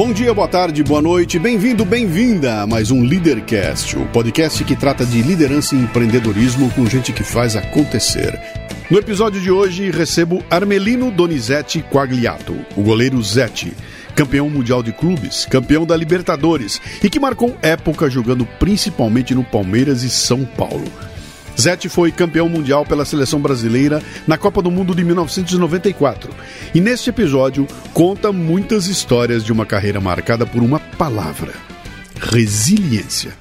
Bom dia, boa tarde, boa noite, bem-vindo, bem-vinda a mais um Leadercast, o podcast que trata de liderança e empreendedorismo com gente que faz acontecer. No episódio de hoje, recebo Armelino Donizete Quagliato, o goleiro Zete, campeão mundial de clubes, campeão da Libertadores e que marcou época jogando principalmente no Palmeiras e São Paulo. Zete foi campeão mundial pela seleção brasileira na Copa do Mundo de 1994. E neste episódio conta muitas histórias de uma carreira marcada por uma palavra: resiliência.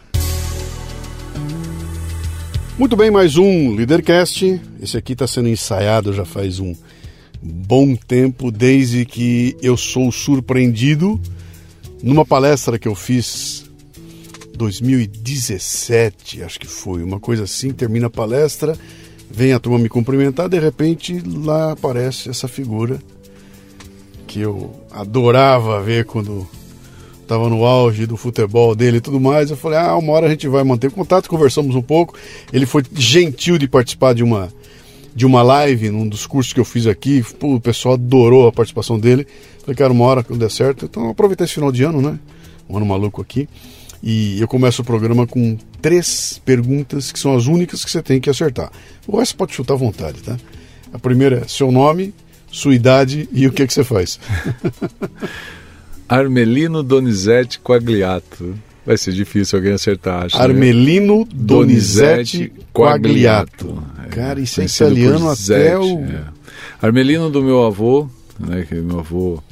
Muito bem, mais um Leadercast. Esse aqui está sendo ensaiado já faz um bom tempo, desde que eu sou surpreendido numa palestra que eu fiz 2017, acho que foi, uma coisa assim, termina a palestra, vem a turma me cumprimentar, de repente lá aparece essa figura que eu adorava ver quando estava no auge do futebol dele e tudo mais. Eu falei, ah, uma hora a gente vai manter contato, conversamos um pouco. Ele foi gentil de participar de uma de uma live, num dos cursos que eu fiz aqui. Pô, o pessoal adorou a participação dele. Falei, cara, uma hora que der certo. Então aproveitar esse final de ano, né? Um ano maluco aqui. E eu começo o programa com três perguntas que são as únicas que você tem que acertar. O resto pode chutar à vontade, tá? A primeira é seu nome, sua idade e o que, é que você faz. Armelino Donizete Quagliato. Vai ser difícil alguém acertar, acho. Né? Armelino né? Donizete Quagliato. É, Cara, isso é italiano até o. É. Armelino do meu avô, né? Que meu avô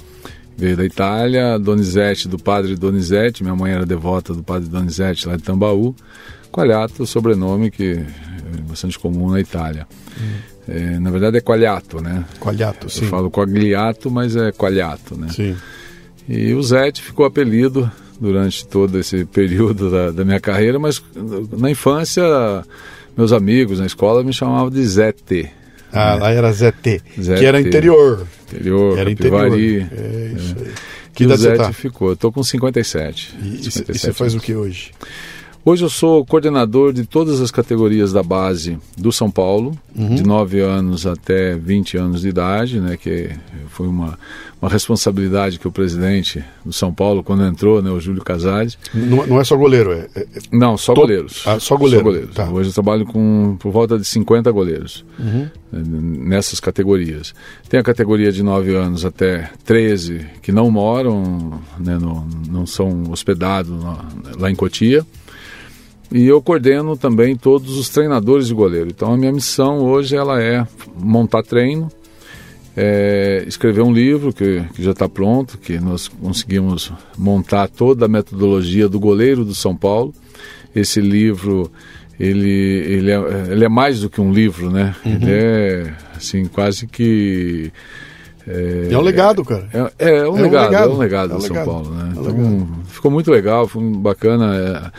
veio da Itália, Donizete, do padre Donizete, minha mãe era devota do padre Donizete lá de Tambaú, Qualiato, sobrenome que é bastante comum na Itália. Hum. É, na verdade é Qualiato, né? Qualiato, sim. Eu falo Quagliato, mas é Qualiato, né? Sim. E o Zete ficou apelido durante todo esse período da, da minha carreira, mas na infância meus amigos na escola me chamavam de Zete. Ah, lá era ZT, que era interior. Interior, era interior. É isso é. aí. Que idade você tá? ficou. Tô com 57. E, 57 e você faz o que hoje? Hoje eu sou coordenador de todas as categorias da base do São Paulo, uhum. de 9 anos até 20 anos de idade, né, que foi uma, uma responsabilidade que o presidente do São Paulo, quando entrou, né, o Júlio Casares... Não, não é só goleiro, é... é, não, só to... goleiros. Ah, só goleiro. Só goleiros. Tá. Hoje eu trabalho com por volta de 50 goleiros uhum. Né, nessas categorias. Tem a categoria de 9 anos até 13 que não moram, né, no, não são hospedados lá em Cotia, e eu coordeno também todos os treinadores de goleiro. Então a minha missão hoje ela é montar treino, é, escrever um livro que, que já está pronto, que nós conseguimos montar toda a metodologia do goleiro do São Paulo. Esse livro ele, ele, é, ele é mais do que um livro, né? Uhum. Ele é assim quase que é, é um legado, cara. É, é, é um, é legado, um, legado, é um legado é um São legado. Paulo, né? É então, ficou muito legal, foi bacana.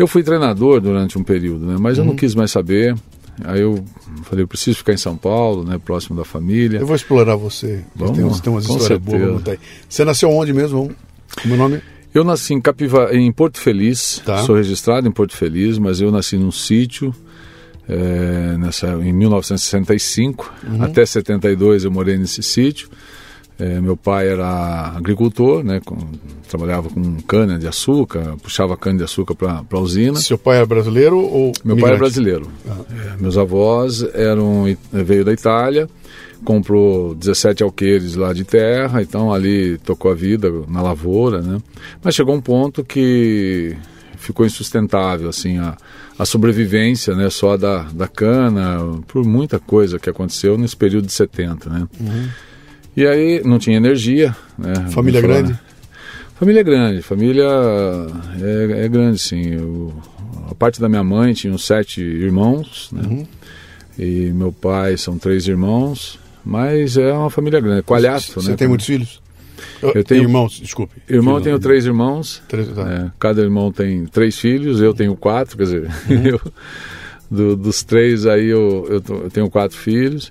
Eu fui treinador durante um período, né? Mas uhum. eu não uhum. quis mais saber. Aí eu falei, eu preciso ficar em São Paulo, né, próximo da família. Eu vou explorar você. Vamos, tem, tem umas histórias boas aí. Você nasceu onde mesmo? O meu nome? Eu nasci em Capiva, em Porto Feliz. Tá. Sou registrado em Porto Feliz, mas eu nasci num sítio é, nessa, em 1965. Uhum. Até 72 eu morei nesse sítio. É, meu pai era agricultor, né, com, trabalhava com cana de açúcar, puxava cana de açúcar para a usina. Seu pai era brasileiro ou Meu pai era brasileiro. Ah. É, meus avós eram veio da Itália, comprou 17 alqueires lá de terra, então ali tocou a vida na lavoura, né? Mas chegou um ponto que ficou insustentável, assim, a, a sobrevivência, né, só da, da cana, por muita coisa que aconteceu nesse período de 70, né? Uhum. E aí não tinha energia. Né? Família grande? Família grande, família é, é grande, sim. Eu, a parte da minha mãe tinha uns sete irmãos, né? Uhum. E meu pai são três irmãos, mas é uma família grande, coalhaço, Você né? tem muitos filhos? Eu tenho irmãos, desculpe. Irmão, eu tenho três irmãos. Três, tá. é, cada irmão tem três filhos, eu tenho quatro, quer dizer, uhum. eu, do, dos três aí eu, eu tenho quatro filhos.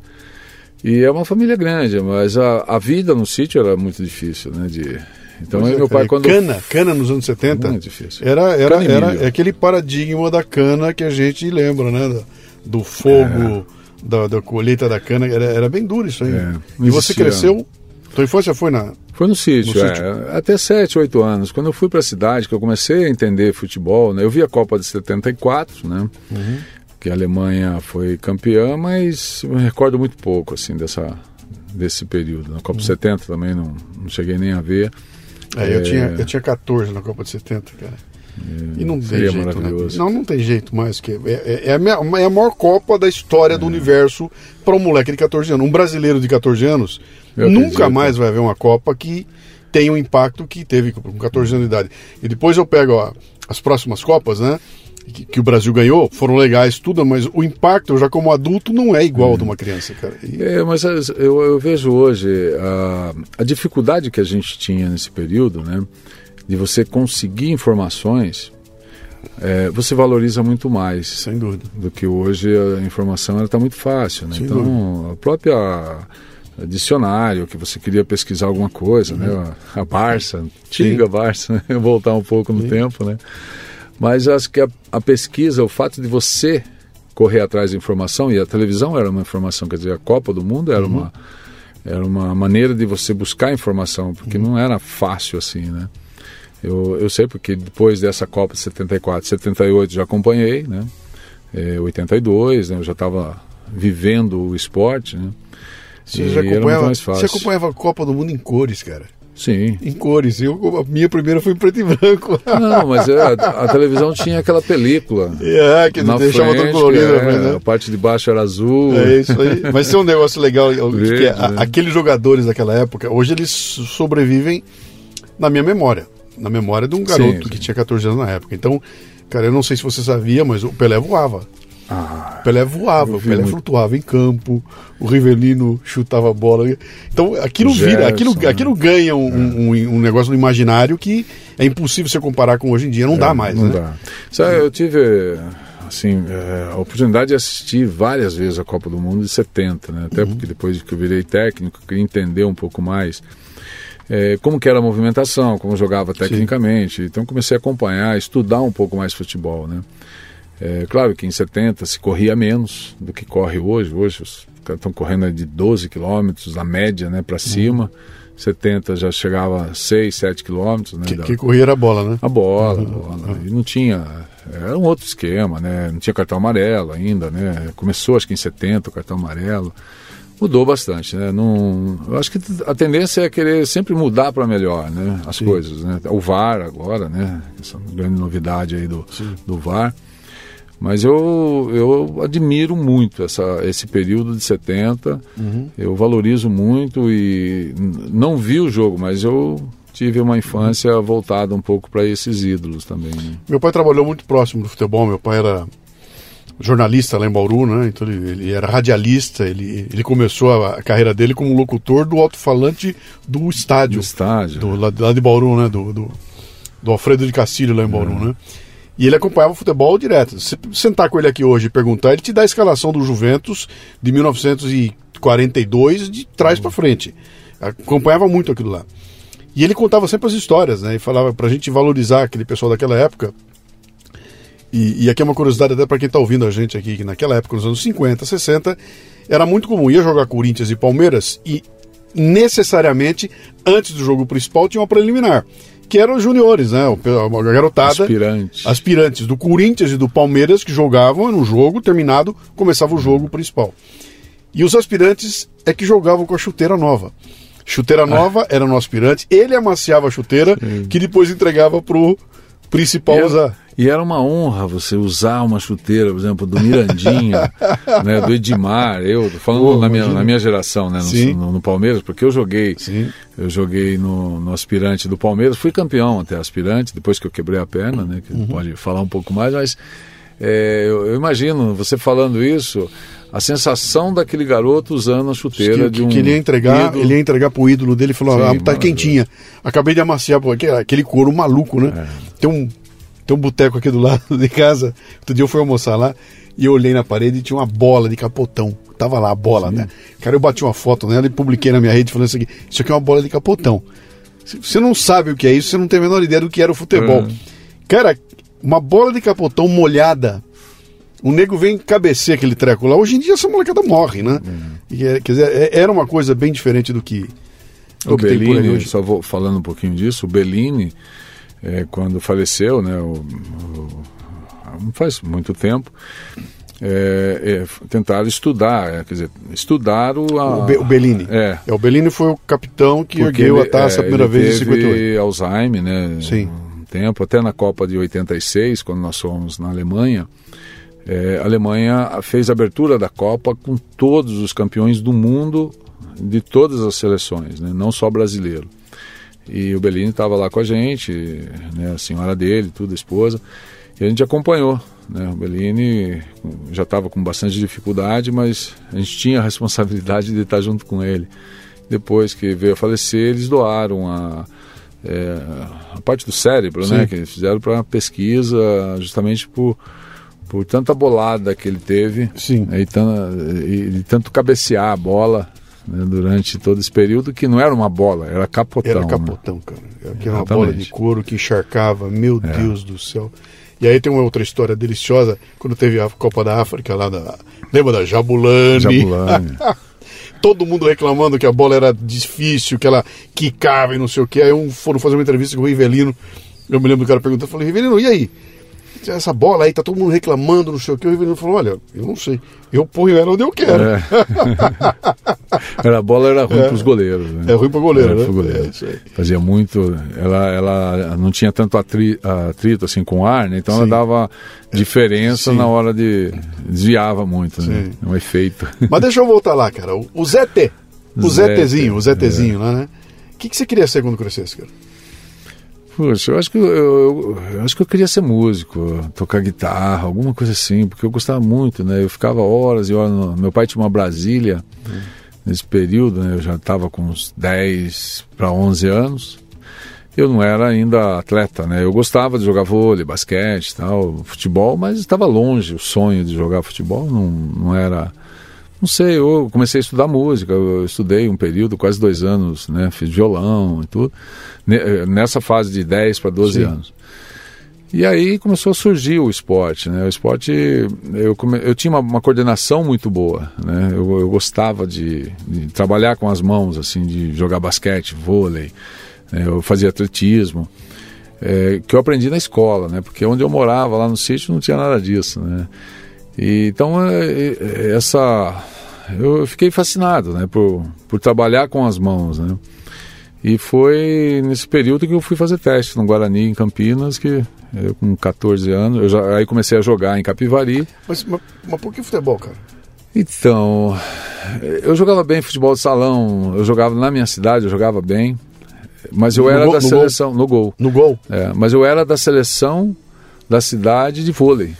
E é uma família grande, mas a, a vida no sítio era muito difícil, né? De, então é, meu pai quando cana, cana nos anos 70, muito difícil. Era era era aquele paradigma da cana que a gente lembra, né? Do, do fogo, é. da, da, colheita da cana, era, era bem duro isso aí. É, e você cresceu? Tua infância foi na foi no sítio, no é, sítio. até 7, 8 anos. Quando eu fui para a cidade, que eu comecei a entender futebol, né? Eu vi a Copa de 74, né? Uhum que a Alemanha foi campeã, mas me recordo muito pouco assim dessa desse período. Na Copa uhum. 70 também não, não cheguei nem a ver. É, é... Eu, tinha, eu tinha 14 na Copa de 70, cara. É, e não tem jeito, né? maravilhoso. Né? Não, não tem jeito mais que é, é, é, a, minha, é a maior Copa da história do é. universo para um moleque de 14 anos. Um brasileiro de 14 anos eu nunca acredito. mais vai ver uma Copa que tem o impacto que teve com 14 anos de idade. E depois eu pego ó, as próximas Copas, né? Que, que, o Brasil ganhou foram legais, tudo, mas o impacto, já como adulto, não é igual ao de uma criança, cara. E... É, mas eu, eu, vejo hoje a, a dificuldade que a gente tinha nesse período, né, de você conseguir informações, é, você valoriza muito mais. Sem dúvida. Do que hoje a informação está muito fácil, né? então, dúvida. a própria dicionário, que você queria pesquisar alguma coisa, né? uhum. né? A, a Barça, antiga Barça, né? voltar um pouco no Sim. tempo, né? Mas acho que a, a, pesquisa, o fato de você correr atrás de informação, e a televisão era uma informação, quer dizer, a Copa do Mundo era, uhum. uma, era uma maneira de você buscar informação, porque uhum. não era fácil assim, né? Eu, eu sei porque depois dessa Copa de 74, 78 já acompanhei, né? É, 82, né? eu já estava vivendo o esporte, né? Você, já acompanhava, você acompanhava a Copa do Mundo em cores, cara. Sim. Em cores. Eu, a minha primeira foi em preto e branco. Não, mas é, a, a, televisão tinha aquela película. É, que deixava frente, colorido. É, né? A parte de baixo era azul. É isso aí. Mas tem um negócio legal, Verde, que é, né? aqueles jogadores daquela época, hoje eles sobrevivem na minha memória. Na memória de um garoto sim, que tinha 14 anos na época. Então, cara, eu não sei se você sabia, mas o Pelé voava. Ah, Pelé voava, o Pelé muito... flutuava em campo, o Rivelino chutava a bola. Então aquilo Gerson, vira, aquilo, né? aquilo ganha um, é. um, um, negócio no imaginário que é impossível você comparar com hoje em dia, não é, dá mais. Não né? dá. Sabe, eu tive assim, é, a oportunidade de assistir várias vezes a Copa do Mundo de 70, né? até uhum. porque depois que eu virei técnico, eu queria entender um pouco mais. É, como que era a movimentação, como jogava tecnicamente. Sim. Então comecei a acompanhar, estudar um pouco mais futebol, né? É, claro que em 70 se corria menos do que corre hoje. Hoje os caras estão correndo de 12 quilômetros, a média, né, para cima. Uhum. 70 já chegava a 6, 7 quilômetros. Né, que, da... que corria era a bola, né? A bola, uhum. a bola. Uhum. E não tinha. Era um outro esquema, né? Não tinha cartão amarelo ainda, né? Começou acho que em 70 o cartão amarelo. Mudou bastante, né? Não, eu acho que a tendência é querer sempre mudar para melhor, né? As Sim. coisas, né? O VAR agora, né? Essa grande novidade aí do, do VAR. Mas eu, eu admiro muito essa, esse período de 70, uhum. eu valorizo muito e não vi o jogo, mas eu tive uma infância voltada um pouco para esses ídolos também. Né? Meu pai trabalhou muito próximo do futebol, meu pai era jornalista lá em Bauru, né? Então ele, ele era radialista, ele, ele começou a, a, carreira dele como locutor do alto-falante do estádio. Do estádio. Do, lá, lá, de Bauru, né? Do, do, do, Alfredo de Castilho lá em Bauru, é. né? E ele acompanhava o futebol direto. Se sentar com ele aqui hoje e perguntar, ele te dá a escalação do Juventus de 1942 de trás para frente. Acompanhava muito aquilo lá. E ele contava sempre as histórias, né? E falava pra gente valorizar aquele pessoal daquela época e, e aqui é uma curiosidade até para quem está ouvindo a gente aqui, que naquela época, nos anos 50, 60, era muito comum ia jogar Corinthians e Palmeiras e necessariamente antes do jogo principal tinha uma preliminar, que eram os juniores, né? A garotada. Aspirantes. Aspirantes do Corinthians e do Palmeiras que jogavam no jogo, terminado, começava o jogo principal. E os aspirantes é que jogavam com a chuteira nova. Chuteira nova ah. era no aspirante, ele amaciava a chuteira, Sim. que depois entregava pro principal usar. E era uma honra você usar uma chuteira, por exemplo, do Mirandinha, né, do Edmar, eu, falando oh, na, minha, na minha geração, né, no, no, no, Palmeiras, porque eu joguei, Sim. eu joguei no, no, aspirante do Palmeiras, fui campeão até aspirante, depois que eu quebrei a perna, né, que uhum. pode falar um pouco mais, mas é, eu, eu, imagino você falando isso, a sensação daquele garoto usando a chuteira que, de um que ele ia entregar, ídolo. ele ia entregar pro ídolo dele e falou: Sim, ah, tá quentinha. Acabei de amaciar aquele, aquele couro maluco, né? É. Tem um tem um boteco aqui do lado de casa. Outro dia eu fui almoçar lá e eu olhei na parede e tinha uma bola de capotão. Tava lá a bola, Sim. né? Cara, eu bati uma foto nela e publiquei na minha rede falando assim: Isso aqui é uma bola de capotão. Você não sabe o que é isso, você não tem a menor ideia do que era o futebol. Uhum. Cara, uma bola de capotão molhada. O nego vem cabecear aquele treco lá. Hoje em dia essa molecada morre, né? Uhum. E, é, quer dizer, é, era uma coisa bem diferente do que. Do o que Bellini, só vou falando um pouquinho disso, o Bellini é, quando faleceu, né, o, o, não faz muito tempo, é, é, tentaram estudar, é, quer dizer, estudar o... A, o, Be, o Bellini. É. é. O Bellini foi o capitão que ergueu ele, a taça a primeira vez em 58. Alzheimer, né? Sim. Um tempo, até na Copa de 86, quando nós fomos na Alemanha, é, a Alemanha fez a abertura da Copa com todos os campeões do mundo de todas as seleções, né? não só brasileiro. E o Bellini estava lá com a gente, né, a senhora dele, tudo, a esposa, e a gente acompanhou. Né? O Bellini já estava com bastante dificuldade, mas a gente tinha a responsabilidade de estar junto com ele. Depois que veio a falecer, eles doaram a, é, a parte do cérebro, né, que eles fizeram para pesquisa, justamente por, por tanta bolada que ele teve, Sim. Né, e, e, tanto cabecear a bola né, durante todo esse período, que não era uma bola, era capotão. Era capotão, né? cara. Era uma bola de couro que encharcava, meu é. Deus do céu. E aí tem uma outra história deliciosa, quando teve a Copa da África lá da. Lembra da Jabulani? Jabulani. Todo mundo reclamando que a bola era difícil, que ela quicava e não sei o que. Aí um, foram fazer uma entrevista com o Rivelino. Eu me lembro do cara perguntando, eu falei, Rivelino, e aí? Essa bola aí, tá todo mundo reclamando, não sei o que. O Rivelino falou: olha, eu não sei. Eu ponho ela onde eu quero. É. era, a bola era ruim é. para os goleiros. Né? É ruim para goleiro, era né? Goleiro. É, Fazia muito. Ela, ela não tinha tanto atrito, atrito assim com o ar, né? Então Sim. ela dava diferença Sim. na hora de. desviava muito, né? Um efeito. Mas deixa eu voltar lá, cara. O, o ZT. O ZTzinho, o ZTzinho é. lá, né? O que, que você queria ser quando crescesse, cara? Poxa, eu acho que eu, eu, eu, acho que eu queria ser músico, tocar guitarra, alguma coisa assim, porque eu gostava muito, né? Eu ficava horas e horas. No... Meu pai tinha uma Brasília uhum. nesse período, né? Eu já estava com uns 10 para 11 anos. Eu não era ainda atleta, né? Eu gostava de jogar vôlei, basquete, tal, futebol, mas estava longe o sonho de jogar futebol, não, não era não sei, eu comecei a estudar música, eu estudei um período, quase dois anos, né? Fiz violão e tudo, eh, nessa fase de 10 para 12 Sim. anos. E aí começou a surgir o esporte, né? O esporte, eu, come... eu tinha uma, uma, coordenação muito boa, né? Eu, eu gostava de, de, trabalhar com as mãos, assim, de jogar basquete, vôlei, né? eu fazia atletismo, é, que eu aprendi na escola, né? Porque onde eu morava, lá no sítio, não tinha nada disso, né? E, então, é, é, essa. Eu fiquei fascinado né, por, por trabalhar com as mãos. Né? E foi nesse período que eu fui fazer teste no Guarani, em Campinas, que eu com 14 anos, eu já, aí comecei a jogar em Capivari. Mas, mas, mas por que futebol, cara? Então, eu jogava bem futebol de salão, eu jogava na minha cidade, eu jogava bem, mas eu no era gol, da no seleção, gol. no gol. No gol? É, mas eu era da seleção da cidade de vôlei.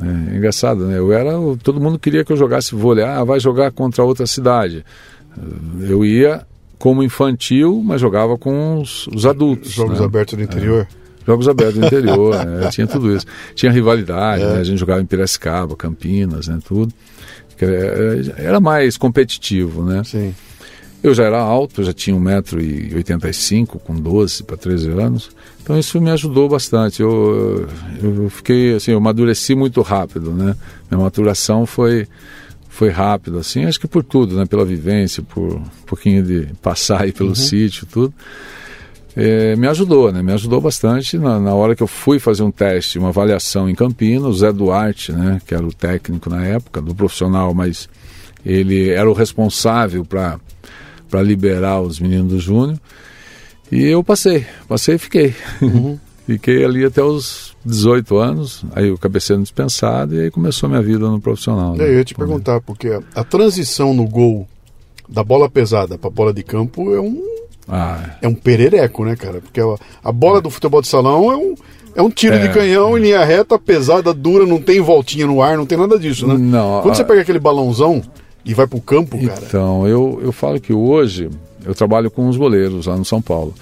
É, engraçado, né? Eu era, todo mundo queria que eu jogasse vôlei. Ah, vai jogar contra outra cidade. Eu ia como infantil, mas jogava com os, os adultos. Jogos né? abertos do interior. É. Jogos abertos do interior, né? tinha tudo isso. Tinha rivalidade, é. né? a gente jogava em Piracicaba, Campinas, né? tudo. Era mais competitivo, né? Sim. Eu já era alto, já tinha 1,85m, com 12 para 13 anos. Então isso me ajudou bastante. Eu, eu fiquei, assim, eu amadureci muito rápido, né? Minha maturação foi, foi rápida, assim, acho que por tudo, né? Pela vivência, por um pouquinho de passar aí pelo uhum. sítio, tudo é, me ajudou, né? Me ajudou bastante na, na, hora que eu fui fazer um teste, uma avaliação em Campinas, o Zé Duarte, né? Que era o técnico na época, do profissional, mas ele era o responsável para para liberar os meninos do Júnior. E eu passei, passei e fiquei. Uhum. fiquei ali até os 18 anos, aí o cabeceiro dispensado e aí começou a minha vida no profissional. Né? Eu ia te perguntar, porque a, a transição no gol da bola pesada para bola de campo é um ah. É um perereco, né, cara? Porque a, a bola é. do futebol de salão é um, é um tiro é. de canhão em linha reta, pesada, dura, não tem voltinha no ar, não tem nada disso, né? Não. Quando a... você pega aquele balãozão e vai pro campo, cara. Então, eu, eu falo que hoje eu trabalho com os goleiros lá no São Paulo.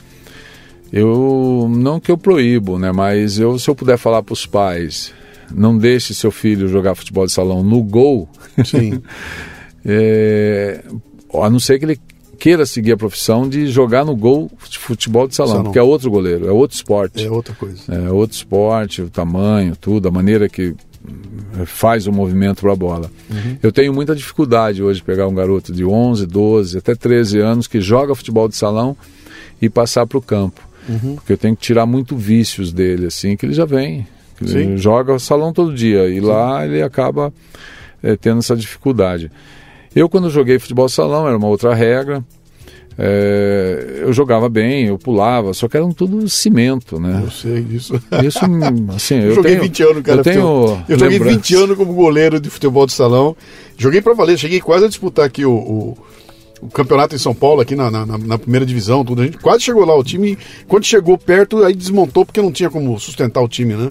Eu não que eu proíbo, né? Mas eu, se eu puder falar para os pais, não deixe seu filho jogar futebol de salão no gol. Sim. é, a não ser que ele queira seguir a profissão de jogar no gol futebol de salão, salão, porque é outro goleiro, é outro esporte. É outra coisa. É outro esporte, o tamanho, tudo, a maneira que faz o movimento para a bola. Uhum. Eu tenho muita dificuldade hoje de pegar um garoto de 11, 12, até 13 anos que joga futebol de salão e passar para o campo. Uhum. Porque eu tenho que tirar muito vícios dele, assim, que ele já vem. Ele joga salão todo dia e Sim. lá ele acaba é, tendo essa dificuldade. Eu, quando joguei futebol salão, era uma outra regra. É, eu jogava bem, eu pulava, só que eram tudo cimento, né? Eu sei disso. Isso, assim, eu, eu joguei tenho, 20 anos, cara. Eu, tenho eu joguei 20 anos como goleiro de futebol de salão. Joguei para valer, cheguei quase a disputar aqui o, o, o campeonato em São Paulo, aqui na, na, na, primeira divisão, tudo. A gente quase chegou lá, o time, quando chegou perto, aí desmontou porque não tinha como sustentar o time, né?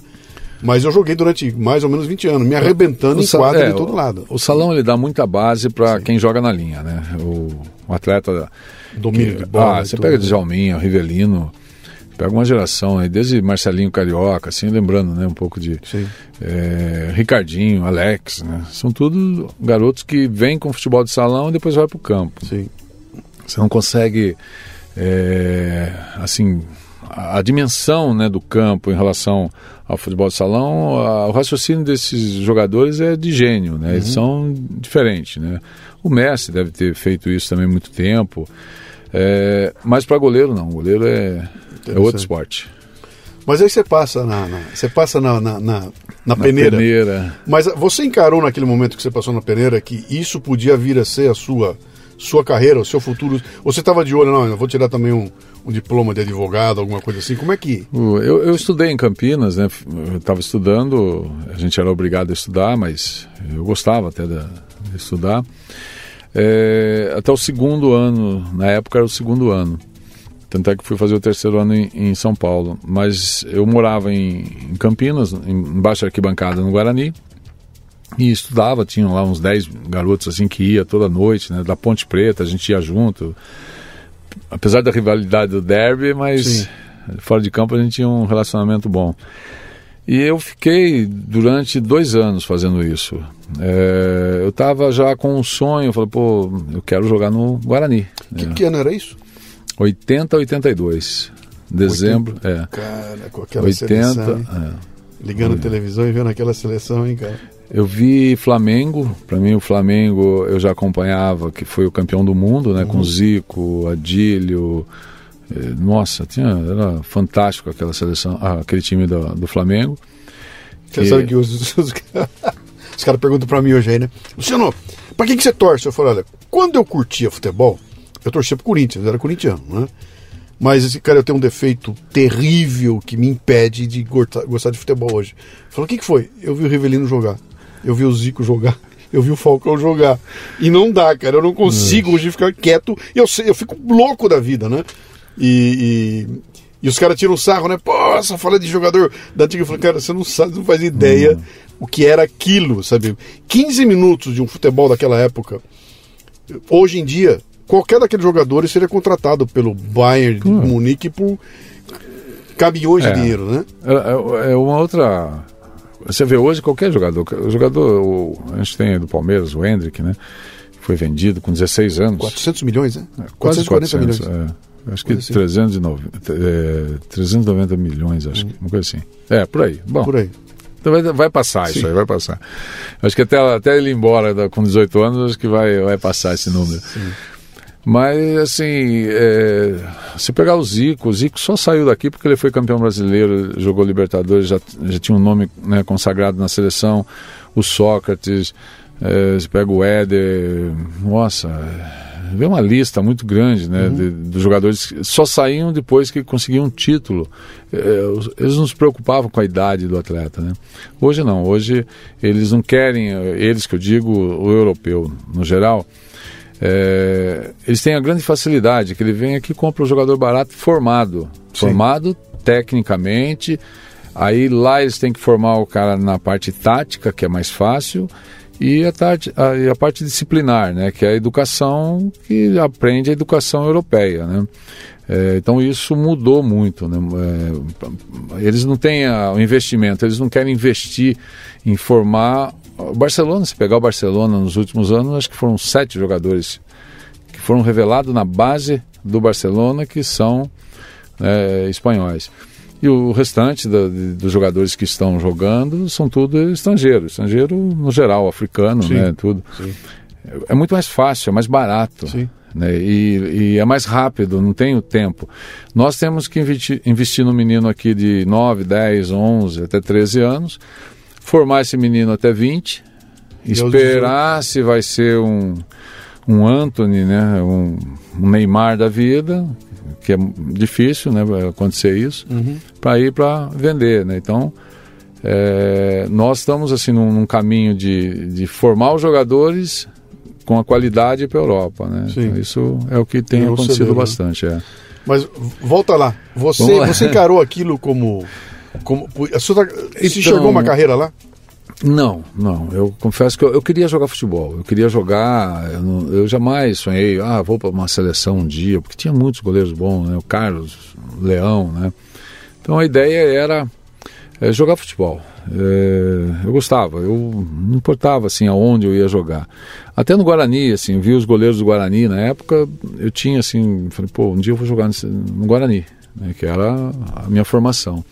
Mas eu joguei durante mais ou menos 20 anos, me arrebentando o em quadra é, de todo lado. O salão ele dá muita base para quem joga na linha, né? O, o atleta. Domínio que, de bola. Ah, você tudo. pega Djalminha, Rivelino, pega uma geração aí, desde Marcelinho Carioca, assim, lembrando, né? Um pouco de. É, Ricardinho, Alex, né? São tudo garotos que vêm com futebol de salão e depois vai para o campo. Sim. Você não consegue. É, assim, a, a dimensão né, do campo em relação ao futebol de salão, a, o raciocínio desses jogadores é de gênio, né? Uhum. Eles são diferentes, né? O Messi deve ter feito isso também há muito tempo. É, mas para goleiro não, goleiro é, é outro esporte. Mas aí você passa na, na você passa na, na, na, na peneira. peneira. Mas você encarou naquele momento que você passou na peneira que isso podia vir a ser a sua sua carreira, o seu futuro? Ou você estava de olho, não, eu vou tirar também um, um diploma de advogado, alguma coisa assim? Como é que. Eu, eu estudei em Campinas, né? Eu estava estudando, a gente era obrigado a estudar, mas eu gostava até de estudar. É, até o segundo ano, na época era o segundo ano. Tanto é que fui fazer o terceiro ano em, em São Paulo. Mas eu morava em, em Campinas, embaixo da arquibancada no Guarani, e estudava, tinham lá uns 10 garotos assim que ia toda noite, né, da Ponte Preta, a gente ia junto apesar da rivalidade do derby, mas Sim. fora de campo a gente tinha um relacionamento bom. E eu fiquei durante dois anos fazendo isso. É, eu estava já com um sonho, falei, pô, eu quero jogar no Guarani. Que, é. que ano era isso? 80, 82. Dezembro, 80, é. Cara, com aquela 80, seleção. É. Ligando a televisão e vendo aquela seleção, hein, cara? Eu vi Flamengo, para mim o Flamengo eu já acompanhava, que foi o campeão do mundo, né? Uhum. Com Zico, Adílio. Eh, nossa, tinha, era fantástico aquela seleção, ah, aquele time do, do Flamengo. Você que... sabe que os, os, os caras perguntam para mim hoje aí, né? Luciano, para quem que você torce? Eu falo, olha, quando eu curtia futebol, eu torcia pro Corinthians, eu era corintiano, né? mas esse cara eu tenho um defeito terrível que me impede de gostar de futebol hoje. Falou, o que, que foi? Eu vi o Rivelino jogar, eu vi o Zico jogar, eu vi o Falcão jogar. E não dá, cara, eu não consigo hoje ficar quieto, eu, sei, eu fico louco da vida, né? E, e, e os caras tiram o sarro, né? Pô, essa fala de jogador da antiga. Eu falei, cara, você não sabe, não faz ideia hum. o que era aquilo, sabe? 15 minutos de um futebol daquela época. Hoje em dia, qualquer daqueles jogadores seria contratado pelo Bayern de. Munique por caminhões é. de dinheiro, né? É, é, é, uma outra. Você vê hoje qualquer jogador. O jogador, o, a gente tem do Palmeiras, o Hendrick, né? Foi vendido com 16 anos. 400 milhões, né? É, 440 400, milhões. É. Acho que assim. 390, é, 390 milhões, acho hum. que, uma coisa assim. É, por aí. Bom, por aí. Então vai, vai passar Sim. isso aí, vai passar. Acho que até, até ele ir embora com 18 anos, acho que vai, vai passar esse número. Sim. Mas, assim, é, se pegar o Zico, o Zico só saiu daqui porque ele foi campeão brasileiro, jogou Libertadores, já, já tinha um nome né, consagrado na seleção. O Sócrates, é, você pega o Éder, nossa vê uma lista muito grande né, uhum. de, dos jogadores que só saíam depois que conseguiam um título. É, eles não se preocupavam com a idade do atleta. Né? Hoje não, hoje eles não querem, eles que eu digo, o europeu no geral, é, eles têm a grande facilidade que ele vem aqui e compra um jogador barato formado. Sim. Formado tecnicamente. Aí lá eles têm que formar o cara na parte tática, que é mais fácil e a, tarde, a, a, parte disciplinar, né, que é a educação que aprende a educação europeia, né. É, então isso mudou muito, né. É, eles não têm o investimento, eles não querem investir em formar o Barcelona. Se pegar o Barcelona nos últimos anos, acho que foram sete jogadores que foram revelados na base do Barcelona que são é, espanhóis. E o restante da, de, dos jogadores que estão jogando são tudo estrangeiros, estrangeiro no geral, africano, sim, né, tudo. Sim. É muito mais fácil, é mais barato. Sim. Né, e, e, é mais rápido, não tem o tempo. Nós temos que investir, investir no menino aqui de 9, 10, 11, até 13 anos, formar esse menino até 20, esperar se vai ser um, um Anthony, né, um, um Neymar da vida, que é difícil né, acontecer isso, uhum. para ir para vender. Né? Então, é, nós estamos assim num, num, caminho de, de formar os jogadores com a qualidade para a Europa. Né? Então, isso é o que tem acontecido né? bastante. É. Mas volta lá, você, lá. você encarou aquilo como. como você então, enxergou uma carreira lá? Não, não. Eu confesso que eu, eu, queria jogar futebol. Eu queria jogar. Eu, não, eu jamais sonhei, ah, vou para uma seleção um dia, porque tinha muitos goleiros bons, né? O Carlos, o Leão, né? Então a ideia era é, jogar futebol. É, eu gostava, eu não importava assim aonde eu ia jogar. Até no Guarani, assim, vi os goleiros do Guarani na época, eu tinha assim, falei, pô, um dia eu vou jogar no Guarani, né? Que era a minha formação.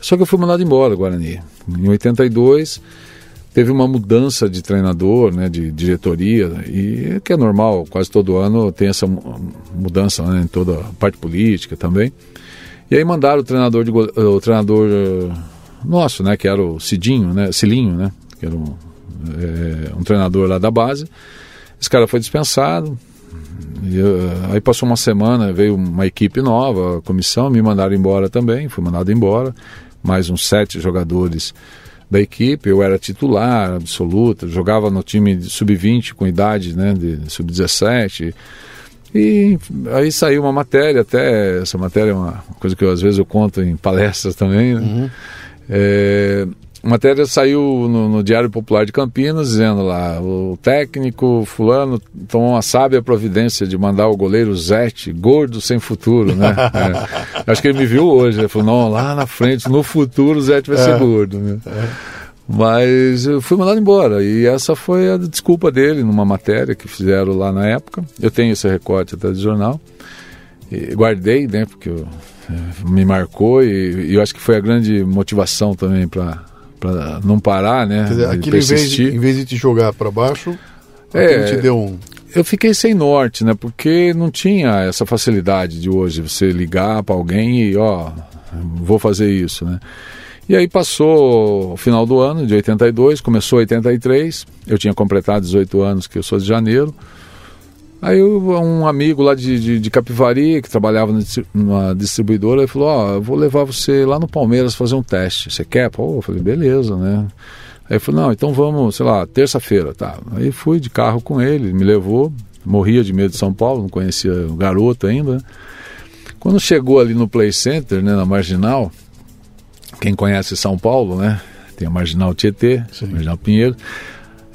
Só que eu fui mandado embora Guarani. Em 82 teve uma mudança de treinador, né, de diretoria, e é que é normal, quase todo ano tem essa mudança né, em toda a parte política também. E aí mandaram o treinador, de, o treinador eh, nosso, né, que era o Cidinho, né, Cilinho, né, que era um, é, um treinador lá da base. Esse cara foi dispensado, e, uh, aí passou uma semana, veio uma equipe nova, comissão, me mandaram embora também, fui mandado embora mais uns sete jogadores da equipe. Eu era titular absoluto, jogava no time sub-20 com idade né, de sub-17. E aí saiu uma matéria, até essa matéria é uma coisa que eu, às vezes eu conto em palestras também. Né? Uhum. É, a matéria saiu no, no, Diário Popular de Campinas, dizendo lá, o técnico fulano tomou uma sábia providência de mandar o goleiro Zete, gordo sem futuro, né? é. Acho que ele me viu hoje, ele falou, não, lá na frente, no futuro o Zete vai ser é. gordo, né? É. Mas eu fui mandado embora e essa foi a desculpa dele numa matéria que fizeram lá na época. Eu tenho esse recorte até do jornal. E guardei, né, porque eu, é, me marcou e, e eu acho que foi a grande motivação também para para não parar, né? Quer dizer, aquilo em vez, de, em vez de te jogar para baixo, é, te deu um. Eu fiquei sem norte, né? Porque não tinha essa facilidade de hoje você ligar para alguém e ó, vou fazer isso, né? E aí passou o final do ano, de 82, começou 83, eu tinha completado 18 anos, que eu sou de janeiro. Aí um amigo lá de, de, de Capivari, que trabalhava numa distribuidora, ele falou, ó, oh, eu vou levar você lá no Palmeiras fazer um teste. Você quer? Pô, eu falei, beleza, né? Aí ele falou, não, então vamos, sei lá, terça-feira, tá. Aí fui de carro com ele, me levou, morria de medo de São Paulo, não conhecia o garoto ainda. Quando chegou ali no Play Center, né, na Marginal, quem conhece São Paulo, né? Tem a Marginal Tietê, Sim. Marginal Pinheiro,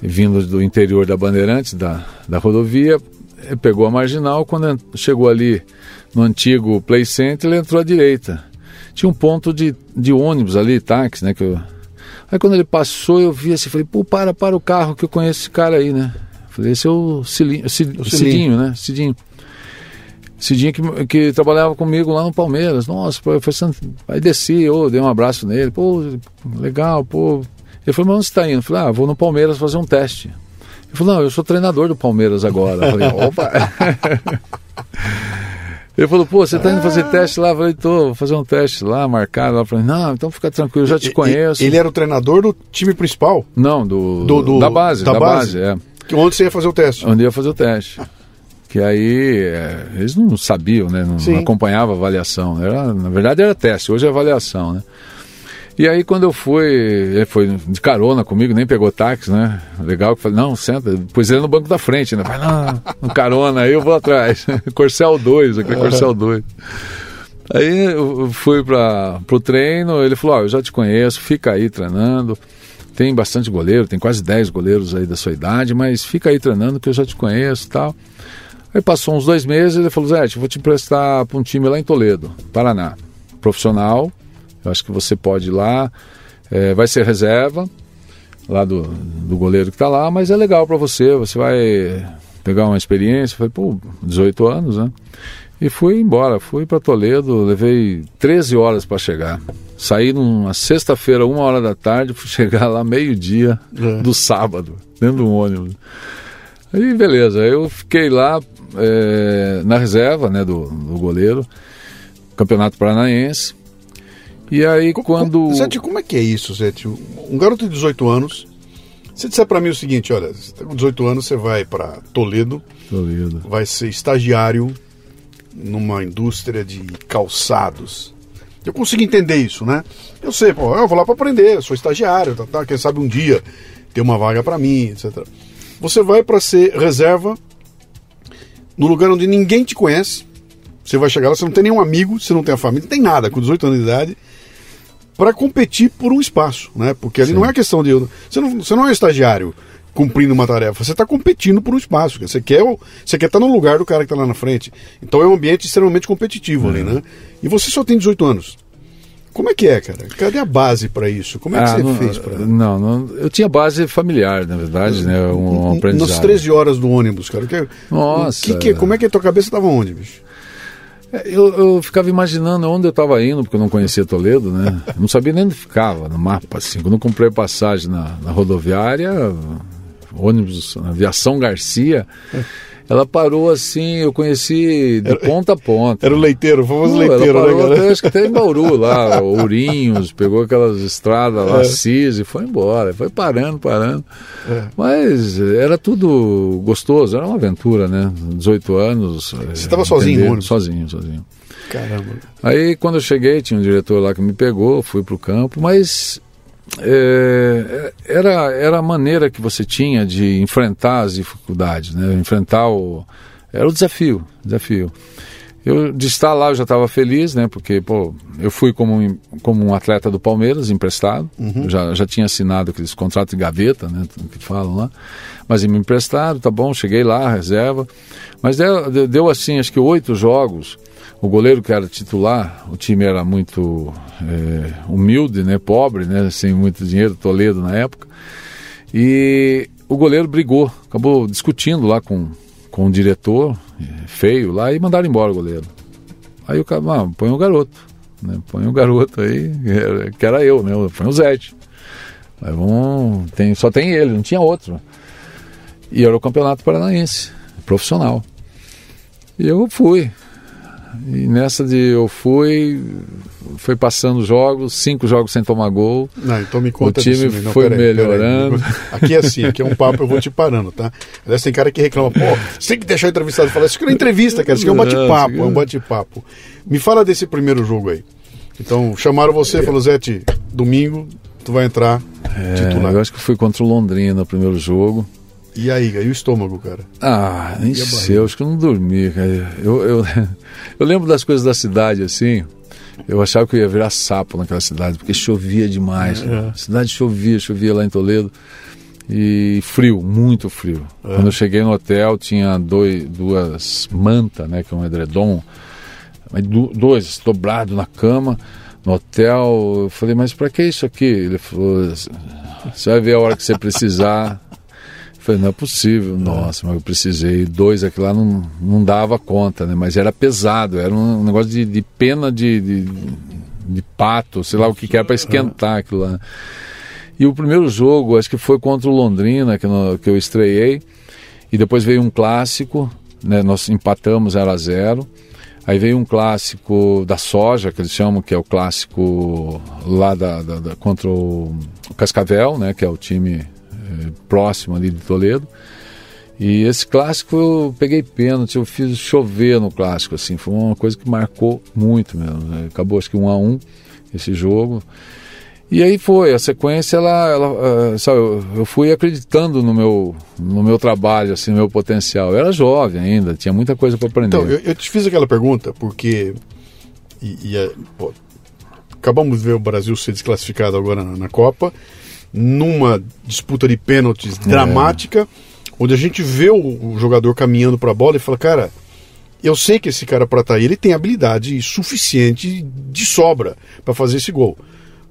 vindo do interior da Bandeirantes, da, da rodovia, pegou a marginal, quando chegou ali no antigo Play Center, ele entrou à direita. Tinha um ponto de, de ônibus ali, táxi, né? Que eu... Aí quando ele passou, eu vi assim, falei, pô, para, para o carro que eu conheço esse cara aí, né? Falei, esse é o, Cilinho, Cid, o Cidinho, né? Cidinho. Cidinho que, que trabalhava comigo lá no Palmeiras. Nossa, foi, foi aí desci, oh, dei um abraço nele, pô, legal, pô. Ele falou, mas onde você está indo? Eu falei, ah, vou no Palmeiras fazer um teste. Ele falou, não, eu sou treinador do Palmeiras agora. Eu falei, opa! Ele falou, pô, você tá indo fazer teste lá? Eu falei, tô, vou fazer um teste lá, marcado. Ela falou, não, então fica tranquilo, eu já te conheço. Ele era o treinador do time principal? Não, do, do, do da base, da, da base? base, é. Onde você ia fazer o teste? Onde ia fazer o teste. Que aí, é, eles não sabiam, né? Não, não acompanhavam a avaliação. Era, na verdade era teste, hoje é avaliação, né? E aí quando eu fui, ele foi de carona comigo, nem pegou táxi, né? Legal que falei, não, senta, pus ele no banco da frente, né? Vai não, no carona, aí eu vou atrás. Corcel 2, aqui é Corcel 2. Aí eu fui para o treino, ele falou, ó, oh, eu já te conheço, fica aí treinando. Tem bastante goleiro, tem quase 10 goleiros aí da sua idade, mas fica aí treinando que eu já te conheço tal. Aí passou uns dois meses, ele falou, Zé, vou te emprestar para um time lá em Toledo, Paraná. Profissional, eu acho que você pode ir lá, é, vai ser reserva lá do, do goleiro que está lá, mas é legal para você, você vai pegar uma experiência. Falei, pô, 18 anos, né? E fui embora, fui para Toledo, levei 13 horas para chegar. Saí numa sexta-feira, uma hora da tarde, fui chegar lá meio-dia é. do sábado, dentro do ônibus. Aí beleza, eu fiquei lá é, na reserva né, do, do goleiro, Campeonato Paranaense. E aí quando. Zete, como é que é isso, Zete? Um garoto de 18 anos. Se disser para mim o seguinte, olha, você tá com 18 anos, você vai para Toledo, Toledo, vai ser estagiário numa indústria de calçados. Eu consigo entender isso, né? Eu sei, pô, eu vou lá para aprender, sou estagiário, tá, tá, quem sabe um dia ter uma vaga para mim, etc. Você vai para ser reserva no lugar onde ninguém te conhece. Você vai chegar lá, você não tem nenhum amigo, você não tem a família, não tem nada, com 18 anos de idade para competir por um espaço, né? Porque ali Sim. não é questão de. Você não, você não é estagiário cumprindo uma tarefa, você está competindo por um espaço. Você quer, você quer estar tá no lugar do cara que está lá na frente. Então é um ambiente extremamente competitivo ali, uhum. né? E você só tem 18 anos. Como é que é, cara? Cadê a base para isso? Como é que ah, você não, fez para. Não, não, eu tinha base familiar, na verdade, né? Um, um aprendizado. Nas 13 horas do ônibus, cara. Que, Nossa. Que, que, como é que a tua cabeça estava onde, bicho? Eu, eu, ficava imaginando onde eu estava indo, porque eu não conhecia Toledo, né? Não sabia nem onde ficava no mapa, assim. Quando eu comprei passagem na, na rodoviária, ônibus, aviação Garcia, ela parou assim, eu conheci de era, ponta a ponta. Era o leiteiro, o famoso leiteiro, ela né, parou, né, até, Acho que até em Bauru lá, Ourinhos, pegou aquelas estradas lá, é. Cis, e foi embora. Foi parando, parando. É. Mas era tudo gostoso, era uma aventura, né? 18 anos. Você estava sozinho, ônibus? Sozinho, sozinho. Caramba. Aí quando eu cheguei, tinha um diretor lá que me pegou, fui pro campo, mas é, era, era a maneira que você tinha de enfrentar as dificuldades, né? enfrentar o. Era o desafio, desafio. Eu, de estar lá eu já estava feliz, né? Porque, pô, eu fui como, como um atleta do Palmeiras, emprestado. Uhum. Já, já tinha assinado aqueles contratos de gaveta, né? Que falam lá. Mas me emprestado, tá bom, cheguei lá, reserva. Mas deu, deu assim, acho que oito jogos o goleiro que era titular, o time era muito é, humilde, né, pobre, né, sem muito dinheiro, Toledo na época. E o goleiro brigou, acabou discutindo lá com, com o diretor, é, feio lá, e mandaram embora o goleiro. Aí o cara, ah, põe o garoto, né, põe o garoto aí, que era eu, né, põe o Zete. Aí vamos, tem, só tem ele, não tinha outro. E era o campeonato paranaense, profissional. E eu fui, E nessa de eu fui, foi passando jogos, cinco jogos sem tomar gol. Não, então me conta O time disso, não, foi peraí, melhorando. peraí. Aqui é assim, aqui é um papo, eu vou te parando, tá? Aliás, tem cara que reclama, pô, você tem que deixar o entrevistado falar. Isso aqui não é entrevista, cara, isso aqui é um bate-papo, é um bate-papo. Me fala desse primeiro jogo aí. Então, chamaram você, falou, Zete, domingo tu vai entrar titular. É, eu acho que fui contra o Londrina no primeiro jogo. E aí, e o estômago, cara? Ah, nem sei, acho que eu não dormi, cara. Eu, eu, eu lembro das coisas da cidade, assim. Eu achava que eu ia virar sapo naquela cidade, porque chovia demais. É. A cidade chovia, chovia lá em Toledo. E frio, muito frio. É. Quando eu cheguei no hotel, tinha dois, duas mantas, né, que é um edredom, dois dobrados na cama, no hotel. Eu falei, mas para que isso aqui? Ele falou, você vai ver a hora que você precisar. Falei, não é possível. Nossa, mas eu precisei. Dois aqui lá não, não dava conta, né? Mas era pesado, era um negócio de, de pena de, de, de pato, sei lá o que, que era para esquentar aquilo lá. E o primeiro jogo, acho que foi contra o Londrina, que, no- que eu estreiei. E depois veio um clássico, né? Nós empatamos 0 a 0 Aí veio um clássico da soja, que eles chamam, que é o clássico lá da, da- da- contra o, o Cascavel, né? Que é o time próximo ali de Toledo. E esse clássico eu peguei pênalti, eu fiz chover no clássico, assim, foi uma coisa que marcou muito mesmo. né? Acabou acho que um a um esse jogo. E aí foi, a sequência, ela, ela ah, sabe, eu, eu fui acreditando no meu, no meu trabalho, assim, no meu potencial. Eu era jovem ainda, tinha muita coisa para aprender. Então, eu, eu te fiz aquela pergunta porque. E, e é- pô, acabamos de ver o Brasil ser desclassificado agora na, na Copa, numa disputa de pênaltis dramática, onde a gente vê o, o jogador caminhando para a bola e fala, cara. Eu sei que esse cara para estar aí, ele tem habilidade suficiente de sobra para fazer esse gol.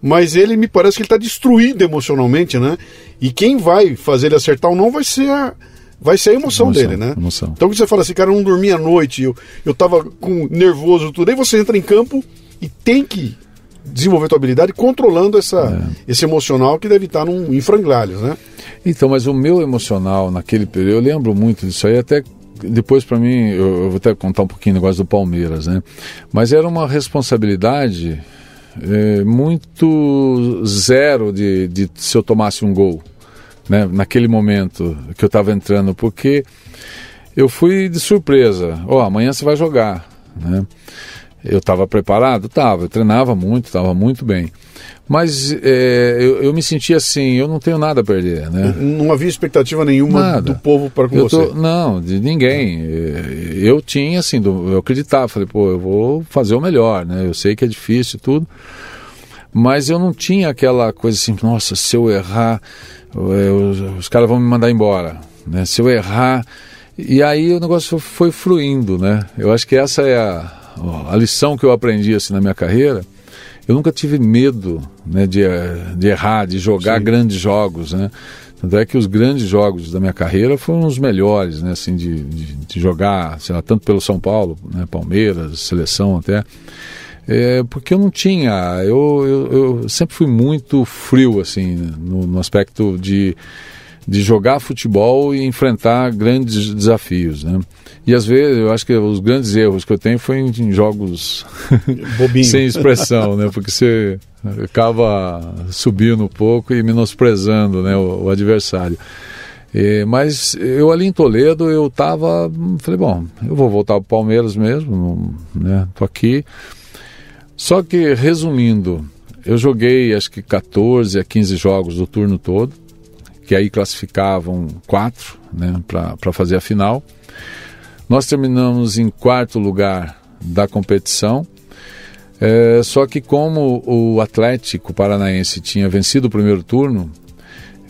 Mas ele me parece que ele está destruído emocionalmente, né? E quem vai fazer ele acertar ou não vai ser a, vai ser a emoção, Emoção, dele, né? emoção. Então você fala assim, cara, eu não dormi à noite, eu, eu tava com nervoso tudo, aí você entra em campo e tem que desenvolver tua habilidade controlando essa, esse emocional que deve estar num, em frangalhos, né? Então, mas o meu emocional naquele período, eu lembro muito disso aí, até depois para mim, eu, eu vou até contar um pouquinho o negócio do Palmeiras, né? Mas era uma responsabilidade eh, muito zero de, de se eu tomasse um gol, né? Naquele momento que eu estava entrando, porque eu fui de surpresa. Ó, amanhã você vai jogar, né? Eu estava preparado? Estava. Eu treinava muito, estava muito bem. Mas é, eu, eu me sentia assim, eu não tenho nada a perder, né? Não havia expectativa nenhuma Nada. do povo para com Eu você. tô- não, de ninguém. É, Eu tinha, assim, do- eu acreditava, falei, pô, eu vou fazer o melhor, né? Eu sei que é difícil e tudo, mas eu não tinha aquela coisa assim, nossa, se eu errar, é, os, os caras vão me mandar embora, né? Se eu errar. E aí o negócio foi fluindo, né? Eu acho que essa é a, a lição que eu aprendi, assim, na minha carreira. Eu nunca tive medo né, de, eh, de errar, de jogar Sim. grandes jogos, né? Tanto é que os grandes jogos da minha carreira foram os melhores, né? Assim, de, de, de jogar, sei lá, tanto pelo São Paulo, né? Palmeiras, seleção até. É, porque eu não tinha, eu, eu, eu sempre fui muito frio, assim, no, no aspecto de, de jogar futebol e enfrentar grandes desafios, né? E às vezes eu acho que os grandes erros que eu tenho foi em, em jogos sem expressão, né? Porque você acaba subindo um pouco e menosprezando, né, o, o adversário. É, mas eu ali em Toledo eu tava, falei, bom, eu vou voltar para o Palmeiras mesmo, não, né? Tô aqui. Só que resumindo, eu joguei acho que 14 a 15 jogos do turno todo, que aí classificavam quatro, né, para fazer a final. Nós terminamos em quarto lugar da competição. É, só que como o Atlético Paranaense tinha vencido o primeiro turno,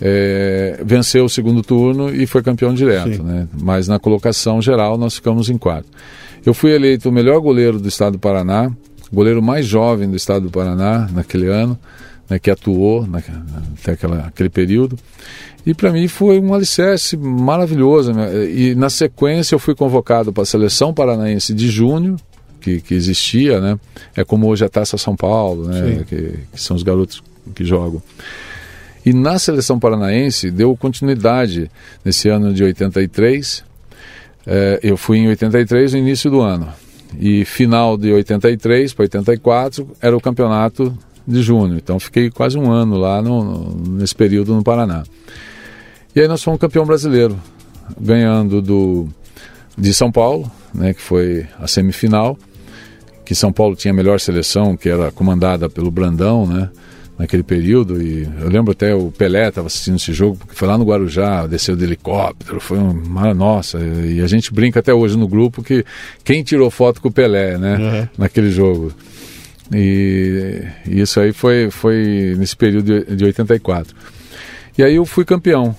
é, venceu o segundo turno e foi campeão direto, né? Mas na colocação geral nós ficamos em quarto. Eu fui eleito o melhor goleiro do estado do Paraná, goleiro mais jovem do estado do Paraná naquele ano, né, que atuou na, até aquela, aquele período. E para mim foi um alicerce maravilhoso. né? E na sequência eu fui convocado para a seleção paranaense de junho, que, que existia, né? É como hoje a Taça São Paulo, né? Que, que são os garotos que jogam. E na seleção paranaense deu continuidade nesse ano de 83. Eh, eu fui em 83 no início do ano. e final de 83 para 84 era o campeonato de junho. Então fiquei quase um ano lá no, nesse período no Paraná. E aí nós fomos campeão brasileiro, ganhando do de São Paulo, né, que foi a semifinal, que São Paulo tinha a melhor seleção, que era comandada pelo Brandão, né? naquele período. E eu lembro até o Pelé estava assistindo esse jogo, porque foi lá no Guarujá, desceu de helicóptero, foi uma nossa. E a gente brinca até hoje no grupo que quem tirou foto com o Pelé, né? Uhum. Naquele jogo. E, isso aí foi, foi nesse período de, de 84. E aí eu fui campeão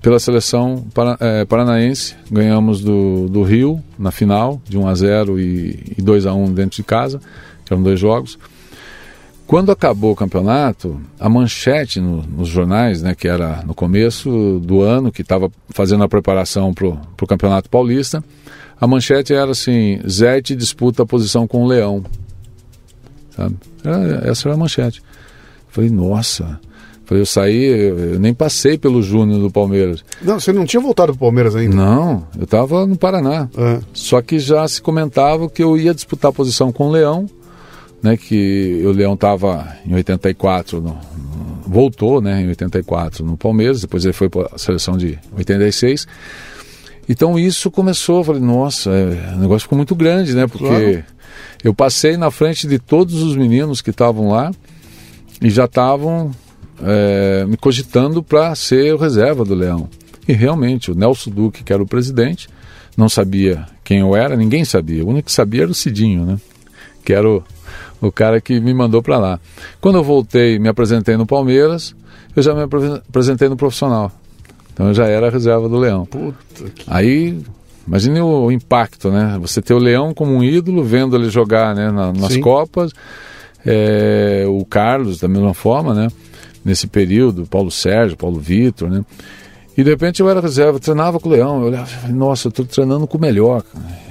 pela seleção para, é, paranaense. Ganhamos do, do Rio na final, de 1 a 0 e, e 2 a 1 dentro de casa, que eram dois jogos. Quando acabou o campeonato, a manchete no, nos jornais, né, que era no começo do ano, que estava fazendo a preparação para o Campeonato Paulista, a manchete era assim: Zete disputa a posição com o Leão. Sabe? Era, essa era a manchete. Falei, nossa. Falei, eu saí, eu nem passei pelo Júnior do Palmeiras. Não, você não tinha voltado para o Palmeiras ainda? Não, eu estava no Paraná. É. Só que já se comentava que eu ia disputar a posição com o Leão né, que o Leão estava em 84, no, voltou né, em 84 no Palmeiras, depois ele foi para a seleção de 86. Então isso começou, eu falei, nossa, é, o negócio ficou muito grande, né? Porque claro. eu passei na frente de todos os meninos que estavam lá e já estavam é, me cogitando para ser o reserva do Leão. E realmente, o Nelson Duque, que era o presidente, não sabia quem eu era, ninguém sabia. O único que sabia era o Cidinho, né? Que era o, o cara que me mandou para lá. Quando eu voltei, me apresentei no Palmeiras, eu já me apresentei no profissional. Então eu já era a reserva do Leão. Puta que... Aí, imagine o, impacto, né? Você ter o Leão como um ídolo, vendo ele jogar né, na, nas Sim. Copas, é, o Carlos da mesma forma, né? Nesse período, Paulo Sérgio, Paulo Vitor, né? E de repente eu era reserva, treinava com o Leão. Eu olhava, nossa, eu estou treinando com o melhor.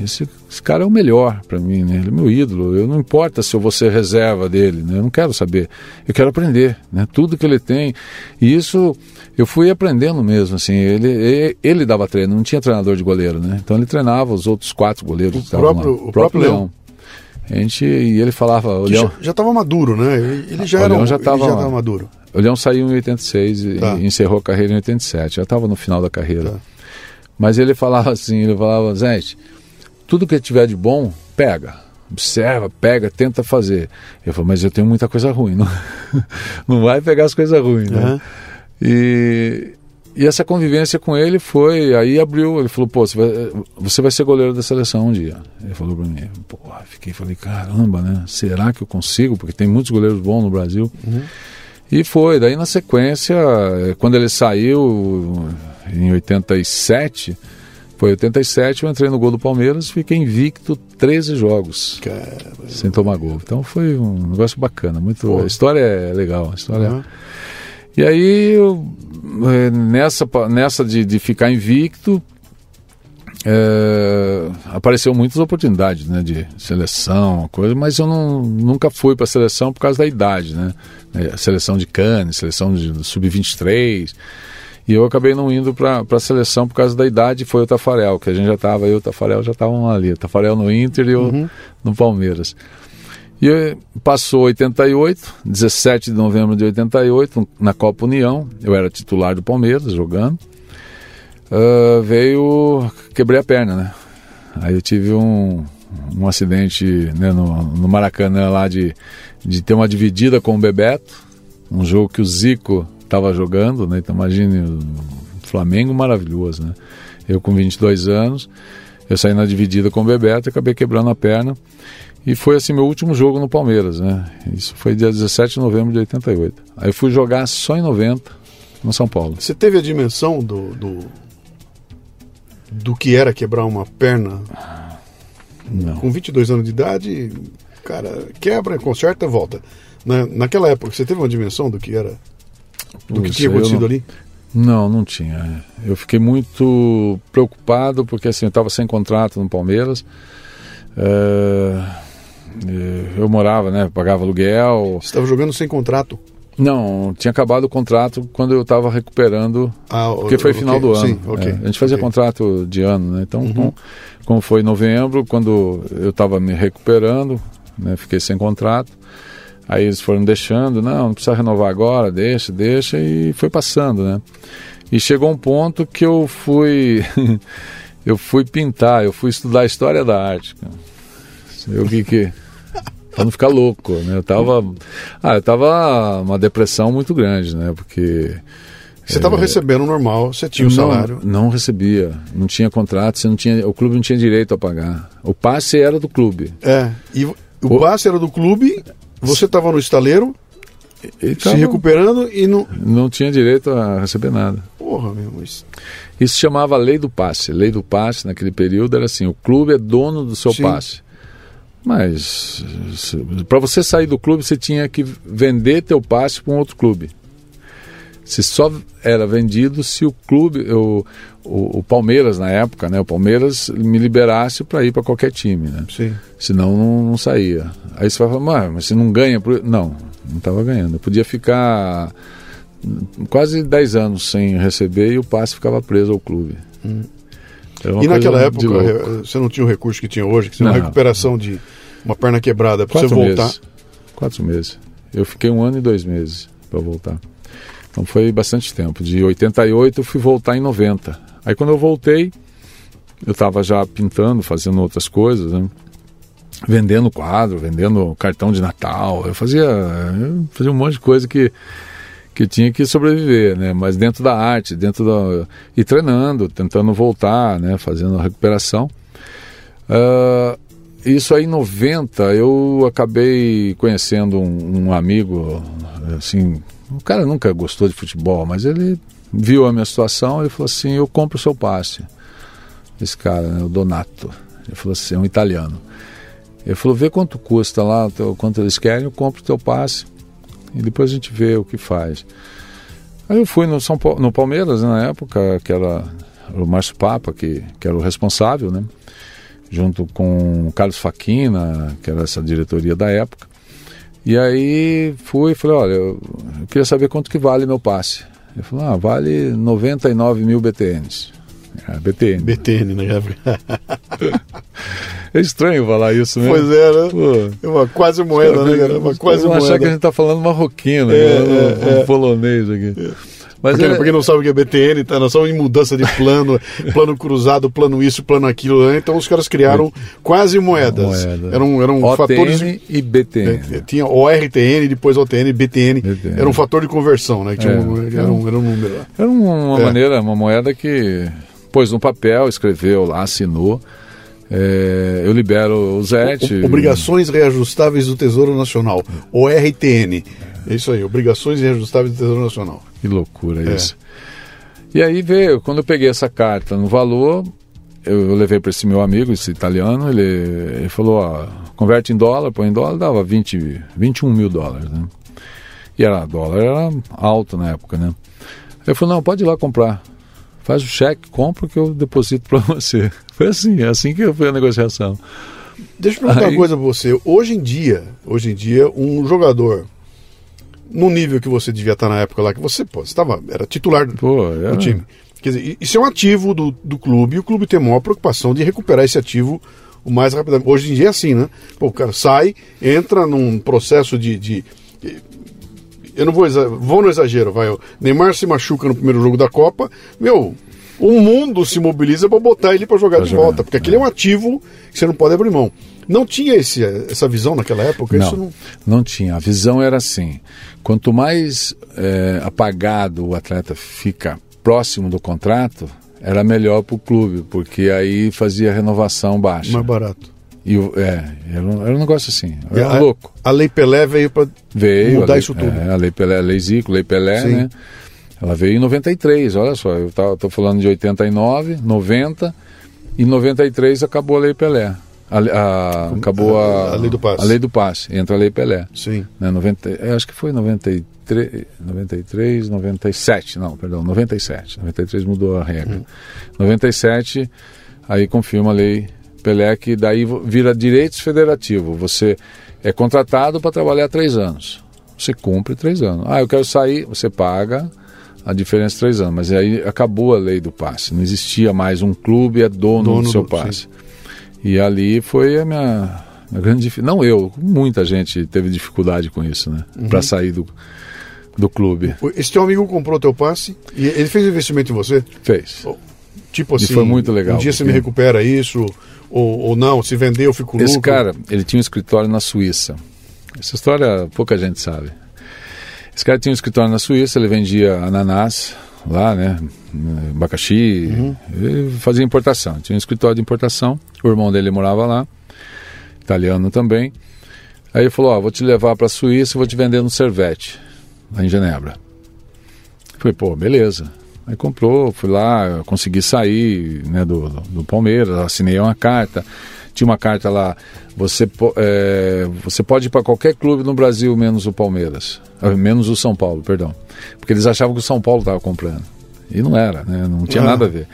Esse, esse cara é o melhor para mim, né? Ele é meu ídolo. Eu não importa se eu vou ser reserva dele, né? Eu não quero saber. Eu quero aprender, né? Tudo que ele tem. E isso eu fui aprendendo mesmo, assim. Ele, ele, ele dava treino, não tinha treinador de goleiro, né? Então ele treinava os outros quatro goleiros. O, próprio, o, o próprio, Leão. Leão. A gente, e ele falava. O Leão, já estava maduro, né? Ele, já, era, já estava maduro. O Leão saiu em 86 tá. e encerrou a carreira em 87. Já estava no final da carreira. Tá. Mas ele falava assim, ele falava, Zé, tudo que tiver de bom, pega. Observa, pega, tenta fazer. Eu falei, mas eu tenho muita coisa ruim. Não, não vai pegar as coisas ruins, né? Uhum. E, e essa convivência com ele foi, aí abriu, ele falou, pô, você vai, você vai ser goleiro da seleção um dia. Ele falou para mim, pô, fiquei, falei, caramba, né? Será que eu consigo? Porque tem muitos goleiros bons no Brasil. Uhum. E foi, daí na sequência, quando ele saiu em 87, foi 87, eu entrei no gol do Palmeiras, fiquei invicto 13 jogos Caramba. sem tomar gol. Então foi um negócio bacana, muito. A história é legal, a história. Uhum. E aí eu, é, nessa nessa de, de ficar invicto, é, apareceu muitas oportunidades né, de seleção, coisa, mas eu não, nunca fui para a seleção por causa da idade, né? É, seleção de Cannes, seleção de sub-23. E eu acabei não indo para a seleção por causa da idade. Foi o Tafarel, que a gente já estava, eu e o Tafarel já estavam ali. O Tafarel no Inter e eu uhum. no Palmeiras. E passou 88, 17 de novembro de 88, na Copa União. Eu era titular do Palmeiras jogando uh, veio. quebrei a perna, né? Aí eu tive um, um acidente né, no, no Maracanã lá de, de ter uma dividida com o Bebeto, um jogo que o Zico estava jogando, né? Então imagine o Flamengo maravilhoso, né? Eu com 22 anos, eu saí na dividida com o Bebeto e acabei quebrando a perna. E foi assim meu último jogo no Palmeiras, né? Isso foi dia 17 de novembro de 88. Aí fui jogar só em 90 no São Paulo. Você teve a dimensão do, do do que era quebrar uma perna Não. com 22 anos de idade, cara, quebra, conserta, volta. Na, naquela época, você teve uma dimensão do que era, do Puxa, que tinha acontecido não, ali? Não, não tinha. Eu fiquei muito preocupado porque assim, eu estava sem contrato no Palmeiras. É, eu morava, né? Pagava aluguel. Você estava jogando sem contrato? Não, tinha acabado o contrato quando eu estava recuperando, ah, porque foi okay, final do ano. Sim, okay, é, a gente fazia okay. contrato de ano, né? Então, uhum. como, como, foi novembro, quando eu estava me recuperando, né? fiquei sem contrato, aí eles foram deixando, não, não precisa renovar agora, deixa, deixa, e foi passando, né? E chegou um ponto que eu fui, eu fui pintar, eu fui estudar a história da arte. Eu vi que para não ficar louco, né? Eu tava, ah, eu tava uma depressão muito grande, né? Porque você estava é, recebendo normal, você tinha o não, salário? Não recebia, não tinha contrato, você não tinha, o clube não tinha direito a pagar. O passe era do clube. É, e o, o passe era do clube, você estava no estaleiro, se tava, recuperando e não... Não tinha direito a receber nada. Porra, meu, isso... Isso se chamava lei do passe. Lei do passe, naquele período, era assim, o clube é dono do seu Sim. passe. Mas para você sair do clube, você tinha que vender teu passe para um outro clube. Se só era vendido se o clube, o, o, o, Palmeiras na época, né? O Palmeiras me liberasse para ir para qualquer time, né? Sim. Senão não, não saía. Aí você vai falar, mas você não ganha? Por... Não, não estava ganhando. Eu podia ficar quase 10 anos sem receber e o passe ficava preso ao clube. Hum. E naquela época você não tinha o recurso que tinha hoje, que tinha uma recuperação de uma perna quebrada para você voltar? Meses. Quatro meses. Eu fiquei um ano e dois meses para voltar. Então foi bastante tempo. De 88 eu fui voltar em 90. Aí quando eu voltei, eu estava já pintando, fazendo outras coisas, né? vendendo quadro, vendendo cartão de Natal. Eu fazia, eu fazia um monte de coisa que que tinha que sobreviver, né? Mas dentro da arte, dentro da e treinando, tentando voltar, né? Fazendo a recuperação. Uh, isso aí em 90 eu acabei conhecendo um, um, amigo, assim, o cara nunca gostou de futebol, mas ele viu a minha situação e falou assim, eu compro o seu passe. Esse cara, né, o Donato, ele falou assim, é um italiano. Ele falou, vê quanto custa lá, quanto eles querem, eu compro o teu passe e depois a gente vê o que faz. Aí eu fui no, São Paulo, no Palmeiras, né, na época, que era o Márcio Papa, que, que era o responsável, né? junto com o Carlos Faquina, que era essa diretoria da época. E aí fui e falei, olha, eu, eu queria saber quanto que vale meu passe. Ele falou, ah, vale 99 mil BTNs. É, BTN. BTN, né? é estranho falar isso mesmo. Pois é, né? Pô. É uma quase moeda, né, cara? Uma quase moeda. achar que a gente está falando marroquino, é, né? é, um, um é. polonês aqui. É. Mas porque, é... porque não sabe o que é BTN, tá? Nós estamos em mudança de plano, plano cruzado, plano isso, plano aquilo. Né? Então os caras criaram quase moedas. Moeda. Eram, eram OTN fatores. e BTN. É, tinha ORTN, depois OTN e BTN. BTN. Era um fator de conversão, né? É. um, era, um, era um número. Era uma é. maneira, uma moeda que pôs no papel, escreveu lá, assinou. É, eu libero o ZET. Obrigações reajustáveis do Tesouro Nacional, ORTN. É isso aí, obrigações reajustáveis do Tesouro Nacional. Que loucura é. isso. E aí veio, quando eu peguei essa carta no valor, eu, eu levei para esse meu amigo, esse italiano, ele, ele falou, ó, converte em dólar, põe em dólar, dava 20, 21 mil dólares, né? E era, dólar era alto na época, né? Eu falei, não, pode ir lá comprar. Faz o cheque, compra que eu deposito para você. Foi assim, é assim que foi a negociação. Deixa eu perguntar Aí... uma coisa para você. Hoje em dia, hoje em dia, um jogador no nível que você devia estar na época lá, que você, pô, estava, era titular pô, do, do time. Quer dizer, isso é um ativo do, do clube e o clube tem a maior preocupação de recuperar esse ativo o mais rapidamente. Hoje em dia é assim, né? Pô, o cara sai, entra num processo de. de eu não vou, vou no exagero, vai. O Neymar se machuca no primeiro jogo da Copa, meu, o mundo se mobiliza para botar ele para jogar pra de jogar, volta, porque é. aquele é um ativo que você não pode abrir mão. Não tinha esse, essa visão naquela época? Não, não... não tinha. A visão era assim: quanto mais é, apagado o atleta fica próximo do contrato, era melhor para o clube, porque aí fazia renovação baixa. Mais barato. E, é, era um, era um negócio assim, era a, louco. A Lei Pelé veio para mudar lei, isso tudo. É, a Lei Pelé, a Lei Zico, Lei Pelé, Sim. né? Ela veio em 93, olha só, eu estou falando de 89, 90, e 93 acabou a Lei Pelé. A, a, acabou a, a, lei do passe. A lei do passe, entra a lei Pelé. Sim. Né, 90, acho que foi 93, 93, 97, não, perdão, 97. 93 mudou a regra. Hum. 97, aí confirma a lei Pelé, que daí vira direitos federativo. Você é contratado para trabalhar três anos. você cumpre três anos. Ah, eu quero sair, você paga a diferença de três anos. Mas aí acabou a lei do passe. Não existia mais um clube é dono, dono do seu do, passe. Sim. E ali foi a minha, a grande dificuldade. Não eu, muita gente teve dificuldade com isso, né? Uhum. Para sair do, do clube. Esse teu amigo comprou teu passe e ele fez investimento em você? Fez. Tipo assim, e foi muito legal. Um dia porque... você me recupera isso, ou, ou não, se vender eu fico Esse cara, ele tinha um escritório na Suíça. Essa história pouca gente sabe. Esse cara tinha um escritório na Suíça, ele vendia ananás lá, né? Abacaxi, uhum. fazia importação. Tinha um escritório de importação, o irmão dele morava lá, italiano também. Aí ele falou: Ó, vou te levar para a Suíça, vou te vender no Servete, lá em Genebra. Falei, pô, beleza. Aí comprou, fui lá, consegui sair né, do, do Palmeiras, assinei uma carta. Tinha uma carta lá, você, é, você pode ir para qualquer clube no Brasil, menos o Palmeiras. Ah, menos o São Paulo, perdão. Porque eles achavam que o São Paulo estava comprando. E não era, né? não tinha ah. nada a ver.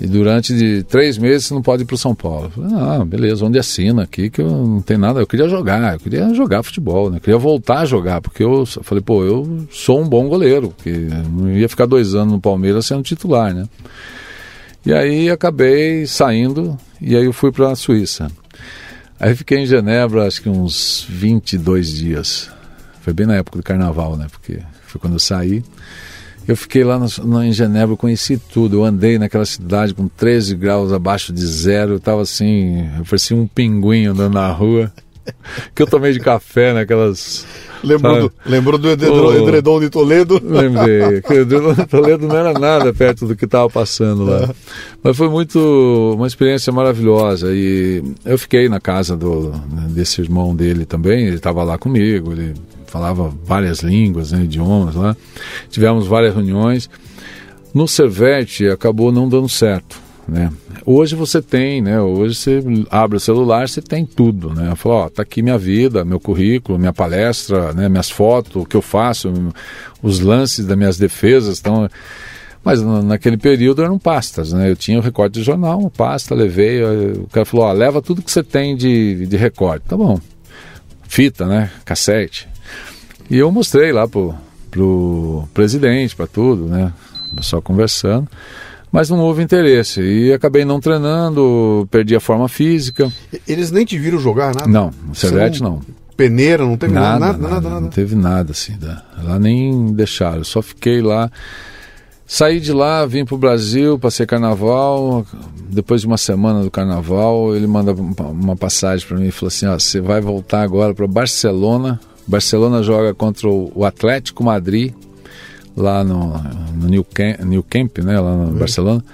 E durante três meses você não pode ir para o São Paulo. Falei, ah, beleza, onde assina aqui que eu não tem nada. Eu queria jogar, eu queria jogar futebol, né? Eu queria voltar a jogar, porque eu falei, pô, eu sou um bom goleiro, porque não ia ficar dois anos no Palmeiras sendo titular, né? E aí acabei saindo e aí eu fui para a Suíça. Aí fiquei em Genebra acho que uns 22 dias. Foi bem na época do carnaval, né? Porque foi quando eu saí. Eu fiquei lá no, em Genebra, conheci tudo. Eu andei naquela cidade com 13 graus abaixo de zero. Eu tava assim, eu parecia um pinguim andando na rua. que eu tomei de café naquelas. Lembrou, do, lembrou do edredom, oh, de Toledo? Lembrei. o edredom de Toledo não era nada perto do que estava passando lá. Mas foi muito. uma experiência maravilhosa. E eu fiquei na casa do, desse irmão dele também. Ele estava lá comigo. Ele falava várias línguas, né, idiomas lá. Tivemos várias reuniões. No Servete acabou não dando certo. Né? Hoje você tem, né? Hoje você abre o celular, você tem tudo, né? Fala, ó, tá aqui minha vida, meu currículo, minha palestra, né? Minhas fotos, o que eu faço, os lances das minhas defesas, estão. Mas naquele período eram pastas, né? Eu tinha o recorte de jornal, pasta, levei. O cara falou: ó, leva tudo que você tem de, de recorte. Tá bom. Fita, né? Cassete. E eu mostrei lá pro, pro presidente, para tudo, né? Só conversando. Mas não houve interesse. E acabei não treinando, perdi a forma física. Eles nem te viram jogar nada? Não, o Servete não. Peneira, não teve nada nada, nada, nada, nada, Não teve nada, assim. Lá nem deixaram. Eu só fiquei lá. Saí de lá, vim para o Brasil, passei carnaval. Depois de uma semana do carnaval, ele manda uma passagem para mim e falou assim: ó, você vai voltar agora para Barcelona Barcelona joga contra o Atlético Madrid, lá no, no New, Camp, New Camp, né, lá no Barcelona.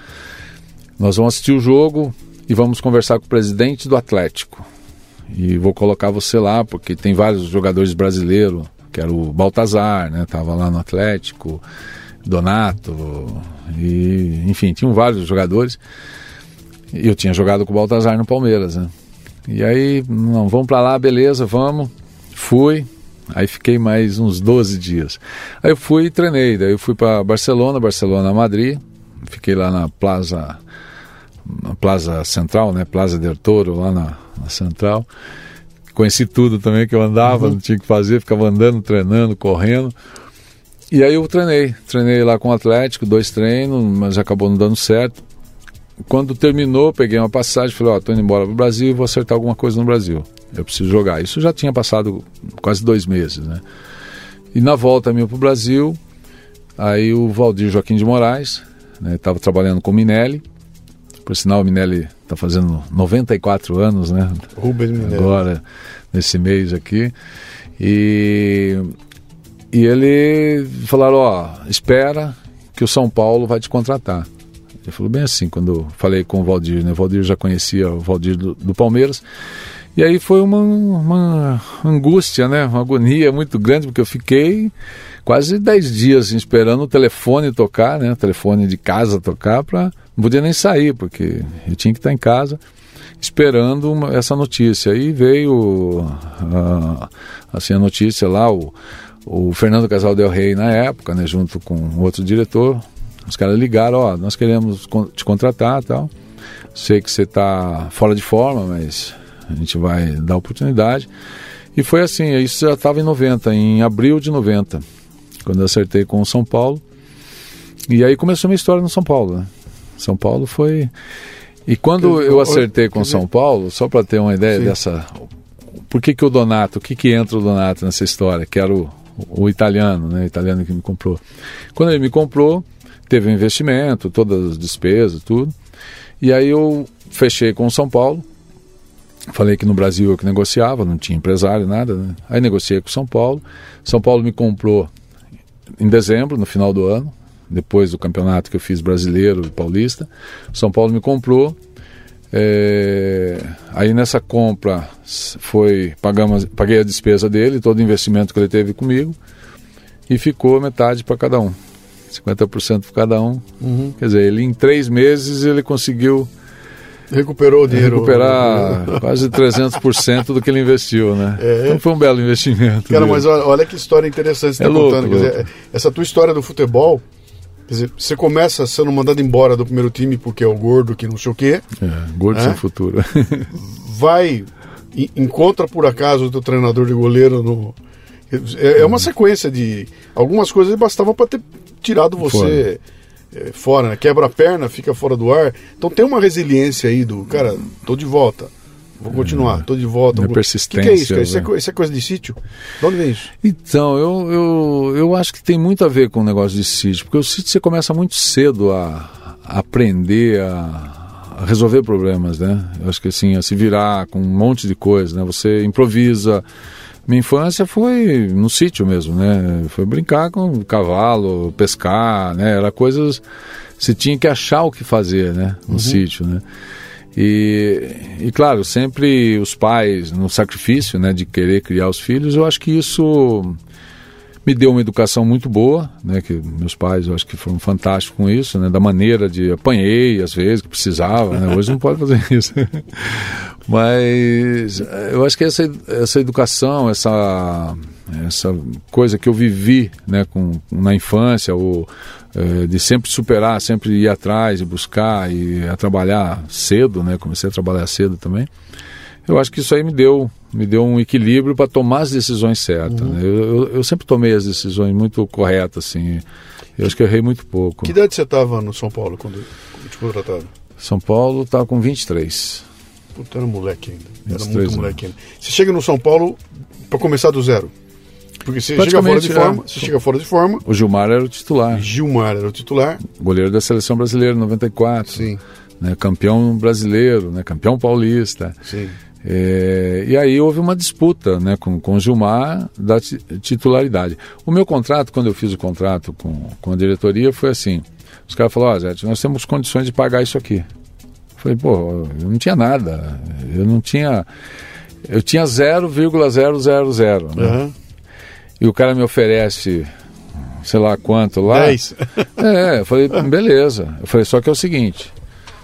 Nós vamos assistir o jogo e vamos conversar com o presidente do Atlético. E vou colocar você lá, porque tem vários jogadores brasileiros, que era o Baltazar, né, tava lá no Atlético, Donato, e enfim, tinham vários jogadores. E eu tinha jogado com o Baltazar no Palmeiras, né? E aí, não, vamos para lá, beleza, vamos. Fui, Aí fiquei mais uns 12 dias. Aí eu fui e treinei. Daí eu fui para Barcelona, Barcelona, Madrid. Fiquei lá na Plaza, na Plaza Central, né? Plaza del Toro, lá na, na Central. Conheci tudo também que eu andava, uhum. não tinha que fazer, ficava andando, treinando, correndo. E aí eu treinei. Treinei lá com o Atlético, dois treinos, mas acabou não dando certo. Quando terminou, peguei uma passagem, falei, ó, oh, tô indo embora pro Brasil e vou acertar alguma coisa no Brasil eu preciso jogar. Isso já tinha passado quase dois meses, né? E na volta minha para o Brasil, aí o Valdir Joaquim de Moraes, estava né, trabalhando com o Minelli, por sinal o Minelli está fazendo 94 anos, né? Rubens Minelli. Agora, nesse mês aqui. E, e ele falaram, ó, espera que o São Paulo vai te contratar. Ele falou bem assim, quando eu falei com o Valdir, né? O Valdir já conhecia o Valdir do, do Palmeiras. E aí foi uma, uma angústia, né? Uma agonia muito grande, porque eu fiquei quase 10 dias assim, esperando o telefone tocar, né? O telefone de casa tocar para não podia nem sair, porque eu tinha que estar em casa esperando uma, essa notícia. Aí veio a, assim a notícia lá, o, o Fernando Casal Del Rey na época, né, junto com outro diretor, os caras ligaram, ó, nós queremos te contratar, tal. Sei que você está fora de forma, mas a gente vai dar oportunidade. E foi assim, isso já estava em 90, em abril de 90, quando eu acertei com o São Paulo. E aí começou minha história no São Paulo, né? São Paulo foi. E quando eu acertei com São Paulo, só para ter uma ideia Sim. dessa. Por que, que o Donato, o que, que entra o Donato nessa história? Que era o, o italiano, né? O italiano que me comprou. Quando ele me comprou, teve um investimento, todas as despesas, tudo. E aí eu fechei com o São Paulo. Falei que no Brasil eu que negociava, não tinha empresário, nada. Né? Aí negociei com São Paulo. São Paulo me comprou em dezembro, no final do ano depois do campeonato que eu fiz brasileiro e paulista. São Paulo me comprou. É, aí nessa compra foi pagamos, paguei a despesa dele, todo o investimento que ele teve comigo e ficou metade para cada um, 50% para cada um. Uhum. Quer dizer, ele em três meses ele conseguiu Recuperou o dinheiro. Recuperar quase 300% do que ele investiu, né? É. Então foi um belo investimento. Cara, dele. mas olha que história interessante você é está contando. Dizer, essa tua história do futebol, Quer dizer, você começa sendo mandado embora do primeiro time porque é o gordo que não sei o quê. É, gordo sem futuro. vai, encontra por acaso o teu treinador de goleiro no. É, é uma sequência de. Algumas coisas bastava para ter tirado você fora, é, fora né? Quebra a perna, fica fora do ar. Então tem uma resiliência aí do. Cara, tô de volta. Vou continuar, estou de volta. Minha persistência. O que, que, é isso, cara? Isso é, isso é, coisa de sítio? De onde vem isso? Então, eu, eu, eu acho que tem muito a ver com o negócio de sítio, porque o sítio você começa muito cedo a, a aprender a, a, resolver problemas, né? Eu acho que assim, a se virar com um monte de coisa, né? Você improvisa. Minha infância foi no sítio mesmo, né? Foi brincar com cavalo, pescar, né? Era coisas. Você tinha que achar o que fazer, né? No uhum. sítio, né? E, e claro, sempre os pais no sacrifício né, de querer criar os filhos, eu acho que isso me deu uma educação muito boa, né, que meus pais eu acho que foram fantásticos com isso, né, da maneira de apanhei às vezes que precisava, né, hoje não pode fazer isso. Mas eu acho que essa, essa educação, essa, essa coisa que eu vivi né, com, na infância, ou é, de sempre superar, sempre ir atrás e buscar e a trabalhar cedo, né? Comecei a trabalhar cedo também. Eu acho que isso aí me deu, me deu um equilíbrio para tomar as decisões certas. Uhum. Né? Eu, eu, eu, sempre tomei as decisões muito corretas, assim. Eu acho que eu errei muito pouco. Que idade você estava no São Paulo quando, te contrataram? São Paulo estava com 23. Puta, era moleque ainda. Era muito anos. moleque ainda. Você chega no São Paulo para começar do zero? Porque você chega fora de forma. É. Você chega fora de forma. O Gilmar era o titular. Gilmar era o titular. Goleiro da seleção brasileira 94. Sim. Né, campeão brasileiro, né, campeão paulista. Sim. É, e aí houve uma disputa né, com, com o Gilmar da titularidade. O meu contrato, quando eu fiz o contrato com, com a diretoria, foi assim: os caras falaram, ó, oh, Zé, nós temos condições de pagar isso aqui. Eu falei, pô, eu não tinha nada. Eu não tinha. Eu tinha 0,000. Né? Uhum e o cara me oferece sei lá quanto lá. 10. É, eu falei, beleza. Eu falei, só que é o seguinte,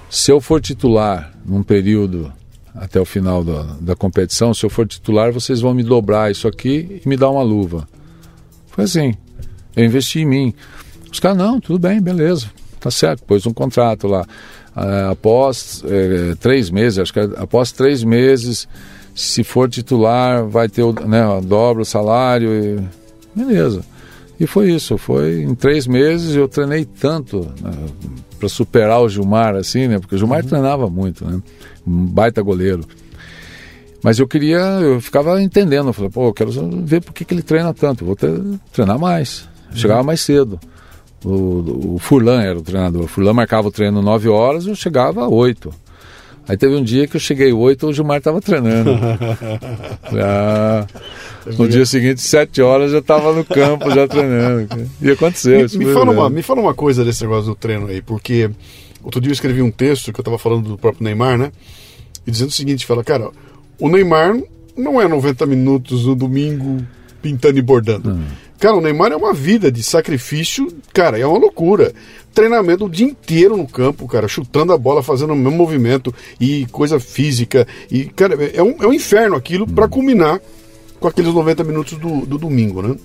se eu for titular num período até o final da, da competição, se eu for titular, vocês vão me dobrar isso aqui e me dar uma luva. Foi assim, eu investi em mim. Os caras, não, tudo bem, beleza, tá certo, pôs um contrato lá. Uh, após uh, três meses, acho que é, após três meses se for titular, vai ter o, né, dobra o salário. E... Beleza. E foi isso. Foi em três meses eu treinei tanto né, para superar o Gilmar, assim, né? Porque o Gilmar uhum. treinava muito, né? Um baita goleiro. Mas eu queria, eu ficava entendendo, eu falei, pô, eu quero ver por que, que ele treina tanto, vou ter, treinar mais. Eu chegava uhum. mais cedo. O, o Furlan era o treinador. O Furlan marcava o treino 9 horas, eu chegava às 8. Aí teve um dia que eu cheguei oito, o Gilmar estava treinando. ah, no dia seguinte, sete horas, já estava no campo, já treinando. E aconteceu. Me, me fala uma, me fala uma coisa desse negócio do treino aí, porque outro dia eu escrevi um texto que eu estava falando do próprio Neymar, né? E dizendo o seguinte, fala, cara, o Neymar não é 90 minutos no domingo pintando e bordando. Hum. Cara, o Neymar é uma vida de sacrifício, cara, é uma loucura treinamento o dia inteiro no campo, cara, chutando a bola, fazendo o mesmo movimento e coisa física. E, cara, é um, é um inferno aquilo para culminar com aqueles 90 minutos do, do domingo, né?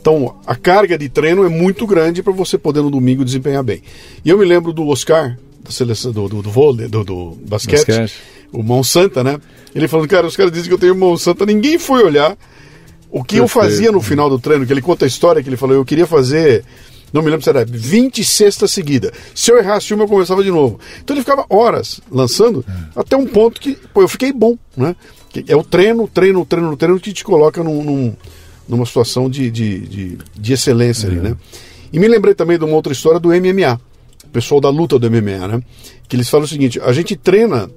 Então, a carga de treino é muito grande para você poder no domingo desempenhar bem. E eu me lembro do Oscar, da seleção do, do, do vôlei, do, do basquete, basquete, o Mão Santa, né? Ele falando, cara, os caras dizem que eu tenho mão santa, ninguém foi olhar o que Perfeito. eu fazia no final do treino, que ele conta a história que ele falou, eu queria fazer não me lembro se era 20 cestas seguidas. Se eu errasse uma, eu começava de novo. Então ele ficava horas lançando, é. até um ponto que, pô, eu fiquei bom, né? É o treino, treino, treino, treino que te coloca num, num, numa situação de, de, de, de excelência é. ali, né? E me lembrei também de uma outra história do MMA, o pessoal da luta do MMA, né? Que eles falam o seguinte: a gente treina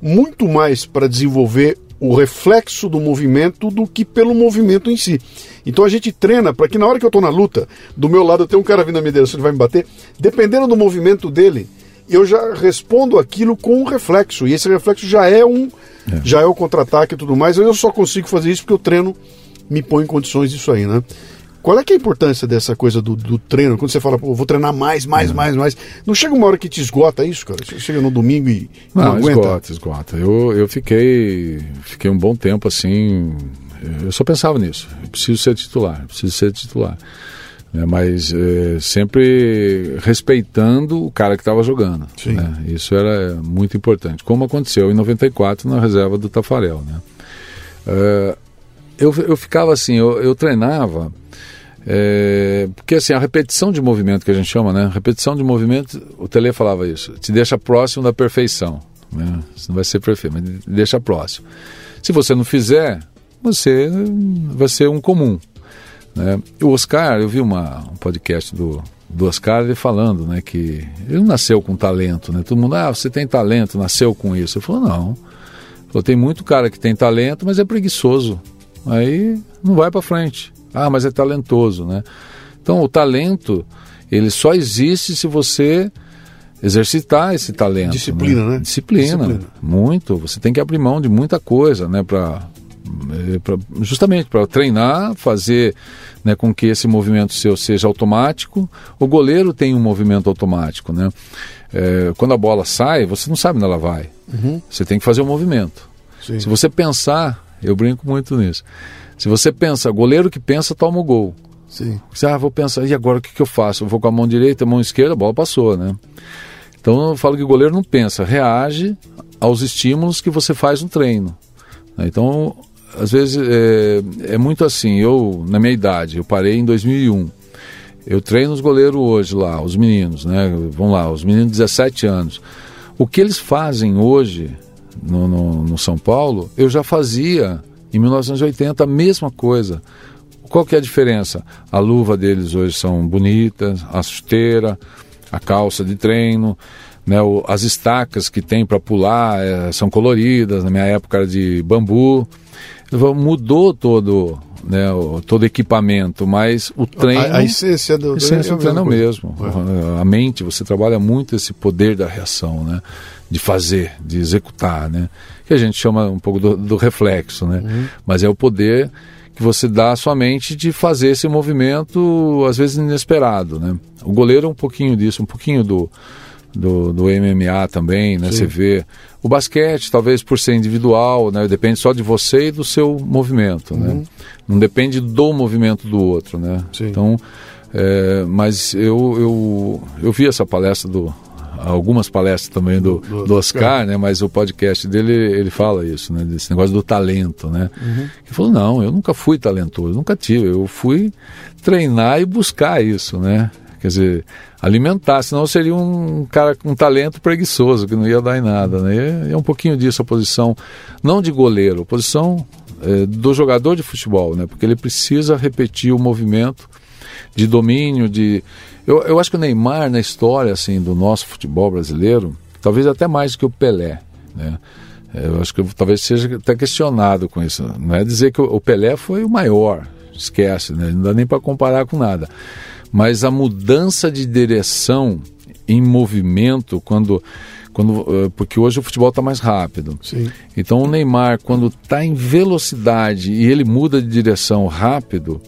muito mais para desenvolver o reflexo do movimento do que pelo movimento em si. Então a gente treina para que na hora que eu estou na luta, do meu lado tem um cara vindo na minha direção, ele vai me bater, dependendo do movimento dele, eu já respondo aquilo com um reflexo. E esse reflexo já é um é. já é o contra-ataque e tudo mais. Eu só consigo fazer isso porque o treino me põe em condições disso aí, né? Qual é, é a importância dessa coisa do, do treino? Quando você fala, pô, vou treinar mais, mais, é. mais, mais. Não chega uma hora que te esgota isso, cara? Você chega no domingo e não, não aguenta? esgota, esgota. Eu, eu fiquei, fiquei um bom tempo assim. Eu só pensava nisso. Eu preciso ser titular, preciso ser titular. É, mas é, sempre respeitando o cara que estava jogando. Né? Isso era muito importante. Como aconteceu em 94 na reserva do Tafarel. Né? É, eu, eu ficava assim, eu, eu treinava é, porque assim, a repetição de movimento que a gente chama, né? Repetição de movimento, o Tele falava isso, te deixa próximo da perfeição. Né? Você não vai ser perfeito, mas deixa próximo. Se você não fizer, você vai ser um comum. Né? O Oscar, eu vi uma, um podcast do, do Oscar ele falando né, que ele nasceu com talento. Né? Todo mundo, ah, você tem talento, nasceu com isso. Eu falo, não. Falou, tem muito cara que tem talento, mas é preguiçoso. Aí não vai para frente. Ah, mas é talentoso, né? Então, o talento, ele só existe se você exercitar esse talento. Disciplina, né? né? Disciplina, Disciplina, muito. Você tem que abrir mão de muita coisa, né? Pra, eh, justamente para treinar, fazer né, com que esse movimento seu seja automático. O goleiro tem um movimento automático, né? É, quando a bola sai, você não sabe onde ela vai. Uhum. Você tem que fazer o movimento. Sim. Se você pensar, eu brinco muito nisso. Se você pensa, goleiro que pensa, toma o gol. Sim. Você, ah, vou pensar, e agora o que, que eu faço? Eu vou com a mão direita, a mão esquerda, a bola passou, né? Então eu falo que o goleiro não pensa, reage aos estímulos que você faz no treino. Então, às vezes é, é, muito assim. Eu, na minha idade, eu parei em 2001. Eu treino os goleiros hoje lá, os meninos, né? Vão lá, os meninos de 17 anos. O que eles fazem hoje no, no, no São Paulo, eu já fazia em 1980, a mesma coisa. Qual que é a diferença? A luva deles hoje são bonitas, a chuteira, a calça de treino, né, o, as estacas que tem para pular é, são coloridas, na minha época era de bambu. Mudou todo, né, o, todo equipamento, mas o treino. A, a essência do, essência do treino é o mesmo. É. A mente, você trabalha muito esse poder da reação, né? De fazer, de executar, né? Que a gente chama um pouco do, do reflexo, né? Uhum. Mas é o poder que você dá à sua mente de fazer esse movimento, às vezes inesperado, né? O goleiro é um pouquinho disso, um pouquinho do, do, do MMA também, né? Sim. Você vê o basquete, talvez por ser individual, né? Depende só de você e do seu movimento, né? uhum. né? Não depende do movimento do outro, né? Sim. Então, é, mas eu, eu, eu vi essa palestra do algumas palestras também do, do, do Oscar, né? Mas o podcast dele ele fala isso, né? Desse negócio do talento, né? Uhum. Ele falou não, eu nunca fui talentoso, nunca tive. Eu fui treinar e buscar isso, né? Quer dizer, alimentar, senão seria um cara com um talento preguiçoso, que não ia dar em nada. Né? E é um pouquinho disso a posição, não de goleiro, a posição é, do jogador de futebol, né? porque ele precisa repetir o movimento de domínio, de. Eu, eu acho que o Neymar, na história assim, do nosso futebol brasileiro, talvez até mais que o Pelé. Né? É, eu acho que talvez seja até questionado com isso. Não é dizer que o Pelé foi o maior, esquece, né? não dá nem para comparar com nada mas a mudança de direção em movimento quando quando eh, porque hoje o futebol está mais rápido. Sim. Então o Neymar quando está em velocidade e ele muda de direção rápido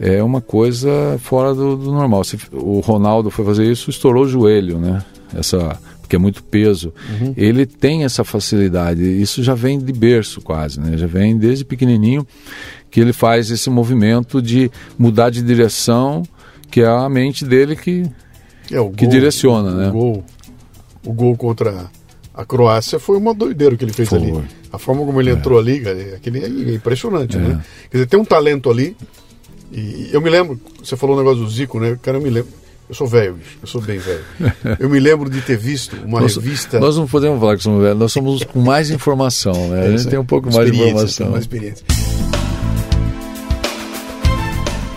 é uma coisa fora do, do normal. Se o Ronaldo foi fazer isso, estourou o joelho, né? Essa porque é muito peso. Uhum. Ele tem essa facilidade. Isso já vem de berço quase, né? Já vem desde pequenininho que ele faz esse movimento de mudar de direção que é a mente dele que, é, que gol, direciona, o, né? O gol, o gol contra a Croácia foi uma doideira que ele fez foi. ali. A forma como ele é. entrou ali, aquele é impressionante, é. né? Quer dizer, tem um talento ali. E eu me lembro, você falou o um negócio do Zico, né? Cara, eu me lembro. Eu sou velho, eu sou bem velho. Eu me lembro de ter visto uma nós, revista. Nós não podemos falar que somos velhos, nós somos com mais informação, né? a gente tem um pouco mais de informação. Mais experiência.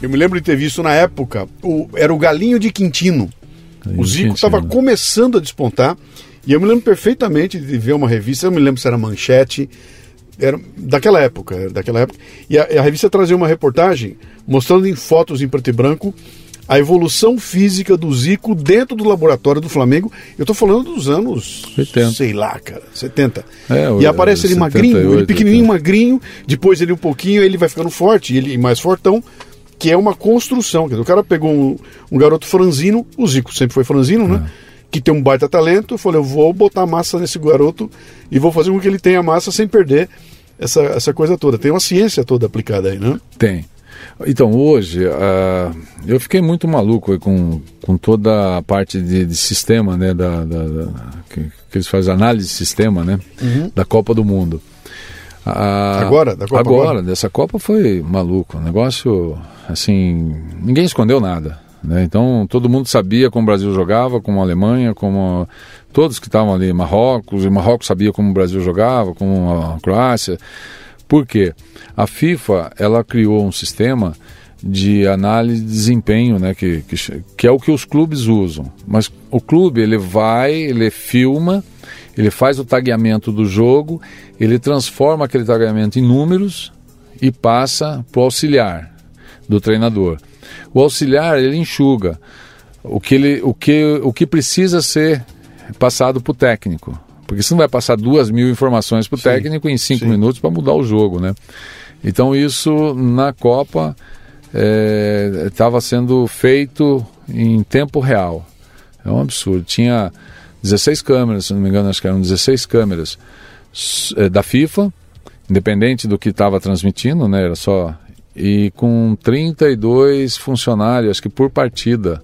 Eu me lembro de ter visto na época, o, era o Galinho de Quintino. O Zico estava começando a despontar. E eu me lembro perfeitamente de ver uma revista, eu me lembro se era Manchete, era daquela época, daquela época. E a, a, revista trazia uma reportagem mostrando em fotos em preto e branco a evolução física do Zico dentro do laboratório do Flamengo. Eu estou falando dos anos 70. sei lá, cara, 70. É, e aparece ele 78, magrinho, ele pequenininho, 80. magrinho, depois ele um pouquinho, ele vai ficando forte, ele mais fortão que é uma construção. Dizer, o cara pegou um, um, garoto franzino, o Zico sempre foi franzino, né? É. Que tem um baita talento. Falei, eu vou botar massa nesse garoto e vou fazer com que ele tenha massa sem perder essa, essa coisa toda. Tem uma ciência toda aplicada aí, né? Tem. Então, hoje, uh, eu fiquei muito maluco com, com toda a parte de, de sistema, né? Da, da, da que, que, eles fazem análise de sistema, né? Uhum. Da Copa do Mundo. Uh, agora? Da Copa agora, agora, dessa Copa foi maluco. Um negócio assim, ninguém escondeu nada. Né? Então todo mundo sabia como o Brasil jogava, como a Alemanha, como todos que estavam ali, Marrocos, e Marrocos sabia como o Brasil jogava, como a Croácia. Por quê? A FIFA ela criou um sistema de análise de desempenho, né, que, que, que é o que os clubes usam. Mas o clube ele vai, ele filma, ele faz o tagueamento do jogo, ele transforma aquele tagueamento em números e passa para o auxiliar do treinador. O auxiliar ele enxuga o que, ele, o que, o que precisa ser passado para o técnico. Porque você não vai passar duas mil informações para o técnico em cinco sim. minutos para mudar o jogo, né? Então isso na Copa estava é, sendo feito em tempo real. É um absurdo. Tinha 16 câmeras, se não me engano, acho que eram 16 câmeras é, da FIFA, independente do que estava transmitindo, né? Era só e com 32 funcionários, acho que por partida,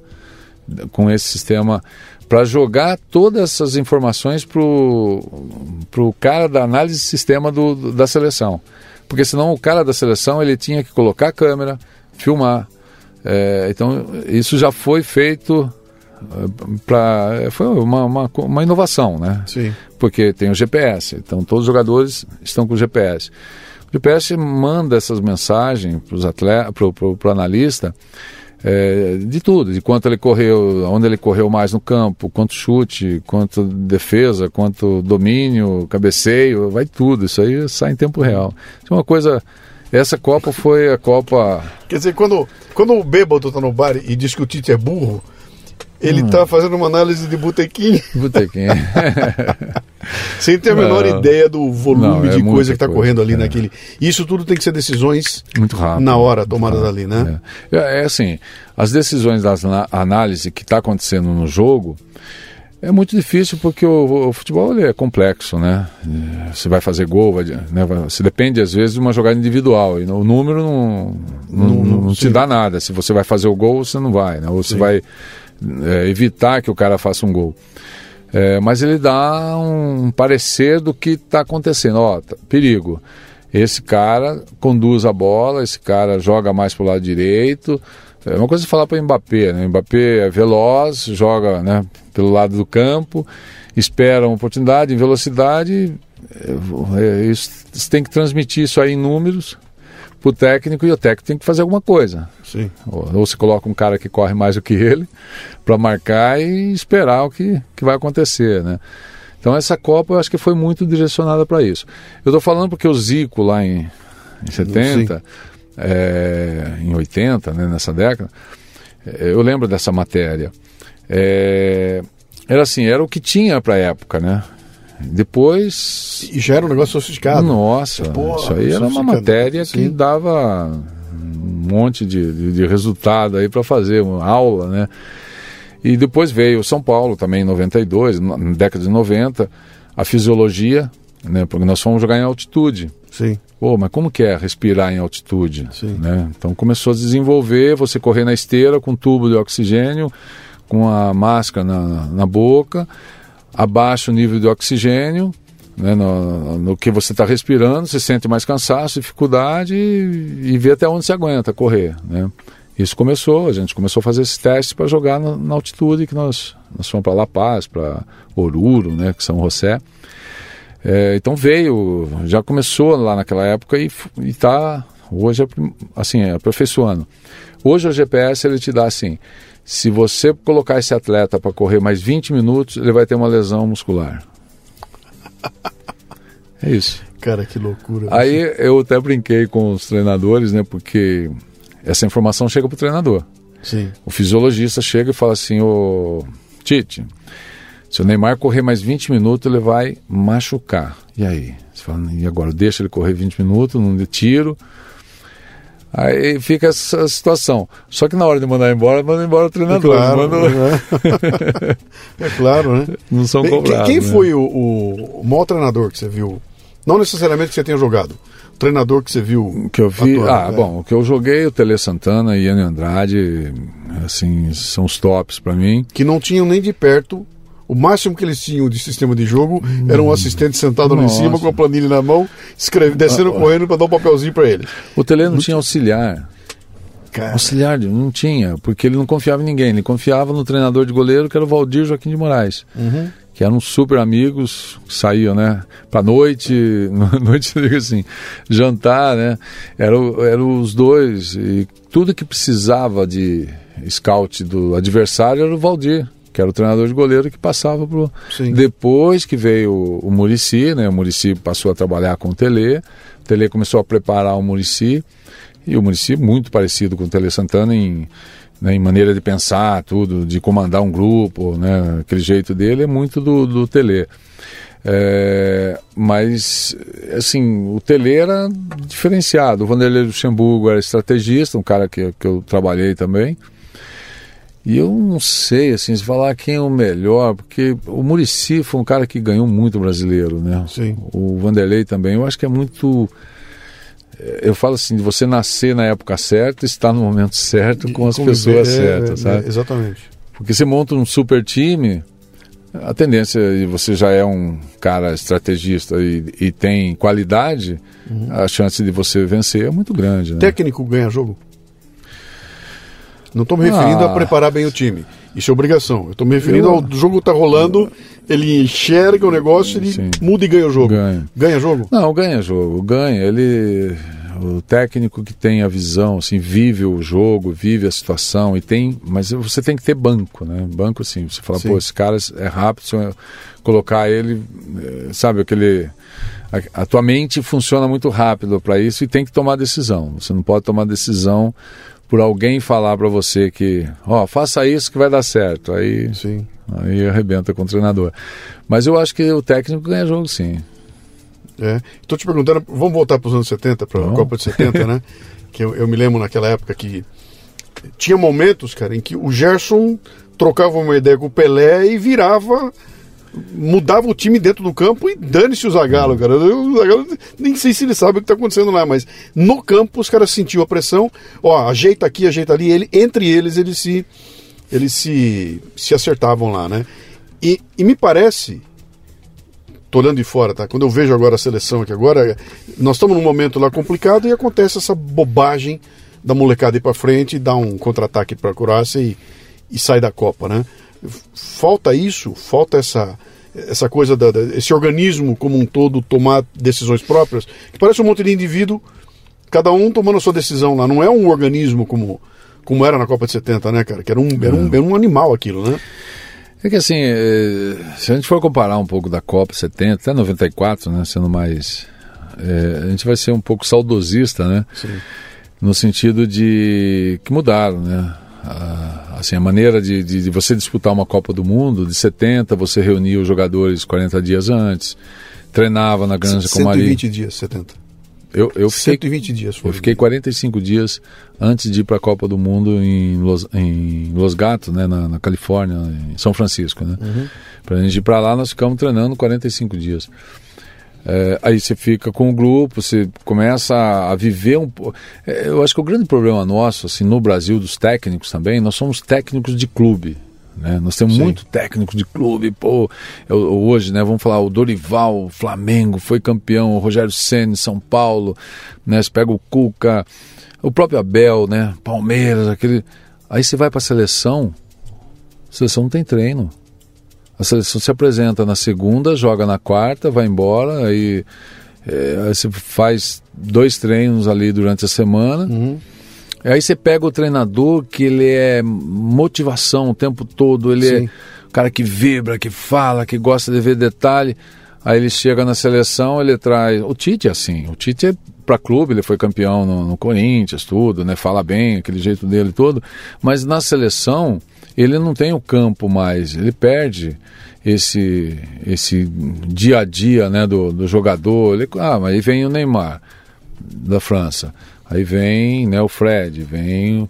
com esse sistema, para jogar todas essas informações para o cara da análise de sistema do, da seleção. Porque senão o cara da seleção ele tinha que colocar a câmera, filmar. É, então isso já foi feito para foi uma, uma, uma, inovação, né? Sim. Porque tem o GPS, então todos os jogadores estão com o GPS. O GPS manda essas mensagens para os atletas, para o analista, é, de tudo, de quanto ele correu, onde ele correu mais no campo, quanto chute, quanto defesa, quanto domínio, cabeceio, vai tudo. Isso aí sai em tempo real. Isso é uma coisa. Essa Copa foi a Copa. Quer dizer, quando, quando o bêbado está no bar e diz que o Tite é burro, ele está hum. fazendo uma análise de botequim. Botequim. Sem ter a menor não, ideia do volume não, é de coisa que está correndo ali é. naquele. Isso tudo tem que ser decisões muito rápido, na hora tomadas ali, né? É. é. é assim, as decisões da análise que está acontecendo no jogo é muito difícil porque o, o futebol é complexo, né? Você vai fazer gol, vai, né? Você depende às vezes de uma jogada individual e o número não, não, não, não te dá nada. Se você vai fazer o gol, você não vai, né? Ou você vai é, evitar que o cara faça um gol. É, mas ele dá um parecer do que está acontecendo. Ó, tá, perigo. Esse cara conduz a bola, esse cara joga mais para o lado direito. É uma coisa falar para o Mbappé, né? O Mbappé é veloz, joga né, pelo lado do campo, espera uma oportunidade em velocidade. É, é, isso, tem que transmitir isso aí em números para o técnico e o técnico tem que fazer alguma coisa. Sim. Ou, ou se coloca um cara que corre mais do que ele para marcar e esperar o que, que vai acontecer, né? Então essa Copa eu acho que foi muito direcionada para isso. Eu estou falando porque o Zico lá em, em 70, é, em 80, né, nessa década, é, eu lembro dessa matéria. É, era assim, era o que tinha para a época, né? Depois. E já era um negócio sofisticado. Nossa, Porra, isso aí era uma matéria que dava um monte de, de, de resultado aí para fazer uma aula, né? E depois veio São Paulo também em 92, na década de 90, a fisiologia, né? Porque nós fomos jogar em altitude. Sim. Pô, mas como que é respirar em altitude? Sim. Né? Então começou a desenvolver, você correr na esteira com tubo de oxigênio, com a máscara na, na boca, abaixa o nível de oxigênio, né, no, no, que você está respirando, você sente mais cansaço, dificuldade e, e vê até onde você aguenta correr. Né? Isso começou, a gente começou a fazer esses testes para jogar na, na, altitude que nós, nós fomos para La Paz, para Oruro, né, que São José. É, então veio, já começou lá naquela época e está hoje assim, é, aperfeiçoando. Hoje o GPS ele te dá assim, se você colocar esse atleta para correr mais 20 minutos, ele vai ter uma lesão muscular. É isso. Cara, que loucura. Aí eu até brinquei com os treinadores, né? Porque essa informação chega para o treinador. Sim. O fisiologista chega e fala assim: Ô Tite, se o Neymar correr mais 20 minutos, ele vai machucar. E aí? Você fala, e agora? Deixa ele correr 20 minutos, não de tiro. Aí fica essa situação. Só que na hora de mandar embora, manda embora o treinador. É claro, manda... né? é claro né? Não são cobrados. Quem né? foi o, o, o maior treinador que você viu? Não necessariamente que você tenha jogado. O treinador que você viu. Que eu vi. atuando, ah, é. bom, o que eu joguei, o Tele Santana e Andrade, assim, são os tops para mim. Que não tinham nem de perto o máximo que eles tinham de sistema de jogo era um assistente sentado lá em Nossa. cima com a planilha na mão, escreve, descendo correndo para dar um papelzinho para ele. O Tele não tinha auxiliar. Cara, Auxiliar não tinha, porque ele não confiava em ninguém. Ele confiava no treinador de goleiro, que era o Valdir Joaquim de Moraes. Uhum. Que eram super amigos, saíam, né? Pra noite, noite, digo assim, jantar, né? Eram era os dois. E tudo que precisava de scout do adversário era o Valdir, que era o treinador de goleiro que passava pro. Sim. Depois que veio o, o Murici, né? O Murici passou a trabalhar com o Tele. O Tele começou a preparar o Murici. E o Murici muito parecido com o Tele Santana em, né, em maneira de pensar, tudo, de comandar um grupo, né? Aquele jeito dele é muito do, do Tele. É, mas, assim, o Tele era diferenciado. O Vanderlei Luxemburgo era estrategista, um cara que, que eu trabalhei também. E eu não sei, assim, se falar quem é o melhor, porque o Murici foi um cara que ganhou muito brasileiro, né? Sim. O Vanderlei também. Eu acho que é muito. eh, Eu falo assim, de você nascer na época certa, estar no momento certo com as Conviver, pessoas é, certas, é, sabe? exatamente. Porque você monta um super time, a tendência, e você já é um cara estrategista e, e tem qualidade, a chance de você vencer é muito grande. Né? Técnico ganha jogo? Não estou me referindo Ah. a preparar bem o time. Isso é obrigação. Eu estou me referindo Eu- ao jogo tá rolando, ele enxerga o negócio, ele Sim. muda e ganha o jogo. Ganha. Ganha jogo? Não, ganha jogo, ganha. Ele, o técnico que tem a visão, assim, vive o jogo, vive a situação e tem, mas você tem que ter banco, né? Banco, assim, você fala, Sim. pô, esse cara é rápido, se eu colocar ele, eh, sabe, aquele, a, a tua mente funciona muito rápido para isso e tem que tomar decisão. Você não pode tomar decisão por alguém falar para você que, ó, faça isso que vai dar certo. Aí Sim. Aí arrebenta com o treinador. Mas eu acho que o técnico ganha jogo sim. É. Estou te perguntando, vamos voltar para os anos 70, para a. Copa de 70, né? Que eu, eu me lembro naquela época que tinha momentos, cara, em que o Gerson trocava uma ideia com o Pelé e virava, mudava o time dentro do campo e dane-se o Zagallo, cara. O Zagallo, nem sei se ele sabe o que está acontecendo lá, mas no campo os caras sentiam a pressão, ó, ajeita aqui, ajeita ali, ele, entre eles eles se eles se, se acertavam lá, né? E, e me parece, tô olhando de fora, tá? Quando eu vejo agora a seleção aqui agora, nós estamos num momento lá complicado e acontece essa bobagem da molecada ir para frente, dar um contra-ataque para a Croácia e, e sai da Copa, né? Falta isso, falta essa essa coisa da, esse organismo como um todo tomar decisões próprias, que parece um monte de indivíduo, cada um tomando a sua decisão lá, não é um organismo como como era na Copa de 70, né, cara? Que era um, era um, era um animal aquilo, né? É que assim, é, se a gente for comparar um pouco da Copa 70 até 94, né, sendo mais. É, a gente vai ser um pouco saudosista, né? Sim. No sentido de que mudaram, né? A, assim, a maneira de, de, de, você disputar uma Copa do Mundo, de 70, você reunia os jogadores 40 dias antes, treinava na Granja Comari. 120 dias, 70. Eu, eu fiquei, 120 dias foi. Eu fiquei 45 dias antes de ir para a Copa do Mundo em Los, em Los Gatos, né, na, na Califórnia, em São Francisco. Né? Uhum. Para a gente ir para lá, nós ficamos treinando 45 dias. É, aí você fica com o grupo, você começa a, viver um pouco. É, eu acho que o grande problema nosso, assim, no Brasil, dos técnicos também, nós somos técnicos de clube. Né? Nós temos Sim. muito técnico de clube, pô, eu, hoje, né, vamos falar, o Dorival, Flamengo, foi campeão, o Rogério Senna, São Paulo, né, você pega o Cuca, o próprio Abel, né, Palmeiras, aquele... Aí você vai para a seleção, a seleção não tem treino. A seleção se apresenta na segunda, joga na quarta, vai embora, aí, é, aí você faz dois treinos ali durante a semana... Uhum Aí você pega o treinador que ele é motivação o tempo todo, ele é Sim. é o cara que vibra, que fala, que gosta de ver detalhe. Aí ele chega na seleção, ele traz. O Tite é assim, o Tite é para clube, ele foi campeão no, no, Corinthians, tudo, né? Fala bem, aquele jeito dele todo. Mas na seleção, ele não tem o campo mais, ele perde esse esse dia a dia, né, do, do jogador. Ele, ah, mas aí vem o Neymar da França. Aí vem né, o Fred, vem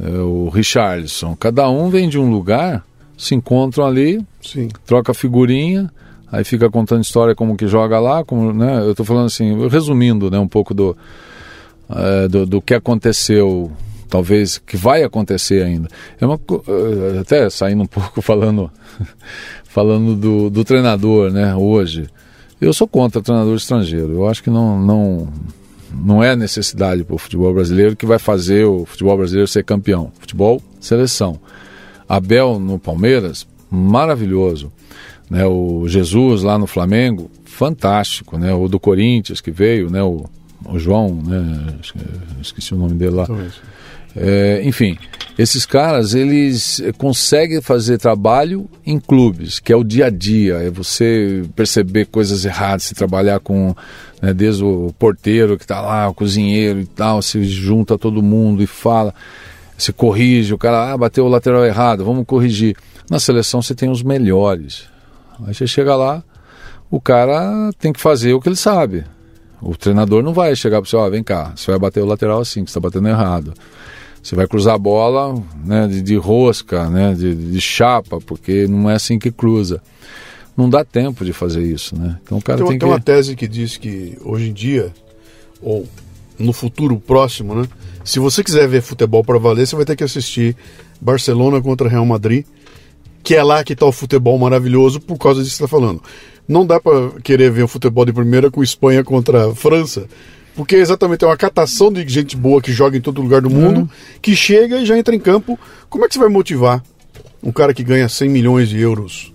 é, o Richardson. Cada um vem de um lugar, se encontram ali, Sim. troca figurinha, aí fica contando história como que joga lá. Como, né, eu estou falando assim, resumindo né, um pouco do, é, do, do, que aconteceu, talvez que vai acontecer ainda. É uma, é, até saindo um pouco falando, falando do, do treinador né, hoje. Eu sou contra treinador estrangeiro. Eu acho que não, não, não é necessidade para o futebol brasileiro que vai fazer o futebol brasileiro ser campeão. Futebol, seleção. Abel no Palmeiras, maravilhoso. Né, o Jesus lá no Flamengo, fantástico. Né, o do Corinthians que veio, né, o, o João, né, esqueci o nome dele lá. É, enfim, esses caras, eles conseguem fazer trabalho em clubes, que é o dia a dia, é você perceber coisas erradas, se trabalhar com, né, desde o porteiro que está lá, o cozinheiro e tal, se junta todo mundo e fala, se corrige, o cara, ah, bateu o lateral errado, vamos corrigir. Na seleção você tem os melhores. Aí você chega lá, o cara tem que fazer o que ele sabe. O treinador não vai chegar para você, ó, oh, vem cá, você vai bater o lateral assim, que está batendo errado. Você vai cruzar a bola né, de, de rosca, né, de, de, chapa, porque não é assim que cruza. Não dá tempo de fazer isso, né? Então o cara tem, tem, tem que... uma tese que diz que hoje em dia, ou no futuro próximo, né? Se você quiser ver futebol para valer, você vai ter que assistir Barcelona contra Real Madrid, que é lá que está o futebol maravilhoso por causa disso que você está falando. Não dá para querer ver o futebol de primeira com Espanha contra França, porque exatamente é uma catação de gente boa que joga em todo lugar do mundo, uhum. que chega e já entra em campo. Como é que você vai motivar um cara que ganha 100 milhões de euros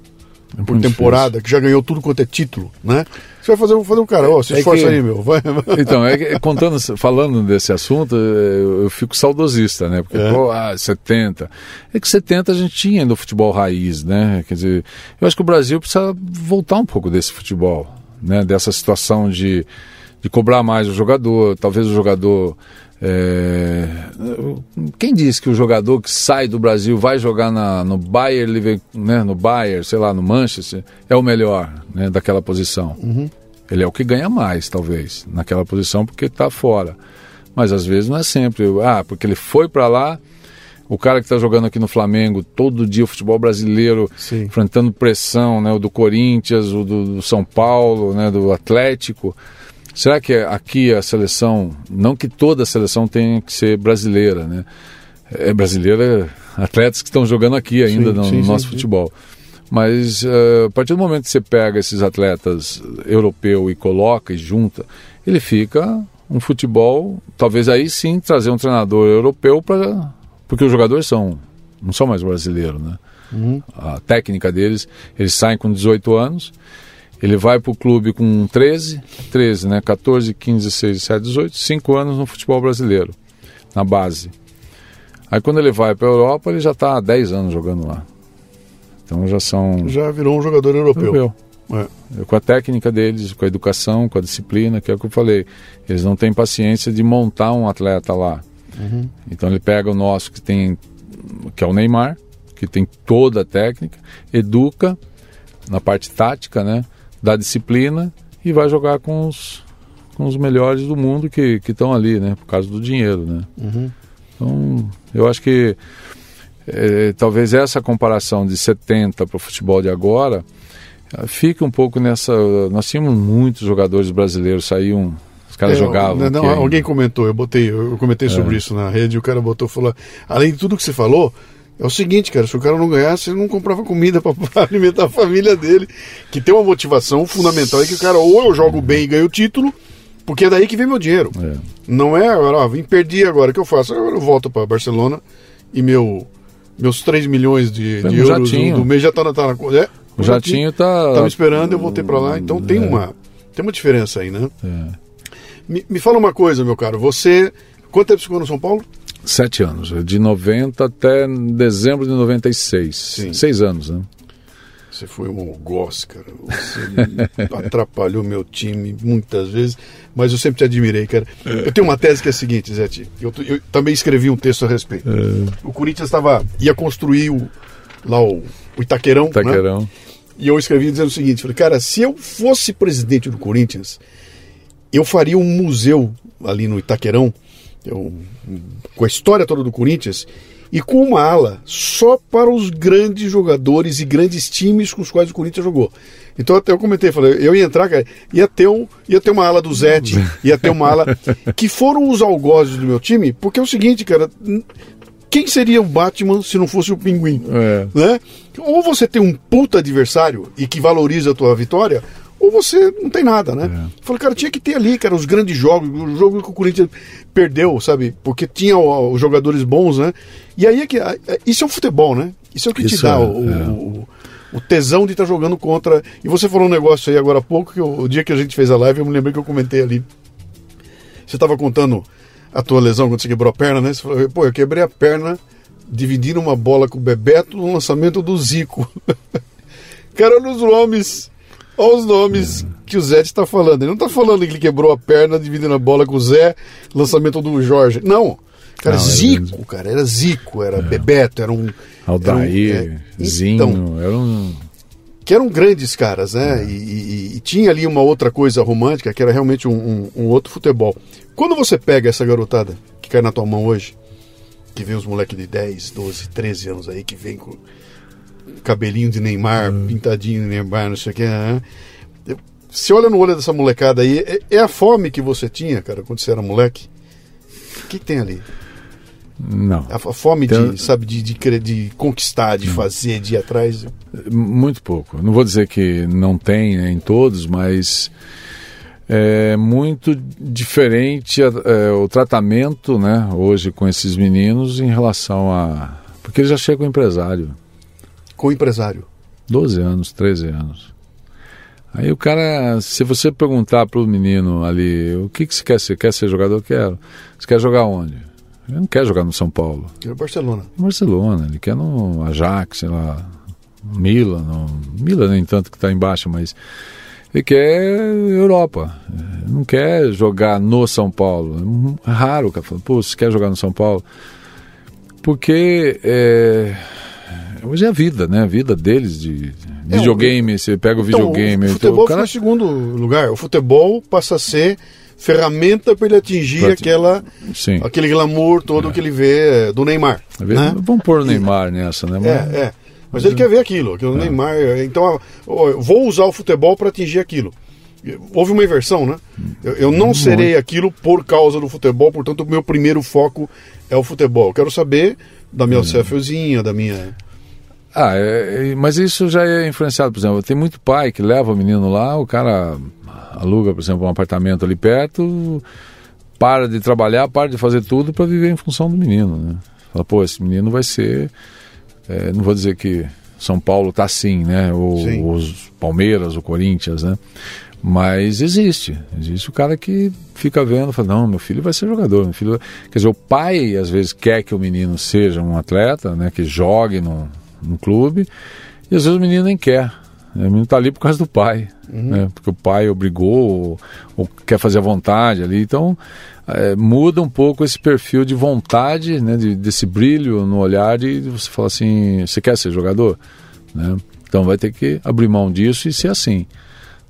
é por temporada, difícil. que já ganhou tudo quanto é título, né? Você vai fazer, fazer um cara, ó, oh, se é esforça que... aí, meu. Vai. Então, é que, contando, falando desse assunto, eu, eu fico saudosista, né? Porque, é. pô, ah, 70. É que 70 a gente tinha ainda o futebol raiz, né? Quer dizer, eu acho que o Brasil precisa voltar um pouco desse futebol, né? Dessa situação de de cobrar mais o jogador, talvez o jogador. É... Quem disse que o jogador que sai do Brasil vai jogar na, no Bayern, né, no Bayern, sei lá, no Manchester, é o melhor né, daquela posição? Uhum. Ele é o que ganha mais, talvez, naquela posição, porque está fora. Mas às vezes não é sempre. Ah, porque ele foi para lá, o cara que está jogando aqui no Flamengo, todo dia o futebol brasileiro, Sim. enfrentando pressão, né, o do Corinthians, o do, do São Paulo, né, do Atlético. Será que aqui a seleção, não que toda a seleção tenha que ser brasileira, né? É brasileira, atletas que estão jogando aqui ainda sim, no, sim, nosso sim, futebol. Mas uh, a partir do momento que você pega esses atletas europeu e coloca e junta, ele fica um futebol, talvez aí sim trazer um treinador europeu para porque os jogadores são não são mais brasileiros, né? Uhum. A técnica deles, eles saem com 18 anos ele vai para o clube com 13, 13, né? 14, 15, 16, 17, 18, 5 anos no futebol brasileiro, na base. Aí quando ele vai para a Europa, ele já está há 10 anos jogando lá. Então já são. Já virou um jogador europeu. europeu. É. Com a técnica deles, com a educação, com a disciplina, que é o que eu falei. Eles não têm paciência de montar um atleta lá. Uhum. Então ele pega o nosso que tem, que é o Neymar, que tem toda a técnica, educa na parte tática, né? Dá disciplina e vai jogar com os, com os melhores do mundo que estão ali, né? Por causa do dinheiro, né? Uhum. Então, eu acho que é, talvez essa comparação de 70 para o futebol de agora fique um pouco nessa. Nós tínhamos muitos jogadores brasileiros, saíam. Os caras é, jogavam. Não, alguém comentou, eu botei, eu comentei é. sobre isso na rede, e o cara botou falou. Além de tudo que você falou, é o seguinte, cara, se o cara não ganhasse, ele não comprava comida para alimentar a família dele. Que tem uma motivação fundamental, é que o cara, ou eu jogo bem e ganho o título, porque é daí que vem meu dinheiro. É. Não é agora, ó, vim perdi agora, o que eu faço? Agora eu volto para Barcelona e meu meus 3 milhões de, de euros do, do, mês já tá na, tá na é, o jatinho tá. Tá me esperando, eu voltei para lá. Então tem é. uma tem uma diferença aí, né? É. Me, me fala uma coisa, meu caro. Você. Quanto tempo você ficou no São Paulo? Sete anos. De 90 até dezembro de 96. Sim. Seis anos, né? Você foi um algoz, cara. Você atrapalhou meu time muitas vezes, mas eu sempre te admirei, cara. Eu tenho uma tese que é a seguinte, Zé eu, eu também escrevi um texto a respeito. É. O Corinthians estava ia construir o, lá o, o Itaquerão, né? Itaquerão. Né? E eu escrevi dizendo o seguinte, falei, cara, se eu fosse presidente do Corinthians, eu faria um museu ali no Itaquerão, com a história toda do Corinthians, e com uma ala só para os grandes jogadores e grandes times com os quais o Corinthians jogou. Então até eu comentei, falei, eu ia entrar, cara, ia ter, um, ia ter uma ala do Zete, ia ter uma ala que foram os algozes do meu time, porque é o seguinte, cara, quem seria o Batman se não fosse o Pinguim? É. Né? Ou você tem um puta adversário e que valoriza a tua vitória, ou você não tem nada, né? É. Falei, cara, tinha que ter ali, cara, os grandes jogos, o jogo que o Corinthians perdeu, sabe? Porque tinha os jogadores bons, né? E aí é que. Isso é o futebol, né? Isso é o que isso te dá é, o, é. o, o, tesão de estar tá jogando contra. E você falou um negócio aí agora há pouco, que o, o dia que a gente fez a live, eu me lembrei que eu comentei ali. Você estava contando a tua lesão quando você quebrou a perna, né? Você falou, pô, eu quebrei a perna dividindo uma bola com o Bebeto no lançamento do Zico. cara, os nomes Olha os nomes que o Zé está falando. Ele não está falando que ele quebrou a perna dividindo a bola com o Zé, lançamento do Jorge. Não. Cara, não, Zico, era... cara, era Zico, era é. Bebeto, era um. Aldair, era um, é, Zinho, então, era um. Que eram grandes caras, né? É. E, e, e, tinha ali uma outra coisa romântica, que era realmente um, um, um, outro futebol. Quando você pega essa garotada que cai na tua mão hoje, que vem os moleques de 10, 12, 13 anos aí, que vem com cabelinho de Neymar, uhum. pintadinho de Neymar, não sei o que. Né? Você olha no olho dessa molecada aí, é, é, a fome que você tinha, cara, quando você era moleque? O que, que tem ali? Não. A, fome então, de, sabe, de, de, de conquistar, de não. fazer, de ir atrás? Muito pouco. Não vou dizer que não tem né, em todos, mas é muito diferente é, o tratamento, né, hoje com esses meninos em relação a. Porque eles já chegam empresário com empresário? 12 anos, 13 anos. Aí o cara, se você perguntar para o menino ali, o que, que você quer ser? Quer ser jogador? Quero. Você quer jogar onde? Ele não quer jogar no São Paulo. Quer Barcelona. Barcelona, ele quer no Ajax, sei lá, Milan. No... Milan nem tanto que está embaixo, mas ele quer Europa. Ele não quer jogar no São Paulo. É raro o cara fala, pô, você quer jogar no São Paulo? Porque é, Hoje é a vida, né? A vida deles de é, videogame, você pega o então, videogame. O futebol então, o cara... fica em segundo lugar. O futebol passa a ser ferramenta para ele atingir pra... aquela, Sim. aquele glamour todo é. que ele vê é, do Neymar. Né? Vamos pôr o Neymar e... nessa, né? Mas... É, é. Mas ele quer ver aquilo, aquilo é. Neymar. Então, vou usar o futebol para atingir aquilo. Houve uma inversão, né? Eu, eu não serei aquilo por causa do futebol, portanto, o meu primeiro foco é o futebol. Eu quero saber da minha é. da minha ah, é, é, mas isso já é influenciado, por exemplo, tem muito pai que leva o menino lá, o cara aluga, por exemplo, um apartamento ali perto, para de trabalhar, para de fazer tudo para viver em função do menino, né? Fala, pô, esse menino vai ser, é, não vou dizer que São Paulo está assim, né? Ou os Palmeiras, o Corinthians, né? Mas existe, existe o cara que fica vendo, fala, não, meu filho vai ser jogador, meu filho, quer dizer, o pai às vezes quer que o menino seja um atleta, né? Que jogue no, no clube E às vezes o menino nem quer. O menino está ali por causa do pai, uhum. né? porque o pai obrigou ou, ou, quer fazer a vontade ali. Então é, muda um pouco esse perfil de vontade, né? De, desse brilho no olhar e você fala assim, você quer ser jogador? Né? Então vai ter que abrir mão disso e ser assim.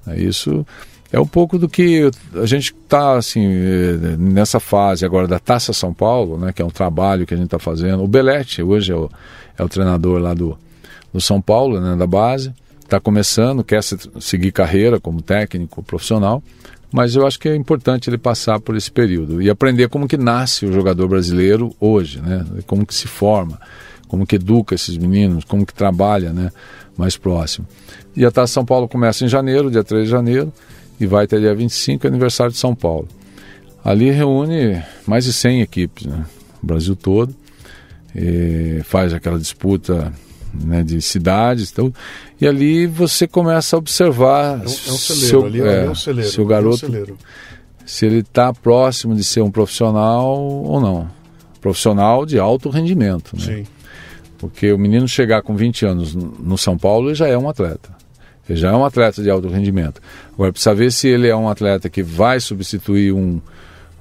É isso é um pouco do que a gente está assim eh, nessa fase agora da Taça São Paulo, né, que é um trabalho que a gente está fazendo. O Belete hoje é o, é o treinador lá do, do São Paulo, né, da base, está começando, quer seguir carreira como técnico profissional, mas eu acho que é importante ele passar por esse período e aprender como que nasce o jogador brasileiro hoje, né, como que se forma, como que educa esses meninos, como que trabalha, né, mais próximo. E a Taça São Paulo começa em janeiro, dia 3 de janeiro e vai até dia 25, aniversário de São Paulo. Ali reúne mais de 100 equipes, né? o Brasil todo, faz aquela disputa né, de cidades, então, e ali você começa a observar é um, é um celeiro, seu, ali é, é um celeiro, seu garoto, é um se ele está próximo de ser um profissional ou não. Profissional de alto rendimento. Né? Sim. Porque o menino chegar com 20 anos no São Paulo, ele já é um atleta. Ele já é um atleta de alto rendimento. Agora, precisa ver se ele é um atleta que vai substituir um,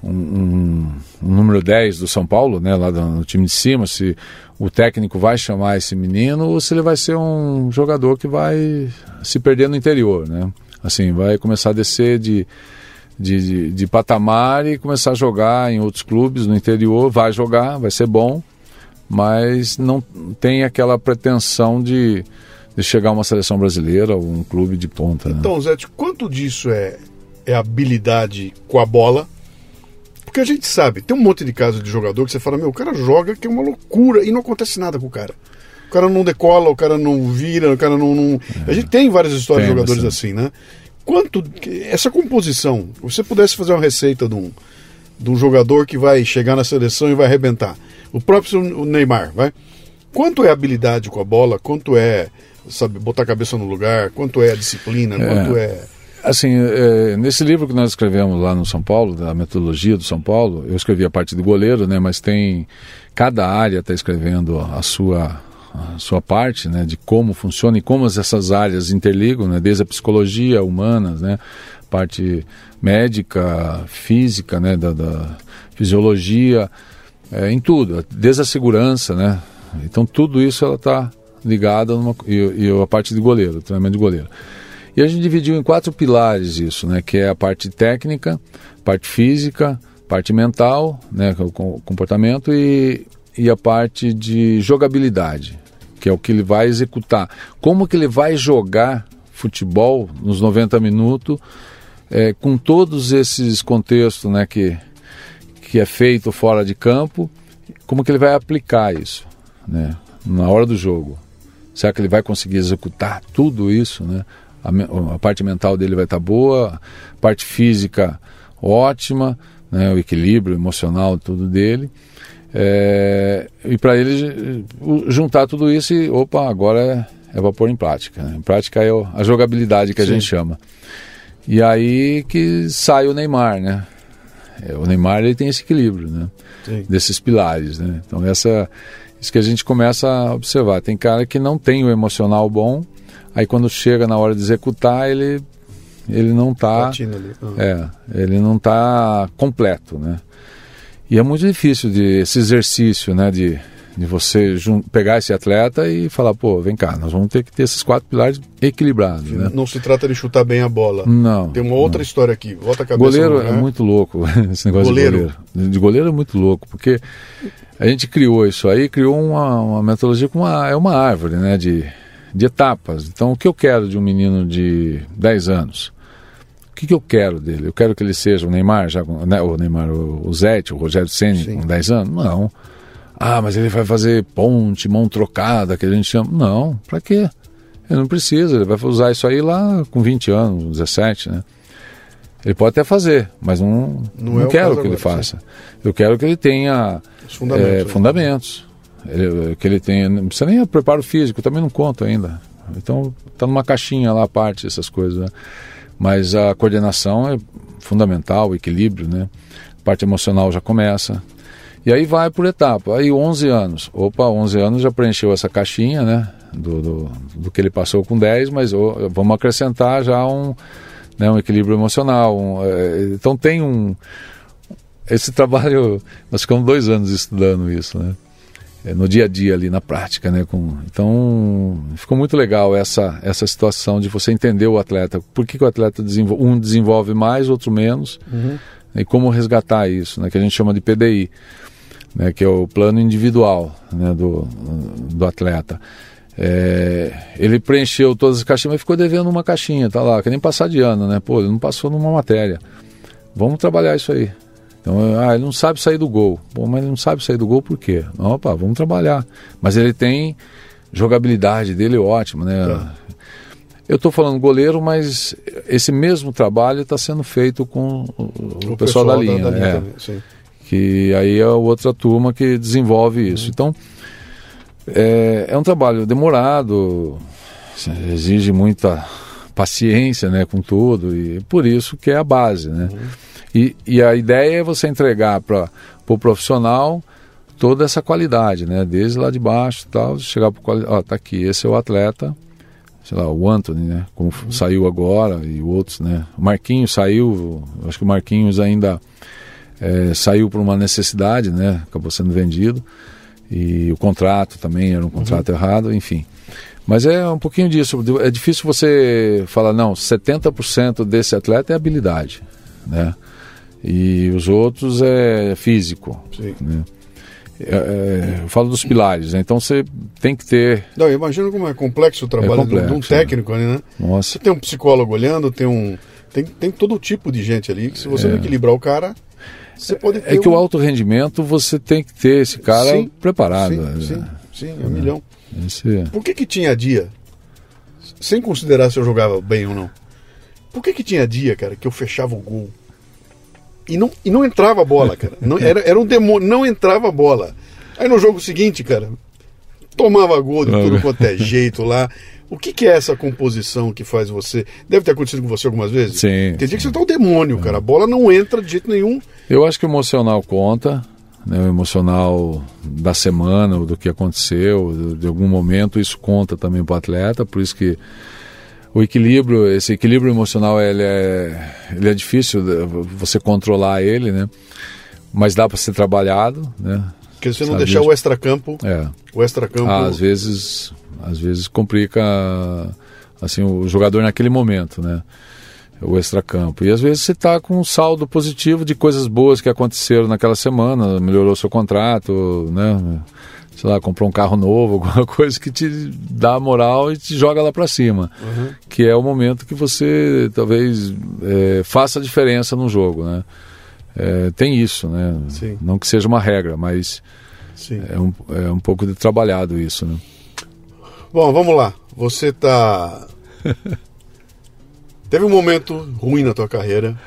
um, um, um número 10 do São Paulo, né, lá no time de cima, se o técnico vai chamar esse menino ou se ele vai ser um jogador que vai se perder no interior, né? Assim, vai começar a descer de, de, de, de patamar e começar a jogar em outros clubes no interior, vai jogar, vai ser bom, mas não tem aquela pretensão de de chegar a uma seleção brasileira ou um clube de ponta. Né? Então, Zé, quanto disso é, é habilidade com a bola? Porque a gente sabe, tem um monte de casos de jogador que você fala, meu, o cara joga que é uma loucura e não acontece nada com o cara. O cara não decola, o cara não vira, o cara não. não... É. A gente tem várias histórias tem, de jogadores assim, né? Quanto. Essa composição, se você pudesse fazer uma receita de um, de um jogador que vai chegar na seleção e vai arrebentar. O próprio Neymar, vai? Quanto é habilidade com a bola, quanto é sabe, botar a cabeça no lugar, quanto é a disciplina, é, quanto é... Assim, é, nesse livro que nós escrevemos lá no São Paulo, da metodologia do São Paulo, eu escrevi a parte do goleiro, né, mas tem, cada área está escrevendo a sua, a sua parte, né, de como funciona e como essas áreas interligam, né, desde a psicologia, humanas, né, parte médica, física, né, da, da fisiologia, é, em tudo, desde a segurança, né, então tudo isso ela está ligada numa, e, e a parte de goleiro, treinamento de goleiro. E a gente dividiu em quatro pilares isso, né? Que é a parte técnica, parte física, parte mental, né? O comportamento e, e a parte de jogabilidade, que é o que ele vai executar. Como que ele vai jogar futebol nos 90 minutos é, com todos esses contextos, né? Que, que é feito fora de campo, como que ele vai aplicar isso, né? Na hora do jogo. Será que ele vai conseguir executar tudo isso, né? A, a parte mental dele vai estar tá boa, a parte física ótima, né? o equilíbrio emocional tudo dele. É, e para ele juntar tudo isso e, opa, agora é, é para pôr em prática. Né? Em prática é a jogabilidade que a Sim. gente chama. E aí que sai o Neymar, né? É, o Neymar ele tem esse equilíbrio, né? Sim. Desses pilares, né? Então essa isso que a gente começa a observar. Tem cara que não tem o emocional bom, aí quando chega na hora de executar, ele ele não está uhum. é, ele não tá completo, né? E é muito difícil de esse exercício, né, de, de você pegar esse atleta e falar, pô, vem cá, nós vamos ter que ter esses quatro pilares equilibrados, né? Não se trata de chutar bem a bola. Não. Tem uma outra não. história aqui. Volta a cabeça. Goleiro é muito louco esse negócio goleiro. de goleiro. De goleiro é muito louco, porque a gente criou isso aí, criou uma, uma metodologia com uma, é uma árvore, né, de, de etapas. Então, o que eu quero de um menino de 10 anos? O que, que eu quero dele? Eu quero que ele seja o Neymar, já, né, o Neymar, o, o Zete, o Rogério Ceni com 10 anos? Não. Ah, mas ele vai fazer ponte, mão trocada, que a gente chama. Não, para quê? Ele não precisa, ele vai usar isso aí lá com 20 anos, 17, né? Ele pode até fazer, mas não, não, não é quero que ele faça. Sim. Eu quero que ele tenha fundamentos. É, fundamentos. Ele, que ele tenha. Não precisa nem preparo físico, também não conto ainda. Então está numa caixinha lá a parte essas coisas. Né? Mas a coordenação é fundamental, o equilíbrio, né? A parte emocional já começa. E aí vai por etapa. Aí 11 anos. Opa, 11 anos já preencheu essa caixinha, né? Do, do, do que ele passou com 10, mas oh, vamos acrescentar já um, né, um equilíbrio emocional. Um, é, então tem um. Esse trabalho, nós ficamos dois anos estudando isso, né? É, no dia a dia ali, na prática, né? Com, então, ficou muito legal essa, essa situação de você entender o atleta. Por que, que o atleta desenvolve, um desenvolve mais, outro menos, uhum. e como resgatar isso, né? Que a gente chama de PDI, né? Que é o plano individual né? do, do atleta. É, ele preencheu todas as caixinhas, mas ficou devendo uma caixinha, tá lá, que nem passar de ano, né? Pô, ele não passou numa matéria. Vamos trabalhar isso aí. Então, ah, ele não sabe sair do gol. Bom, mas ele não sabe sair do gol por quê? Opa, vamos trabalhar. Mas ele tem jogabilidade dele ótima, né? Tá. Eu estou falando goleiro, mas esse mesmo trabalho está sendo feito com o, o pessoal, pessoal, da linha. Da, da linha é, também, que aí é outra turma que desenvolve isso. Uhum. Então, é, é um trabalho demorado, exige muita paciência né, com tudo, e por isso que é a base. Né? Uhum. E, e a ideia é você entregar para o pro profissional toda essa qualidade, né? Desde lá de baixo tal, chegar para o ó, tá aqui, esse é o atleta, sei lá, o Anthony, né? Como uhum. saiu agora e outros, né? O Marquinhos saiu, acho que o Marquinhos ainda é, saiu por uma necessidade, né? Acabou sendo vendido e o contrato também era um contrato uhum. errado, enfim. Mas é um pouquinho disso. É difícil você falar, não, 70% desse atleta é habilidade, né? e os outros é físico. Sim. Né? É, é, eu falo dos pilares, né? então você tem que ter. Não, eu imagino como é complexo o trabalho é complexo, de um técnico ali, né? Nossa. Você tem um psicólogo olhando, tem um. Tem, tem todo tipo de gente ali que se você é. não equilibrar o cara, você pode é ter. É que um... o alto rendimento você tem que ter esse cara sim, preparado. Sim, né? sim, sim, é um milhão. Esse... Por que, que tinha dia? Sem considerar se eu jogava bem ou não. Por que, que tinha dia, cara, que eu fechava o gol? E não, e não entrava a bola, cara. Não, era, era um demônio, não entrava a bola. Aí no jogo seguinte, cara, tomava gol de tudo quanto é jeito lá. O que, que, é essa composição que faz você. Deve ter acontecido com você algumas vezes? Sim. Tem dia que você tá um demônio, cara. A bola não entra de jeito nenhum. Eu acho que o emocional conta. Né, o emocional da semana, do que aconteceu, de algum momento, isso conta também para o atleta, por isso que o equilíbrio, esse equilíbrio emocional, ele é, ele é difícil você controlar ele, né? Mas dá para ser trabalhado, né? Porque você não Sabe deixar o extracampo. É. O extracampo. Ah, às vezes, às vezes complica assim o jogador naquele momento, né? O extracampo. E às vezes você está com um saldo positivo de coisas boas que aconteceram naquela semana, melhorou seu contrato, né? sei lá, comprou um carro novo, alguma coisa que te dá moral e te joga lá para cima. Uhum. Que é o momento que você talvez é, faça a diferença no jogo, né? É, tem isso, né? Sim. Não que seja uma regra, mas é um, é um pouco de trabalhado isso, né? Bom, vamos lá. Você tá... Teve um momento ruim na tua carreira,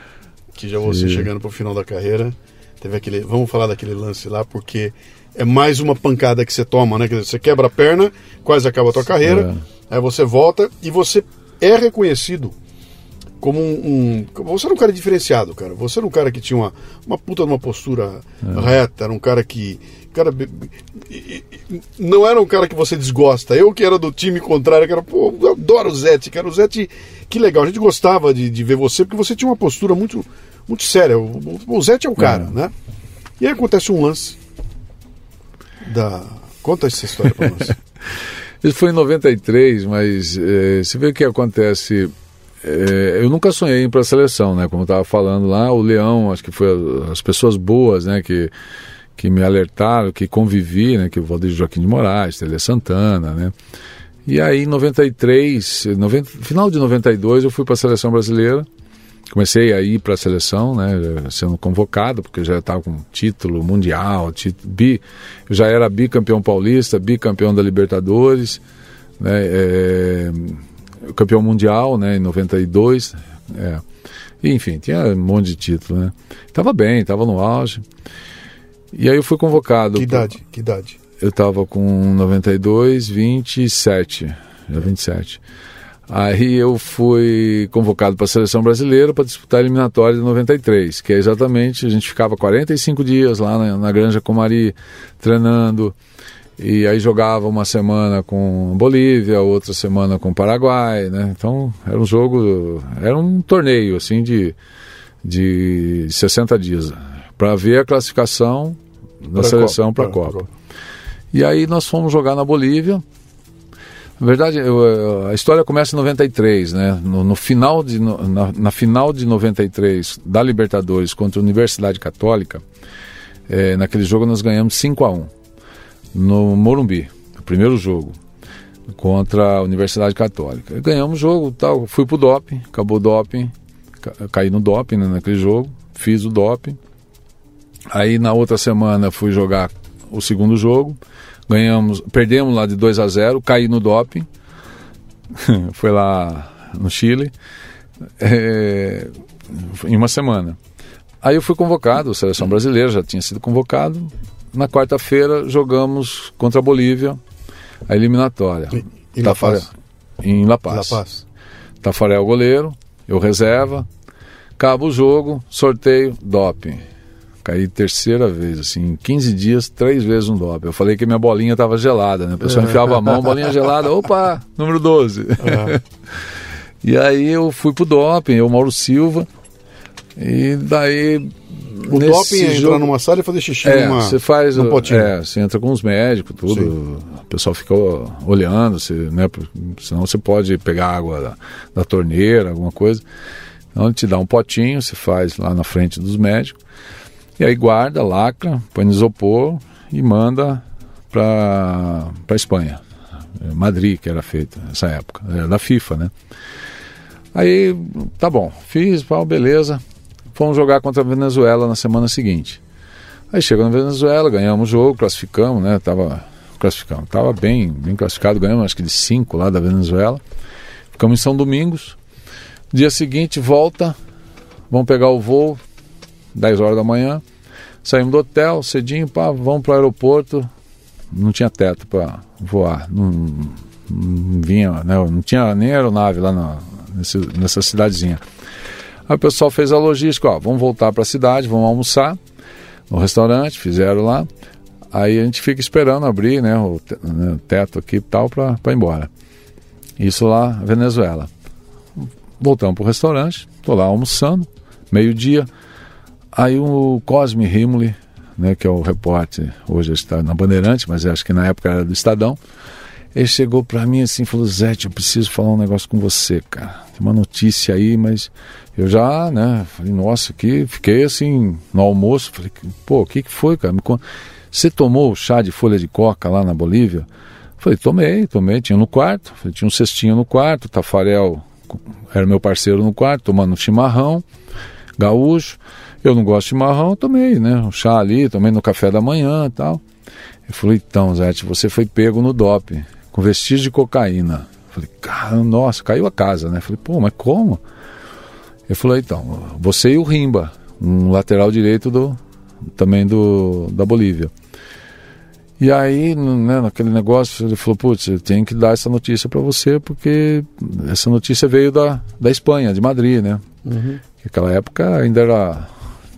que já você Sim. chegando para o final da carreira. Teve aquele... Vamos falar daquele lance lá, porque é mais uma pancada que você toma, né? Quer dizer, você quebra a perna, quase acaba a tua carreira, é. aí você volta e você é reconhecido como um, um, Você era um cara diferenciado, cara. Você era um cara que tinha uma, uma puta uma postura é. reta, era um cara que. Cara, não era um cara que você desgosta. Eu que era do time contrário, que era, pô, eu adoro o Zete, cara. O Zete, que legal. A gente gostava de, de ver você, porque você tinha uma postura muito, muito séria. O, o, Zete é o cara, é. né? E aí acontece um lance da. Conta essa história para nós. Isso foi em 93, mas é, você vê o que acontece. É, eu nunca sonhei em ir para a seleção, né? Como eu estava falando lá, o Leão, acho que foi as pessoas boas, né? Que, que me alertaram, que convivi, né? Que o Valdir Joaquim de Moraes, Tele Santana, né? E aí em 93, 90, final de 92, eu fui para a seleção brasileira comecei a ir para a seleção, né, sendo convocado, porque eu já estava com título mundial, título, bi, eu já era bicampeão paulista, bicampeão da Libertadores, né, é, campeão mundial né, em 92, é, enfim, tinha um monte de título, né. Tava bem, estava no auge. E aí eu fui convocado. Que idade? Pra, que idade? Eu estava com 92, 27, já 27. Aí eu fui convocado para a seleção brasileira para disputar a eliminatória de 93, que é exatamente, a gente ficava 45 dias lá na, na Granja Comari treinando, e aí jogava uma semana com Bolívia, outra semana com Paraguai, né? Então era um jogo, era um torneio assim de, de 60 dias para ver a classificação da pra seleção para a Copa. Copa. E aí nós fomos jogar na Bolívia na verdade, eu, a história começa em 93, né? No, no final de, no, na, na, final de 93 da Libertadores contra a Universidade Católica, é, naquele jogo nós ganhamos 5 a 1 no Morumbi, o primeiro jogo contra a Universidade Católica. Ganhamos o jogo, tal, fui pro doping, acabou o doping, ca, caí no doping né, naquele jogo, fiz o doping. Aí na outra semana fui jogar o segundo jogo Ganhamos, perdemos lá de 2 a 0, caí no doping. Foi lá no Chile. É, em uma semana. Aí eu fui convocado, seleção brasileira já tinha sido convocado. Na quarta-feira jogamos contra a Bolívia, a eliminatória. Em, La Paz? Em La Paz. La Paz. Tafarel goleiro, eu reserva. Acaba o jogo, sorteio, doping. Caí terceira vez, assim, em 15 dias, três vezes um doping. Eu falei que minha bolinha estava gelada, né? A pessoa enfiava a mão, bolinha gelada, opa, número 12. Uhum. e aí eu fui pro doping, eu, Mauro Silva, e daí o doping é jogo... entrar numa sala e fazer xixi é, numa, você faz, num potinho. É, você entra com os médicos, tudo. Sim. O pessoal fica olhando, você, né, senão você pode pegar água da, da torneira, alguma coisa. Então ele te dá um potinho, você faz lá na frente dos médicos. E aí guarda, lacra, põe no isopor e manda para a Espanha. É, Madrid, que era feita nessa época, era da FIFA, né? Aí, tá bom, fiz, pau, beleza. Fomos jogar contra a Venezuela na semana seguinte. Aí chegou na Venezuela, ganhamos o jogo, classificamos, né? Tava classificando, tava bem, bem classificado, ganhamos acho que de cinco lá da Venezuela. Ficamos em São Domingos. Dia seguinte volta, vamos pegar o voo, 10 horas da manhã. Saímos do hotel cedinho, pá, vamos para o aeroporto. Não tinha teto para voar. Não, não, vinha, né, não tinha nem aeronave lá na, nessa cidadezinha. Aí o pessoal fez a logística, ó, vamos voltar para a cidade, vamos almoçar no restaurante, fizeram lá. Aí a gente fica esperando abrir né, o, né, teto aqui e tal para ir embora. Isso lá, Venezuela. Voltamos para o restaurante, estou lá almoçando, meio-dia. Aí o Cosme Rimoli, né, que é o repórter, hoje está na Bandeirante, mas acho que na época era do Estadão, ele chegou para mim assim falou: Zé, eu preciso falar um negócio com você, cara. Tem uma notícia aí, mas eu já, né, falei, nossa, que fiquei assim no almoço, falei, pô, o que, que foi, cara? Você tomou chá de folha de coca lá na Bolívia? Falei, tomei, tomei, tinha no quarto, falei, tinha um cestinho no quarto, Tafarel era meu parceiro no quarto, tomando chimarrão, gaúcho. Eu não gosto de chimarrão, tomei, né? Um chá ali, tomei no café da manhã tal. Ele falou, então, Zé, você foi pego no DOP, com vestígio de cocaína. Falei, cara, nossa, caiu a casa, né? Falei, pô, mas como? Ele falou, então, você e o Rimba, um lateral direito do também do da Bolívia. E aí, né, naquele negócio, ele falou, putz, eu tenho que dar essa notícia para você, porque essa notícia veio da, da Espanha, de Madrid, né? Uhum. Naquela época ainda era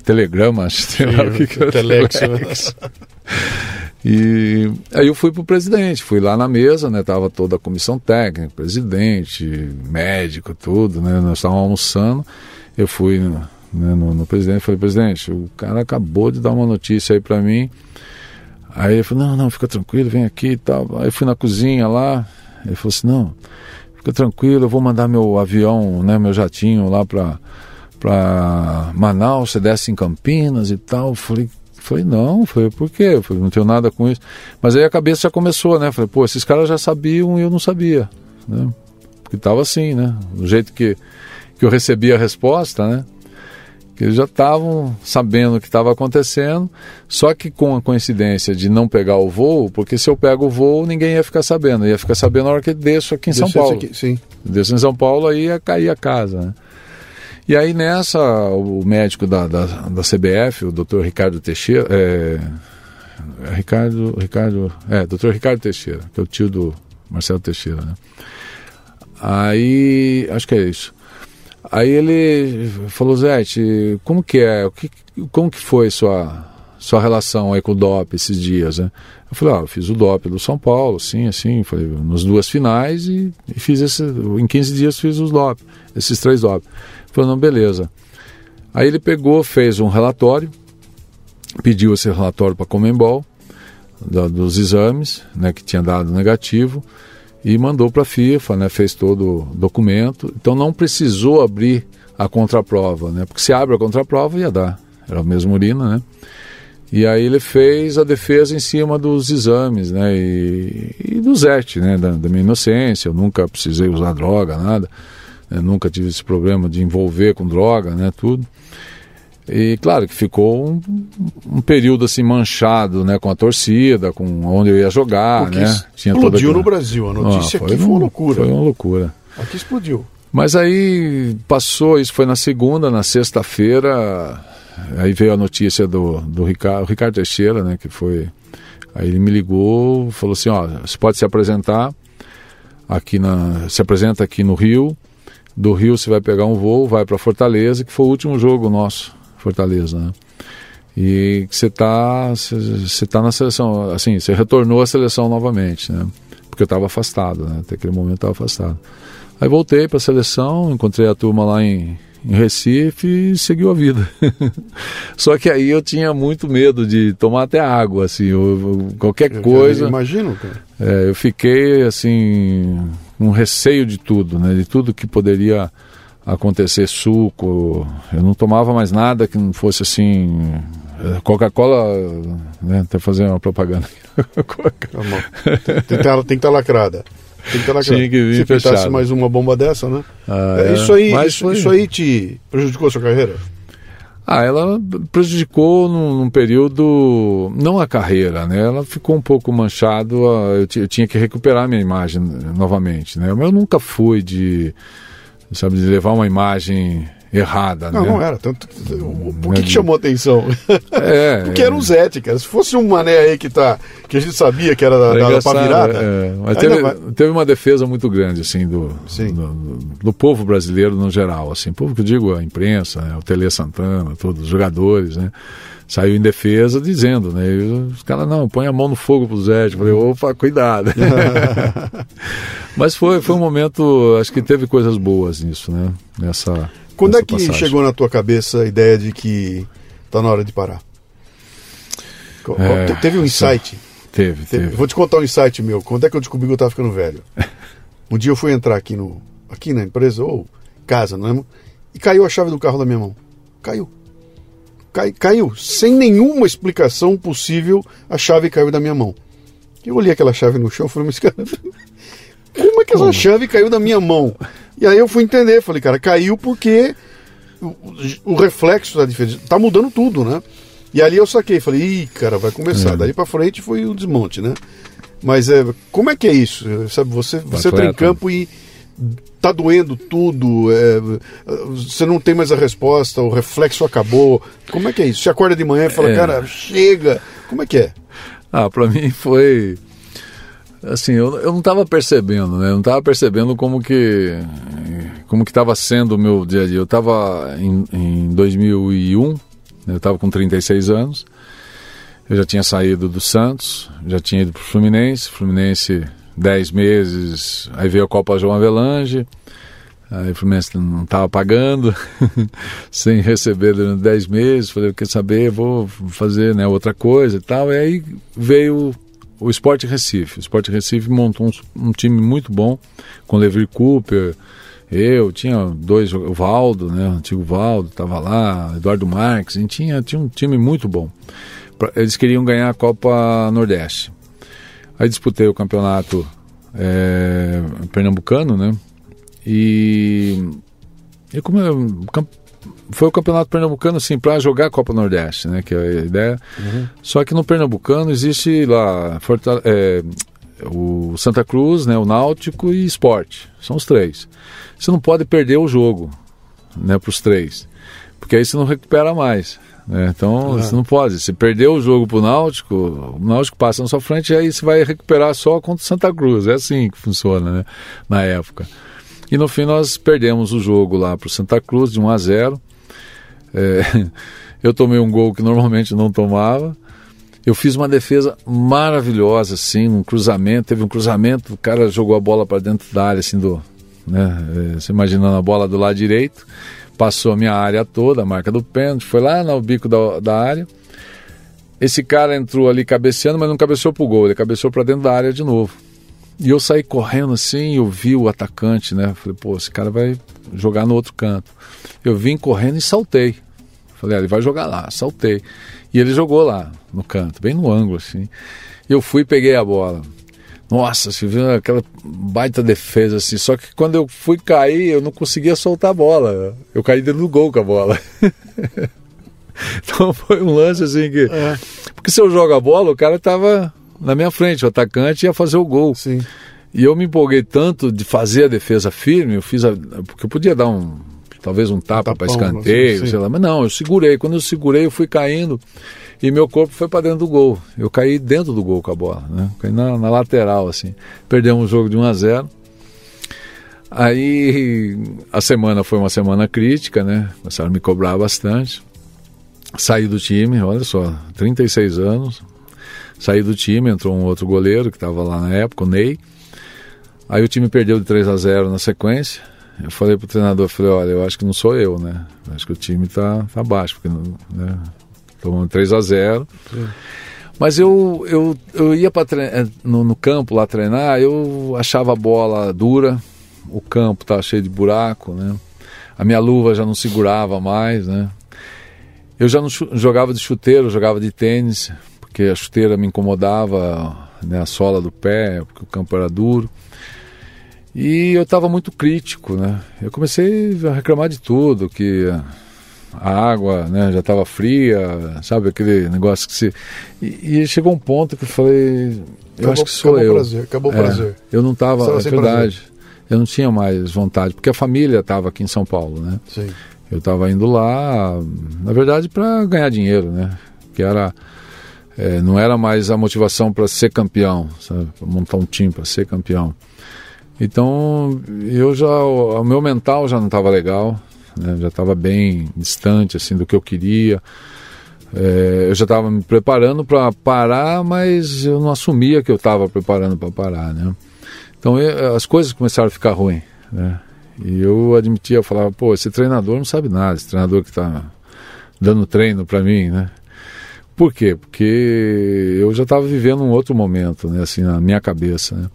telegrama, sei lá o que, que era. Telex. telex. E aí eu fui para o presidente, fui lá na mesa, né? Tava toda a comissão técnica, presidente, médico, tudo, né? Nós estávamos almoçando. Eu fui né, no, no presidente, falei, presidente, o cara acabou de dar uma notícia aí para mim. Aí ele falou, não, não, fica tranquilo, vem aqui e tal. Aí eu fui na cozinha lá, ele falou assim, não, fica tranquilo, eu vou mandar meu avião, né, meu jatinho lá para para Manaus, você desce em Campinas e tal. Falei, falei não, falei, por quê? Falei, não tenho nada com isso. Mas aí a cabeça já começou, né? Falei, pô, esses caras já sabiam e eu não sabia, né? Porque estava assim, né? Do jeito que, que eu recebi a resposta, né? Que eles já estavam sabendo o que estava acontecendo, só que com a coincidência de não pegar o voo, porque se eu pego o voo, ninguém ia ficar sabendo, ia ficar sabendo na hora que desço aqui em São Paulo. Aqui, sim. Desço em São Paulo, aí ia cair a casa, né? E aí nessa, o médico da, da, da CBF, o doutor Ricardo Teixeira, é, é, Ricardo, Ricardo, é, doutor Ricardo Teixeira, que é o tio do Marcelo Teixeira, né? Aí, acho que é isso. Aí ele falou, Zé, como que é? Que, como que foi sua, sua relação aí com o DOP esses dias, né? Eu falei, ah, eu fiz o DOP do São Paulo, assim, assim, falei, nas duas finais e, e, fiz esse, em 15 dias fiz os DOP, esses três DOP. Falou, não, beleza. Aí ele pegou, fez um relatório, pediu esse relatório para a Comembol, dos exames, né, que tinha dado negativo, e mandou para a FIFA, né, fez todo o documento. Então não precisou abrir a contraprova, né, porque se abre a contraprova ia dar, era a mesma urina, né. E aí ele fez a defesa em cima dos exames, né, e, e do ZET, né, da, da, minha inocência, eu nunca precisei usar droga, nada, né, nunca tive esse problema de envolver com droga, né, tudo. E claro que ficou um, um, período assim manchado, né, com a torcida, com onde eu ia jogar, Porque né? Tinha explodiu no Brasil, a notícia ah, aqui foi uma loucura. Foi uma loucura. Aqui explodiu. Mas aí passou, isso foi na segunda, na sexta-feira, aí veio a notícia do, do Ricardo, Ricardo Teixeira, né, que foi... Aí ele me ligou, falou assim, ó, você pode se apresentar aqui na... se apresenta aqui no Rio, do Rio você vai pegar um voo, vai para Fortaleza, que foi o último jogo nosso Fortaleza, né? E você está você tá na seleção, assim, você retornou à seleção novamente, né? Porque eu estava afastado, né? Até aquele momento eu estava afastado. Aí voltei para a seleção, encontrei a turma lá em, em Recife e seguiu a vida. Só que aí eu tinha muito medo de tomar até água, assim, ou, qualquer eu coisa. Imagino, cara. É, eu fiquei assim, um receio de tudo, né? De tudo que poderia acontecer suco. Eu não tomava mais nada que não fosse assim. Coca-Cola, né? Até fazer uma propaganda. Tá tem, tem, que estar tá lacrada. Tem que estar tá lacrada. Tinha que vir Se fechado. mais uma bomba dessa, né? Ah, é, isso, aí, isso, isso, aí te prejudicou a sua carreira? Ah, ela prejudicou num, num, período, não a carreira, né? Ela ficou um pouco manchado, eu, eu tinha que recuperar minha imagem novamente, né? Eu nunca fui de sabe, de levar uma imagem errada, não, né? Não, era. Tanto, por que, que chamou atenção? É, Porque era um Zete, cara. Se fosse um mané aí que, tá, que a gente sabia que era da, da, da virada. É, mas teve, teve, uma defesa muito grande, assim, do, do, do, povo brasileiro no geral, assim. Povo que eu digo, a imprensa, né, o Tele Santana, todos os jogadores, né? Saiu em defesa dizendo, né? E os caras, não, põe a mão no fogo pro Zé. Eu falei, opa, cuidado. Mas foi, foi um momento, acho que teve coisas boas nisso, né? Nessa. Quando é que passagem. chegou na tua cabeça a ideia de que tá na hora de parar? É, teve um insight? Teve, teve, teve. Vou te contar um insight meu. Quando é que eu descobri que eu tava ficando velho? Um dia eu fui entrar aqui no aqui na empresa ou casa, não é? E caiu a chave do carro da minha mão. Caiu. Cai, caiu. Sem nenhuma explicação possível, a chave caiu da minha mão. Eu olhei aquela chave no chão e falei, mas cara, como é que essa chave caiu da minha mão? E aí eu fui entender, falei, cara, caiu porque o, o reflexo da diferença tá mudando tudo, né? E ali eu saquei, falei, ih, cara, vai começar. É. Daí para frente foi o desmonte, né? Mas é, como é que é isso? Sabe, você, você entra em campo e tá doendo tudo, é, você não tem mais a resposta, o reflexo acabou. Como é que é isso? Você acorda de manhã e fala, é. cara, chega. Como é que é? Ah, para mim foi assim, eu, eu não estava percebendo, né? Eu não estava percebendo como que como que estava sendo o meu dia a dia. Eu estava em, em 2001, né? eu estava com 36 anos. Eu já tinha saído do Santos, já tinha ido para o Fluminense. Fluminense 10 meses, aí veio a Copa João Avelange. Aí o Fluminense não estava pagando, sem receber durante 10 meses. Falei, quer saber, vou fazer né, outra coisa e tal. E aí veio o Sport Recife. O Sport Recife montou um, um time muito bom, com Levi Cooper, eu, tinha dois, o Valdo, né, o antigo Valdo, estava lá, Eduardo Marques, a gente tinha, tinha um time muito bom. Eles queriam ganhar a Copa Nordeste. Aí disputei o campeonato é, pernambucano, né? E, e como eu, foi o campeonato pernambucano assim para jogar a Copa Nordeste, né? Que é a ideia. Uhum. Só que no pernambucano existe lá Fortal é, o Santa Cruz, né? O Náutico e Esporte. São os três. Você não pode perder o jogo, né? Para os três, porque aí você não recupera mais. Né? Então uhum. você não pode. Se perder o jogo para o Náutico, o Náutico passa na sua frente e aí você vai recuperar só contra o Santa Cruz. É assim que funciona, né? Na época. E no fim nós perdemos o jogo lá para o Santa Cruz de 1 a 0. É, eu tomei um gol que normalmente não tomava. Eu fiz uma defesa maravilhosa, assim, um cruzamento. Teve um cruzamento, o cara jogou a bola para dentro da área, assim, do. Né, é, você imaginando a bola do lado direito, passou a minha área toda, a marca do pênalti, foi lá no bico da, da área. Esse cara entrou ali cabeceando, mas não cabeceou pro gol, ele cabeceou para dentro da área de novo. E eu saí correndo assim, eu vi o atacante, né? Falei, pô, esse cara vai jogar no outro canto. Eu vim correndo e saltei. Falei, ah, ele vai jogar lá, saltei. E ele jogou lá, no canto, bem no ângulo, assim. Eu fui e peguei a bola. Nossa, você viu aquela baita defesa, assim. Só que quando eu fui cair, eu não conseguia soltar a bola. Eu caí dentro do gol com a bola. então foi um lance assim que. É. Porque se eu jogo a bola, o cara tava na minha frente, o atacante ia fazer o gol. Sim. E eu me empolguei tanto de fazer a defesa firme, eu fiz a, porque eu podia dar um talvez um tapa um para escanteio, assim, sei lá, mas não, eu segurei. Quando eu segurei, eu fui caindo e meu corpo foi para dentro do gol. Eu caí dentro do gol com a bola, né? Caí na, na lateral assim. Perdemos o jogo de 1 a 0. Aí a semana foi uma semana crítica, né? Começaram a me cobrar bastante. Saí do time, olha só, 36 anos, Saí do time, entrou um outro goleiro que estava lá na época, o Ney. Aí o time perdeu de 3 a 0 na sequência. Eu falei pro treinador, falei, olha, eu acho que não sou eu, né? Acho que o time tá, tá baixo, porque né? tomando 3 a 0 Sim. Mas eu, eu, eu ia para eh, no, no, campo lá treinar, eu achava a bola dura, o campo tava cheio de buraco, né? A minha luva já não segurava mais, né? Eu já não jogava de chuteiro, jogava de tênis, porque a chuteira me incomodava, né, a sola do pé, porque o campo era duro. E eu estava muito crítico, né? Eu comecei a reclamar de tudo, que a água né, já estava fria, sabe? Aquele negócio que se. E, e, chegou um ponto que eu falei. Eu acabou, acho que sou eu. Prazer, acabou o é, prazer. Eu não estava. É verdade. Prazer. Eu não tinha mais vontade, porque a família estava aqui em São Paulo, né? Sim. Eu estava indo lá, na verdade, para ganhar dinheiro, né? Que era é, não era mais a motivação para ser campeão? Pra montar um time para ser campeão. Então, eu já, o, o meu mental já não estava legal, né? já estava bem distante assim do que eu queria. É, eu já estava me preparando para parar, mas eu não assumia que eu estava preparando para parar, né? Então, eu, as coisas começaram a ficar ruins, né? E eu admitia, eu falava, pô, esse treinador não sabe nada, esse treinador que está dando treino para mim, né? Por quê? Porque eu já estava vivendo um outro momento, né, assim, na minha cabeça. Né?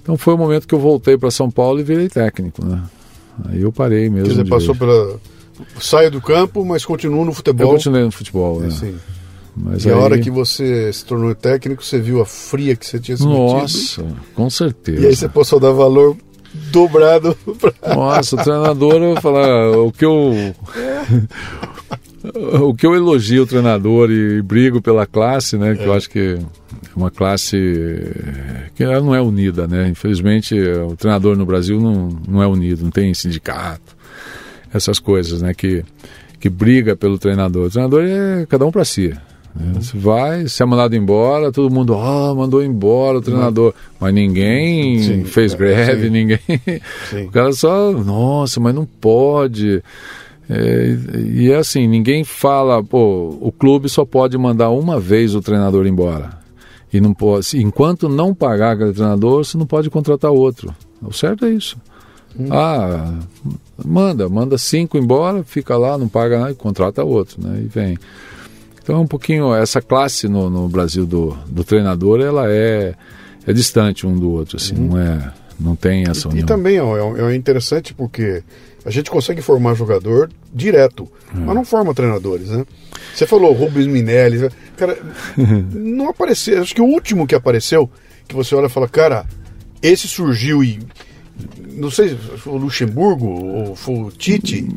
Então foi o momento que eu voltei para São Paulo e virei técnico, né? Aí eu parei mesmo. Quer dizer, passou pela. Saia do campo, mas continua no futebol. Eu continuei no futebol, né? Sim. Mas e aí... a hora que você se tornou técnico, você viu a fria que você tinha se Nossa, com certeza. E aí você passou a dar valor dobrado. Pra... Nossa, o treinador, eu falar, o que eu. o que eu elogio o treinador e brigo pela classe, né? Que é. eu acho que é uma classe que ela não é unida, né? Infelizmente, o treinador no Brasil não, não é unido, não tem sindicato, essas coisas, né? Que, que briga pelo treinador. O treinador é cada um para si. Né? Uhum. Você vai, se é mandado embora, todo mundo, oh, mandou embora o treinador. Mas ninguém sim, fez greve, sim. ninguém. Sim. O cara só, nossa, mas não pode. É, e é assim, ninguém fala, pô, o clube só pode mandar uma vez o treinador embora. E não pode, enquanto não pagar aquele treinador, você não pode contratar outro. O certo é isso. Hum. Ah, manda, manda cinco embora, fica lá, não paga nada e contrata outro, né? E vem. Então é um pouquinho, essa classe no, no Brasil do, do treinador, ela é, é distante um do outro, assim, hum. não é, não tem essa união. E, e também ó, é, é interessante porque a gente consegue formar jogador direto, mas não forma treinadores, né? Você falou Rubens Minelli, né? cara, não apareceu. Acho que o último que apareceu, que você olha e fala, cara, esse surgiu e não sei se foi o Luxemburgo ou foi o Tite,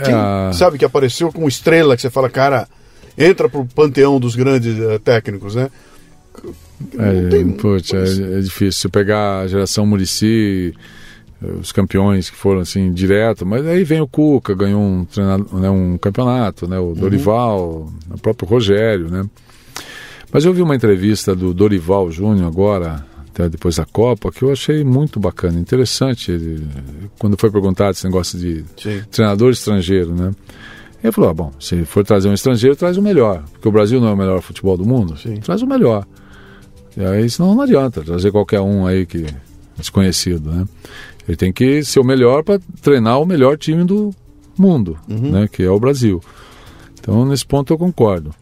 é. sabe que apareceu como estrela que você fala, cara, entra pro panteão dos grandes uh, técnicos, né? É, tem, putz, é, é, difícil. Se pegar a geração Murici os campeões que foram assim direto, mas aí vem o Cuca, ganhou um, né, um campeonato, né, o uhum. Dorival, uhum. o próprio Rogério, né. Mas eu vi uma entrevista do Dorival Júnior agora, até depois da Copa, que eu achei muito bacana, interessante. Ele, quando foi perguntado esse negócio de Sim. treinador estrangeiro, né? Ele falou: ah, bom, se for trazer um estrangeiro, traz o melhor, porque o Brasil não é o melhor futebol do mundo, Sim. traz o melhor. E aí, senão não adianta trazer qualquer um aí que desconhecido, né? Ele tem que ser o melhor para treinar o melhor time do mundo, uhum. né? Que é o Brasil. Então, nesse ponto eu concordo.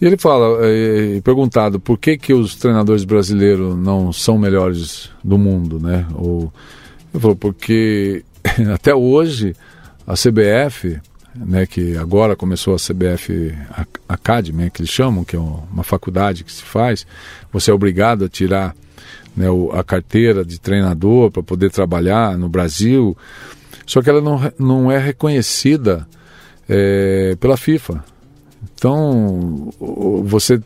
E ele fala, é, perguntado por que, que os treinadores brasileiros não são melhores do mundo, né? Ou, ele falou, porque até hoje a CBF, né, que agora começou a CBF Academy, né, que eles chamam, que é uma faculdade que se faz, você é obrigado a tirar né, a carteira de treinador para poder trabalhar no Brasil, só que ela não, não é reconhecida é, pela FIFA. Então, você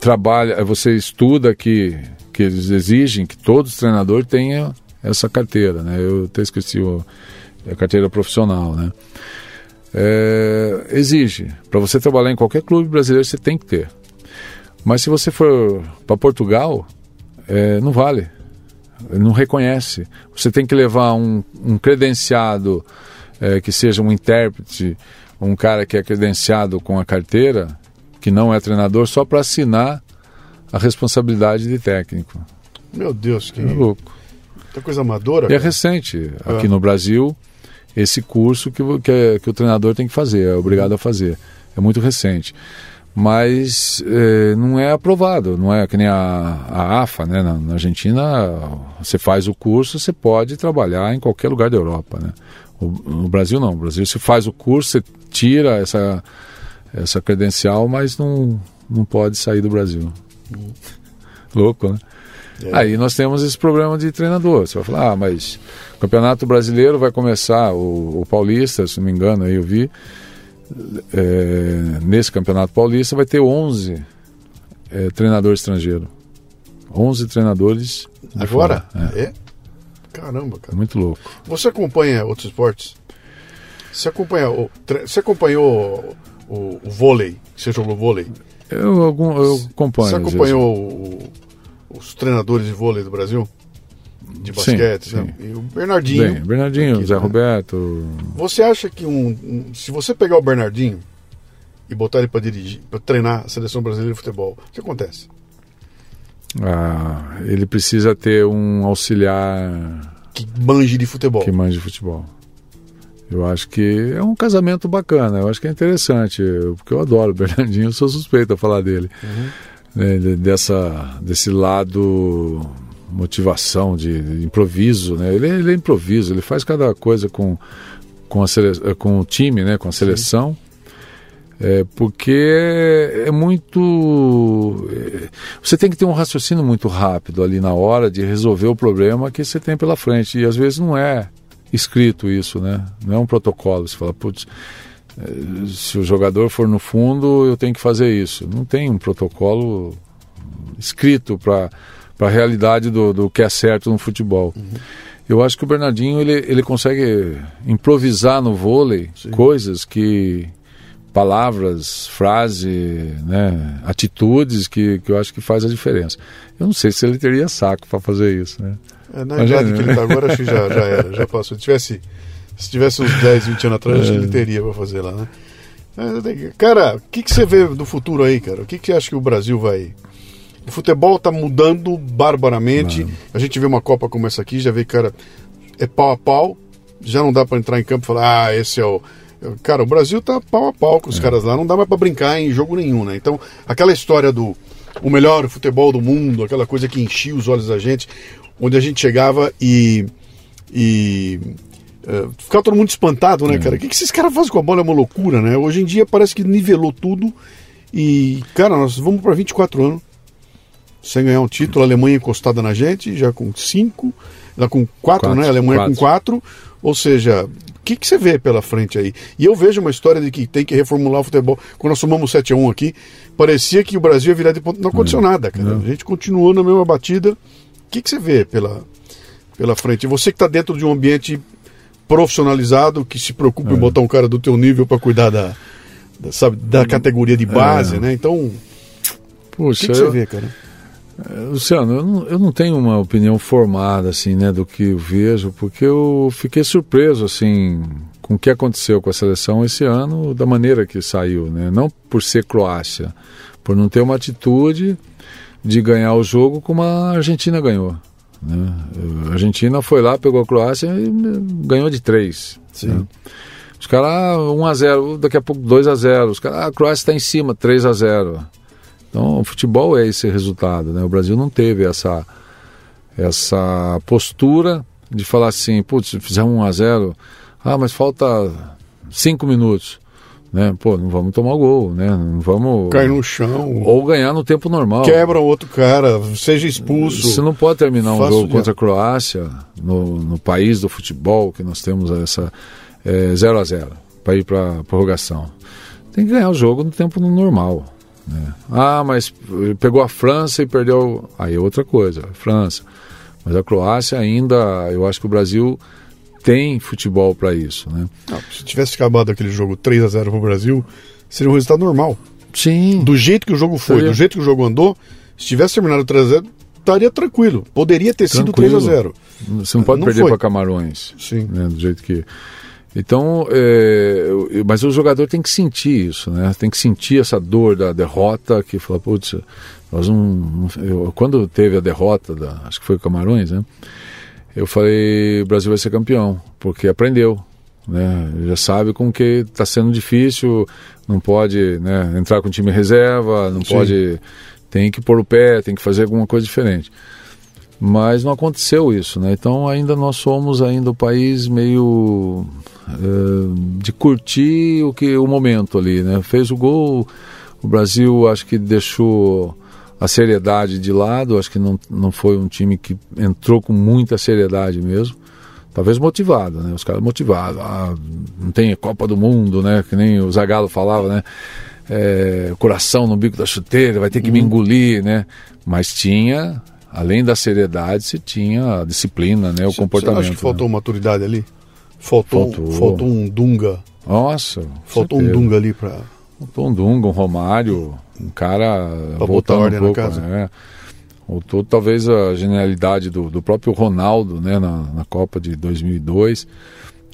trabalha, você estuda que, que eles exigem que todos os treinadores tenham essa carteira, né? Eu até esqueci o, a carteira profissional, né? É, exige. Para você trabalhar em qualquer clube brasileiro, você tem que ter. Mas se você for para Portugal, é, não vale. Não reconhece. Você tem que levar um, um credenciado é, que seja um intérprete um cara que é credenciado com a carteira, que não é treinador, só para assinar a responsabilidade de técnico. Meu Deus, que é louco. Que coisa amadora. E é recente, aqui é. no Brasil, esse curso que, que, é, que, o treinador tem que fazer, é obrigado a fazer. É muito recente. Mas é, não é aprovado, não é que nem a, a AFA, né? Na, na, Argentina, você faz o curso, você pode trabalhar em qualquer lugar da Europa, né? no Brasil não, no Brasil você faz o curso, você tira essa, essa credencial, mas não, não pode sair do Brasil. Louco, né? É. Aí nós temos esse problema de treinador. Você vai falar, ah, mas o Campeonato Brasileiro vai começar, o, o Paulista, se não me engano, aí eu vi, é, nesse Campeonato Paulista vai ter 11 é, treinadores estrangeiros. 11 treinadores. Agora? É. é. Caramba, cara. Muito louco. Você acompanha outros esportes? Você, acompanha o, você acompanhou o, o, vôlei? Você jogou vôlei? Eu, algum, eu acompanho. Você acompanhou o, os treinadores de vôlei do Brasil? De basquete? Sim, sim. E o Bernardinho. Bem, Bernardinho, aqui, Zé né? Roberto. Você acha que um, um, Se você pegar o Bernardinho e botar ele para dirigir, para treinar a seleção brasileira de futebol, o que acontece? Ah, ele precisa ter um auxiliar que manje de futebol. Que manje de futebol. Eu acho que é um casamento bacana, eu acho que é interessante, porque eu adoro o Bernardinho, eu sou suspeito a falar dele. Uhum. Né, dessa, desse lado motivação, de, de improviso, né? Ele, ele, é improviso, ele faz cada coisa com, com, a sele, com o time, né? com a seleção. Sim é, porque é, é muito. É, você tem que ter um raciocínio muito rápido ali na hora de resolver o problema que você tem pela frente. E às vezes não é escrito isso, né? Não é um protocolo. Você fala, putz, é, se o jogador for no fundo, eu tenho que fazer isso. Não tem um protocolo escrito para a realidade do, do que é certo no futebol. Uhum. Eu acho que o Bernardinho ele, ele consegue improvisar no vôlei Sim. coisas que palavras, frase, né, atitudes que, que eu acho que faz a diferença. Eu não sei se ele teria saco para fazer isso, né? É, na Mas idade já, que ele está agora, acho que já, já era, já passou. Se tivesse, se tivesse uns 10, 20 anos atrás, é. acho que ele é. teria para fazer lá, né? Cara, o que, que você vê do futuro aí, cara? O que, que você acha que o Brasil vai... O futebol está mudando barbaramente. Mano. A gente vê uma Copa como essa aqui, já vê, cara, é pau a pau. Já não dá para entrar em campo e falar, ah, esse é o Cara, o Brasil tá pau a pau com os é. caras lá, não dá mais para brincar em jogo nenhum, né? Então, aquela história do o melhor futebol do mundo, aquela coisa que enchia os olhos da gente, onde a gente chegava e. e uh, ficava todo mundo espantado, né, é. cara? O que, que esses caras fazem com a bola é uma loucura, né? Hoje em dia parece que nivelou tudo e, cara, nós vamos para 24 anos sem ganhar um título, a Alemanha encostada na gente, já com 5, ela com 4, né? A Alemanha quatro. com 4, ou seja, que, que você vê pela frente aí? E eu vejo uma história de que tem que reformular o futebol. Quando nós somamos 7 a 1 aqui, parecia que o Brasil ia virar de ponto. Não aconteceu nada, cara. Não. A gente continuou na mesma batida. O que, que você vê pela, pela frente? Você que está dentro de um ambiente profissionalizado, que se preocupa é. em botar um cara do teu nível para cuidar da, da, sabe, da categoria de base, é. né? Então, Puxa, o que, que você vê, cara? É, Luciano, eu não, eu não tenho uma opinião formada assim, né, do que eu vejo, porque eu fiquei surpreso assim com o que aconteceu com a seleção esse ano, da maneira que saiu, né? Não por ser Croácia, por não ter uma atitude de ganhar o jogo como a Argentina ganhou. Né? A Argentina foi lá, pegou a Croácia e ganhou de três. Sim. Né? Os caras, 1 a 0 daqui a pouco 2 a 0 Os caras, ah, a Croácia está em cima, 3 a 0 Então, o futebol é esse resultado. Né? O Brasil não teve essa, essa postura de falar assim, putz, se fizer 1 a 0 ah, mas falta 5 minutos né? Pô, não vamos tomar gol, né? Não vamos cair no chão ou ganhar no tempo normal. Quebra outro cara, seja expulso. Você não pode terminar um jogo contra a Croácia no, no país do futebol que nós temos essa 0 é, a 0 para ir para prorrogação. Tem que ganhar o jogo no tempo normal. Né? Ah, mas pegou a França e perdeu. Aí é outra coisa, França. Mas a Croácia ainda, eu acho que o Brasil tem futebol para isso, né? Se tivesse acabado aquele jogo 3 a 0 para o Brasil, seria um resultado normal. Sim. Do jeito que o jogo foi, seria... do jeito que o jogo andou, se tivesse terminado 3 a 0 estaria tranquilo. Poderia ter tranquilo. sido 3 a 0 Você não pode não perder para Camarões. Sim. Né, do jeito que. Então, é, mas o jogador tem que sentir isso, né? Tem que sentir essa dor da derrota, que fala, putz, nós não, eu, quando teve a derrota, da, acho que foi o Camarões, né? eu falei, o Brasil vai ser campeão, porque aprendeu, né? Já sabe com que está sendo difícil, não pode né, entrar com time reserva, não Sim. pode, tem que pôr o pé, tem que fazer alguma coisa diferente. Mas não aconteceu isso, né? Então ainda nós somos ainda o país meio uh, de curtir o que o momento ali, né? Fez o gol, o Brasil acho que deixou a seriedade de lado. Acho que não, não foi um time que entrou com muita seriedade mesmo. Talvez motivado, né? Os caras motivados. Ah, não tem Copa do Mundo, né? Que nem o Zagallo falava, né? É, coração no bico da chuteira, vai ter que me uhum. engolir, né? Mas tinha, além da seriedade, se tinha a disciplina, né? O cê, comportamento. Você acha que faltou né? maturidade ali? Faltou, faltou. faltou um Dunga. Nossa. Faltou certeza. um Dunga ali para. Faltou um Dunga, um Romário um cara pra voltando ordem um pouco, na casa. Né? Voltou talvez a genialidade do, do próprio Ronaldo né, na, na Copa de 2002,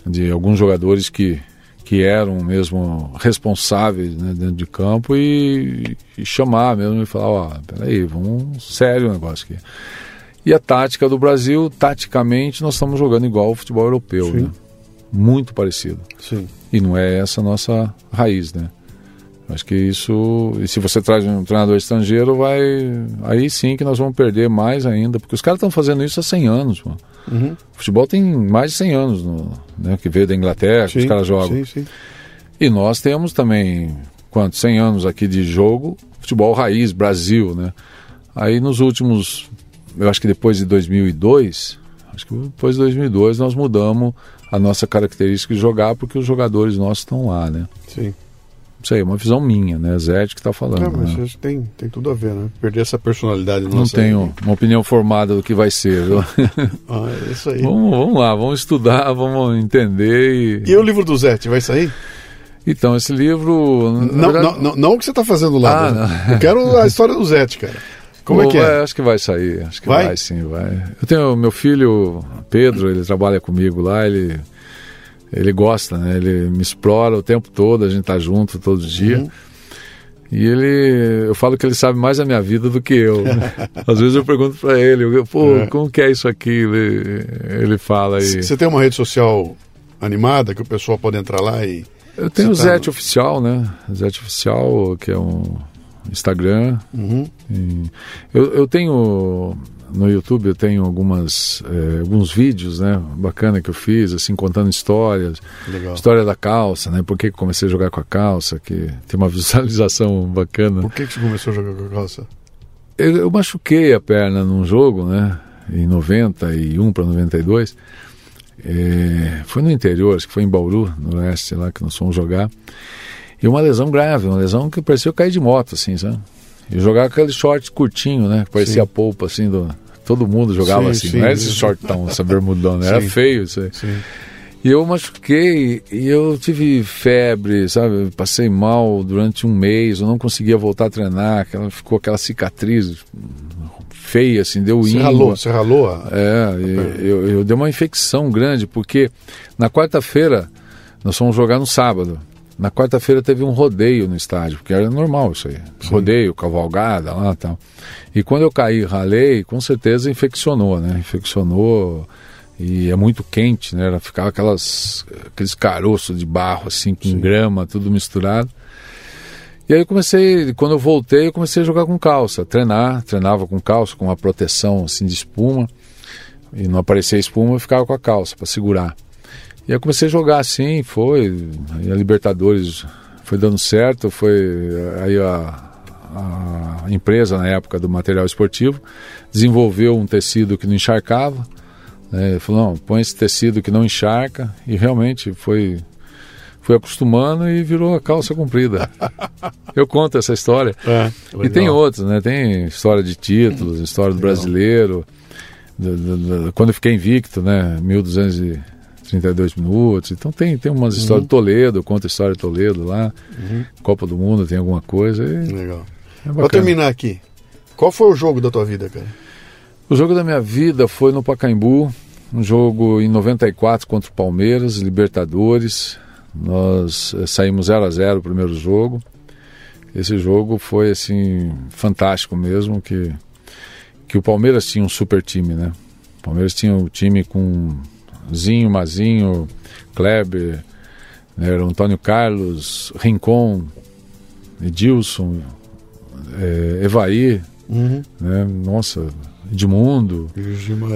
de alguns jogadores que, que eram mesmo responsáveis né, dentro de campo e, e, chamar mesmo e falar, ó, peraí, vamos sério o negócio aqui. E a tática do Brasil, taticamente, nós estamos jogando igual o futebol europeu, né? Muito parecido. Sim. E não é essa a nossa raiz, né? Acho que isso, e se você traz um treinador estrangeiro, vai. Aí sim que nós vamos perder mais ainda, porque os caras estão fazendo isso há 100 anos. Mano. Uhum. O futebol tem mais de 100 anos, no, né, que veio da Inglaterra, sim, que os caras jogam. Sim, sim. E nós temos também, quantos? 100 anos aqui de jogo, futebol raiz, Brasil, né? Aí nos últimos, eu acho que depois de 2002, acho que depois de 2002 nós mudamos a nossa característica de jogar porque os jogadores nossos estão lá, né? Sim sei, uma visão minha, né? Zé que está falando. Não, mas né? tem, tem tudo a ver, né? Perder essa personalidade Não tenho aí. uma opinião formada do que vai ser. ah, é isso aí. Vamos, vamos, lá, vamos estudar, vamos entender. E, e o livro do Zé vai sair? Então, esse livro. Não, verdade... não, não, não, o que você está fazendo lá. Ah, né? Eu quero a história do Zé, cara. Como é que é? acho que vai sair. Acho que vai? vai sim, vai. Eu tenho meu filho, Pedro, ele trabalha comigo lá, ele ele gosta, né? Ele me explora o tempo todo, a gente tá junto todo dia. Uhum. E ele, eu falo que ele sabe mais a minha vida do que eu. Às vezes eu pergunto para ele, pô, é. como que é isso aqui? Ele, ele fala aí. Você tem uma rede social animada que o pessoal pode entrar lá e. Eu tenho o Zete Oficial, né? Zete Oficial, que é um Instagram. Uhum. Eu, eu tenho no YouTube eu tenho algumas é, alguns vídeos, né, bacana que eu fiz, assim contando histórias, Legal. história da calça, né, por que comecei a jogar com a calça, que tem uma visualização bacana. Por que que você começou a jogar com a calça? Eu, eu machuquei a perna num jogo, né, em 91 para 92. É, foi no interior, acho que foi em Bauru, no oeste lá que nós fomos jogar. E uma lesão grave, uma lesão que parecia eu cair de moto, assim, sabe? E jogar aquele short curtinho, né? Que parecia Sim. a polpa, assim, do, Todo mundo jogava sim, assim, sim, não era esse shortão, essa bermudona, era feio isso aí. Sim. E eu machuquei e eu tive febre, sabe? Passei mal durante um mês, eu não conseguia voltar a treinar, aquela, ficou aquela cicatriz feia, assim, deu Você ralou, você ralou? A... É, eu, eu dei uma infecção grande, porque na quarta-feira nós fomos jogar no sábado. Na quarta-feira teve um rodeio no estádio, porque era normal isso aí. Sim. Rodeio, cavalgada lá e tal. E quando eu caí ralei, com certeza infeccionou, né? Infeccionou e é muito quente, né? Ficava aquelas, aqueles caroços de barro, assim, com Sim. grama, tudo misturado. E aí eu comecei, quando eu voltei, eu comecei a jogar com calça, treinar, treinava com calça, com uma proteção assim de espuma. E não aparecia espuma, eu ficava com a calça para segurar. E aí eu comecei a jogar assim, foi, a Libertadores foi dando certo, foi aí a, a empresa na época do material esportivo desenvolveu um tecido que não encharcava, né? Falou, não, põe esse tecido que não encharca. E realmente foi, foi acostumando e virou a calça comprida. Eu conto essa história. É, e tem outros, né? Tem história de títulos, história do legal. brasileiro. Do, do, do, quando eu fiquei invicto, né? 1232 minutos. Então tem, tem umas uhum. histórias de Toledo, conta a história de Toledo lá. Uhum. Copa do Mundo tem alguma coisa. E... Legal. É Vou terminar aqui. Qual foi o jogo da tua vida, cara? O jogo da minha vida foi no Pacaembu, um jogo em 94 contra o Palmeiras, Libertadores. Nós eh, saímos 0 a 0 o primeiro jogo. Esse jogo foi assim fantástico mesmo que que o Palmeiras tinha um super time, né? O Palmeiras tinha um time com Zinho, Mazinho, Kleber, né? Antônio Carlos, Rincon, Edilson, é, Evaí, uhum. né? Nossa, Edmundo.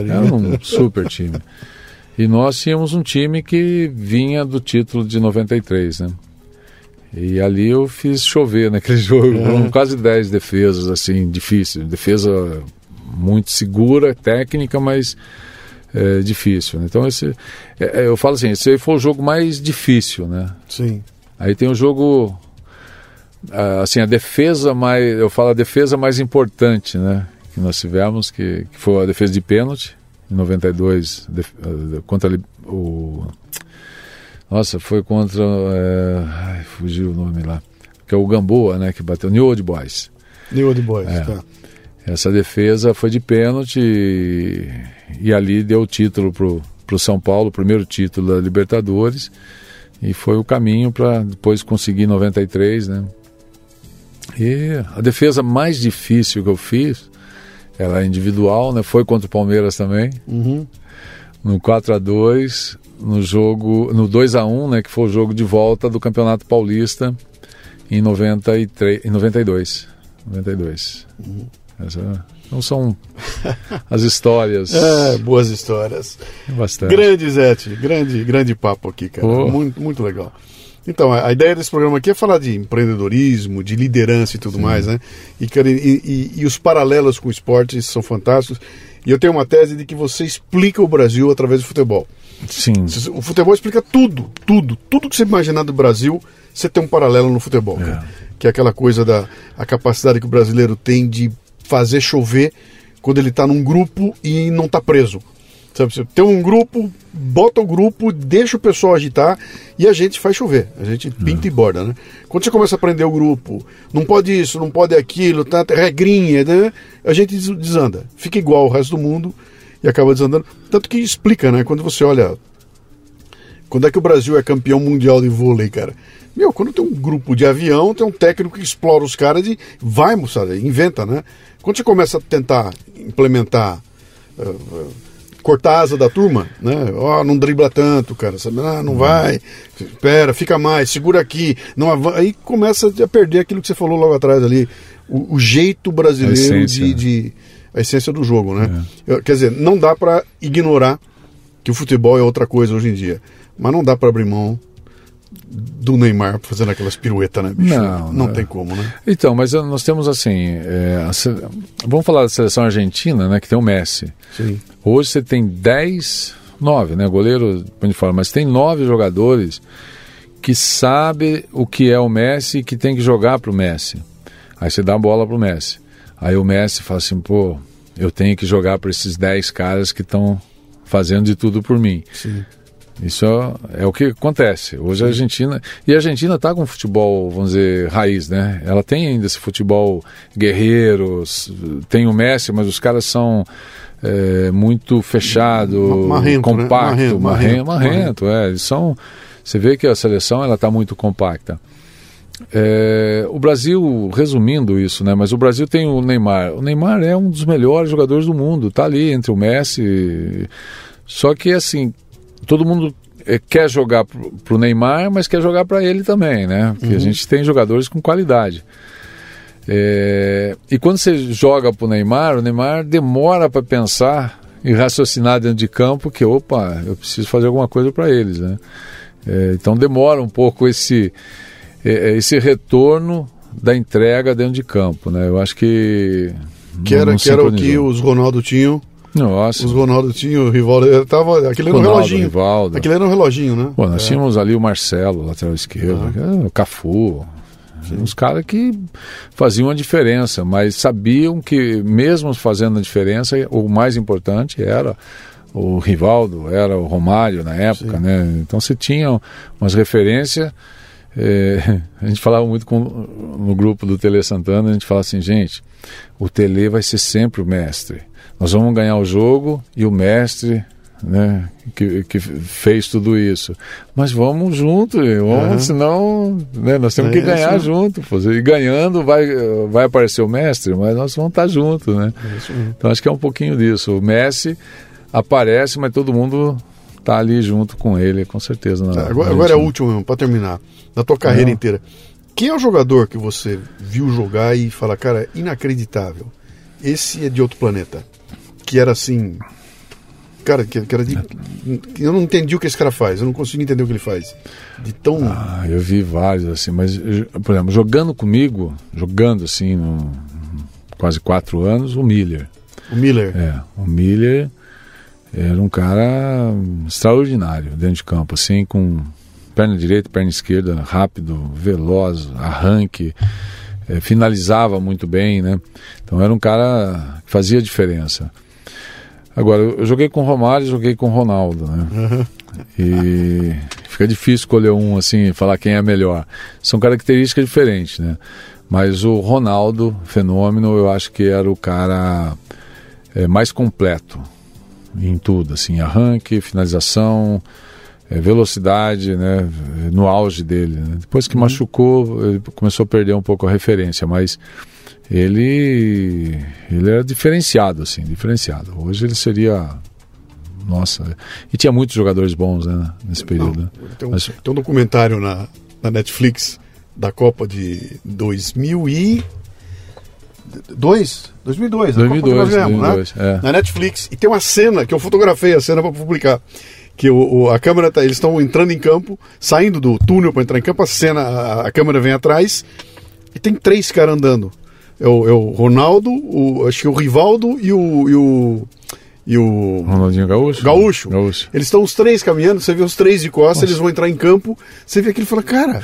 Era um super time. E nós tínhamos um time que vinha do título de 93, né? E ali eu fiz chover naquele jogo, é. quase 10 defesas, assim, difícil. Defesa muito segura, técnica, mas é, difícil. Né? Então, esse, é, é, eu falo assim, esse foi o jogo mais difícil, né? Sim. Aí tem o jogo, assim, a defesa mais, eu falo a defesa mais importante, né? que nós tivemos, que, que foi a defesa de pênalti, em 92, def, uh, contra o. Nossa, foi contra. É, ai, fugiu o nome lá. Que é o Gamboa, né? Que bateu. New Old Boys. New Old Boys, é. tá. Essa defesa foi de pênalti e, e ali deu o título pro, pro São Paulo, o primeiro título da Libertadores. E foi o caminho para depois conseguir 93, né? E a defesa mais difícil que eu fiz ela é individual, né? Foi contra o Palmeiras também. Uhum. No 4 a 2 no jogo, no 2 a 1 né? Que foi o jogo de volta do Campeonato Paulista em, 93, em 92. 92. Uhum. Essa, não são as histórias. É, boas histórias. Bastante. Grande, Zete. Grande, grande papo aqui, cara. Oh. Muito, muito legal. Então, a, ideia desse programa aqui é falar de empreendedorismo, de liderança e tudo Sim. mais, né? E, e, e, e, os paralelos com o esporte são fantásticos. E eu tenho uma tese de que você explica o Brasil através do futebol. Sim. O futebol explica tudo, tudo. Tudo que você imaginar do Brasil, você tem um paralelo no futebol. É. Que é aquela coisa da a capacidade que o brasileiro tem de fazer chover quando ele está num grupo e não está preso. Sabe, você tem um grupo, bota o grupo, deixa o pessoal agitar e a gente faz chover. A gente pinta uhum. e borda, né? Quando você começa a aprender o grupo, não pode isso, não pode aquilo, tá, regrinha, né? A gente desanda. Fica igual o resto do mundo e acaba desandando. Tanto que explica, né? Quando você olha. Quando é que o Brasil é campeão mundial de vôlei, cara? Meu, quando tem um grupo de avião, tem um técnico que explora os caras e vai, moçada, inventa, né? Quando você começa a tentar implementar. Uh, cortar a asa da turma, né? Ó, oh, não dribla tanto, cara, sabe? Ah, não vai, espera, fica mais, segura aqui, não aí começa a perder aquilo que você falou logo atrás ali, o, o jeito brasileiro de, de, a essência do jogo, né? É. Quer dizer, não dá para ignorar que o futebol é outra coisa hoje em dia, mas não dá para abrir mão do Neymar fazendo aquelas piruetas, né, bicho? Não, não, tem como, né? Então, mas nós temos assim, é, a, vamos falar da seleção argentina, né, que tem o Messi. Sim. Hoje você tem 10, 9, né, goleiro, falar, mas tem nove jogadores que sabe o que é o Messi e que tem que jogar para o Messi. Aí você dá a bola para o Messi. Aí o Messi fala assim, pô, eu tenho que jogar para esses 10 caras que estão fazendo de tudo por mim. Sim. Isso é, o que acontece. Hoje a Argentina. E a Argentina está com futebol, vamos dizer, raiz, né? Ela tem ainda esse futebol guerreiro, tem o Messi, mas os caras são é, muito fechado, marrento, né? compacto, né? marrento, marrento, marrento, marrento, é. Eles são. Você vê que a seleção ela está muito compacta. É, o Brasil, resumindo isso, né? Mas o Brasil tem o Neymar. O Neymar é um dos melhores jogadores do mundo. Está ali entre o Messi. Só que assim, todo mundo é, quer jogar para o Neymar, mas quer jogar para ele também, né? Porque uhum. a gente tem jogadores com qualidade. É, e quando você joga para o Neymar, o Neymar demora para pensar e raciocinar dentro de campo que, opa, eu preciso fazer alguma coisa para eles, né? É, então demora um pouco esse, esse retorno da entrega dentro de campo, né? Eu acho que que era, que era o que os Ronaldo tinham nossa. Os Ronaldo tinham o Rivaldo. Tava, aquele era um reloginho. Rivaldo. Aquele era um reloginho, né? Pô, nós é. tínhamos ali o Marcelo, lateral esquerdo, ah. o Cafu. Sim. Uns caras que faziam a diferença, mas sabiam que, mesmo fazendo a diferença, o mais importante era o Rivaldo, era o Romário na época, Sim. né? Então você tinha umas referências. É, a gente falava muito com, no grupo do Tele Santana, a gente falava assim, gente, o Tele vai ser sempre o mestre. Nós vamos ganhar o jogo e o mestre né, que, que fez tudo isso. Mas vamos junto, vamos, uhum. senão né, nós temos é que ganhar isso. junto. E ganhando vai, vai aparecer o mestre, mas nós vamos estar juntos. Né? É então acho que é um pouquinho disso. O Messi aparece, mas todo mundo está ali junto com ele, com certeza. Na, agora, agora é o último, para terminar, da tua carreira inteira. Quem é o jogador que você viu jogar e fala, cara, inacreditável? Esse é de outro planeta que era assim. Cara, que, que era de, Eu não entendi o que esse cara faz, eu não consigo entender o que ele faz. De tão. Ah, eu vi vários, assim, mas, por exemplo, jogando comigo, jogando assim, no, quase quatro anos, o Miller. O Miller? É, o Miller era um cara extraordinário dentro de campo, assim, com perna direita, perna esquerda, rápido, veloz, arranque é, finalizava muito bem, né? Então era um cara que fazia diferença. Agora, eu joguei com o Romário e joguei com o Ronaldo, né? Uhum. E fica difícil escolher um assim, falar quem é melhor. São características diferentes, né? Mas o Ronaldo, fenômeno, eu acho que era o cara é, mais completo em tudo, assim, arranque, finalização, é, velocidade, né? No auge dele. Né? Depois que uhum. machucou, ele começou a perder um pouco a referência, mas ele ele era diferenciado assim, diferenciado. Hoje ele seria nossa, e tinha muitos jogadores bons né, nesse período. Né? tem, um, Mas... tem um documentário na, na Netflix da Copa de 2000 e 2002, 2002, 2002, nós ganhamos, 2002 né? é. Na Netflix. E tem uma cena que eu fotografei a cena para publicar. Que o, o, a câmera tá, eles estão entrando em campo, saindo do túnel para entrar em campo, a cena, a, a câmera vem atrás e tem três caras andando. É o, é o Ronaldo, o, acho que é o Rivaldo e o. E o e o Ronaldinho Gaúcho? Gaúcho. Gaúcho. Eles estão os três caminhando, você vê os três de costas, Nossa. eles vão entrar em campo, você vê aquilo e fala, cara,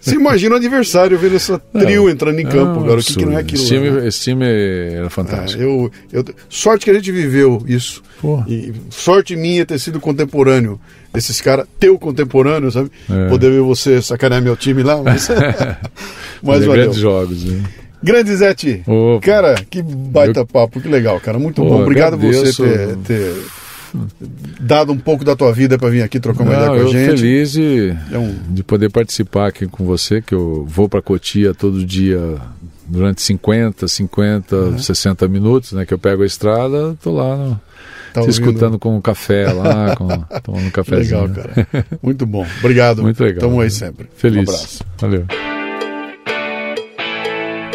você imagina o adversário vendo essa trio entrando em campo, cara. O que, que, não é aquilo? Esse time, né? esse time era fantástico. Ah, eu, eu, sorte que a gente viveu isso. E sorte minha ter sido contemporâneo desses caras, teu contemporâneo, sabe? É. Poder ver você sacanear meu time lá, mas. mas valeu. Grandes jogos, né? Grande Zete. Opa. Cara, que baita eu... papo, que legal, cara. Muito Pô, bom. Obrigado agradeço. você ter, ter, dado um pouco da tua vida para vir aqui trocar uma Não, ideia com a gente. Eu feliz de, é um... de poder participar aqui com você, que eu vou para Cotia todo dia durante 50, 50, uhum. 60 minutos, né? Que eu pego a estrada, tô lá no, tá te escutando com um café lá, com, tomando um cafezinho. Legal, cara. Muito bom. Obrigado. Muito legal. Tamo aí sempre. Feliz. Um abraço. Valeu.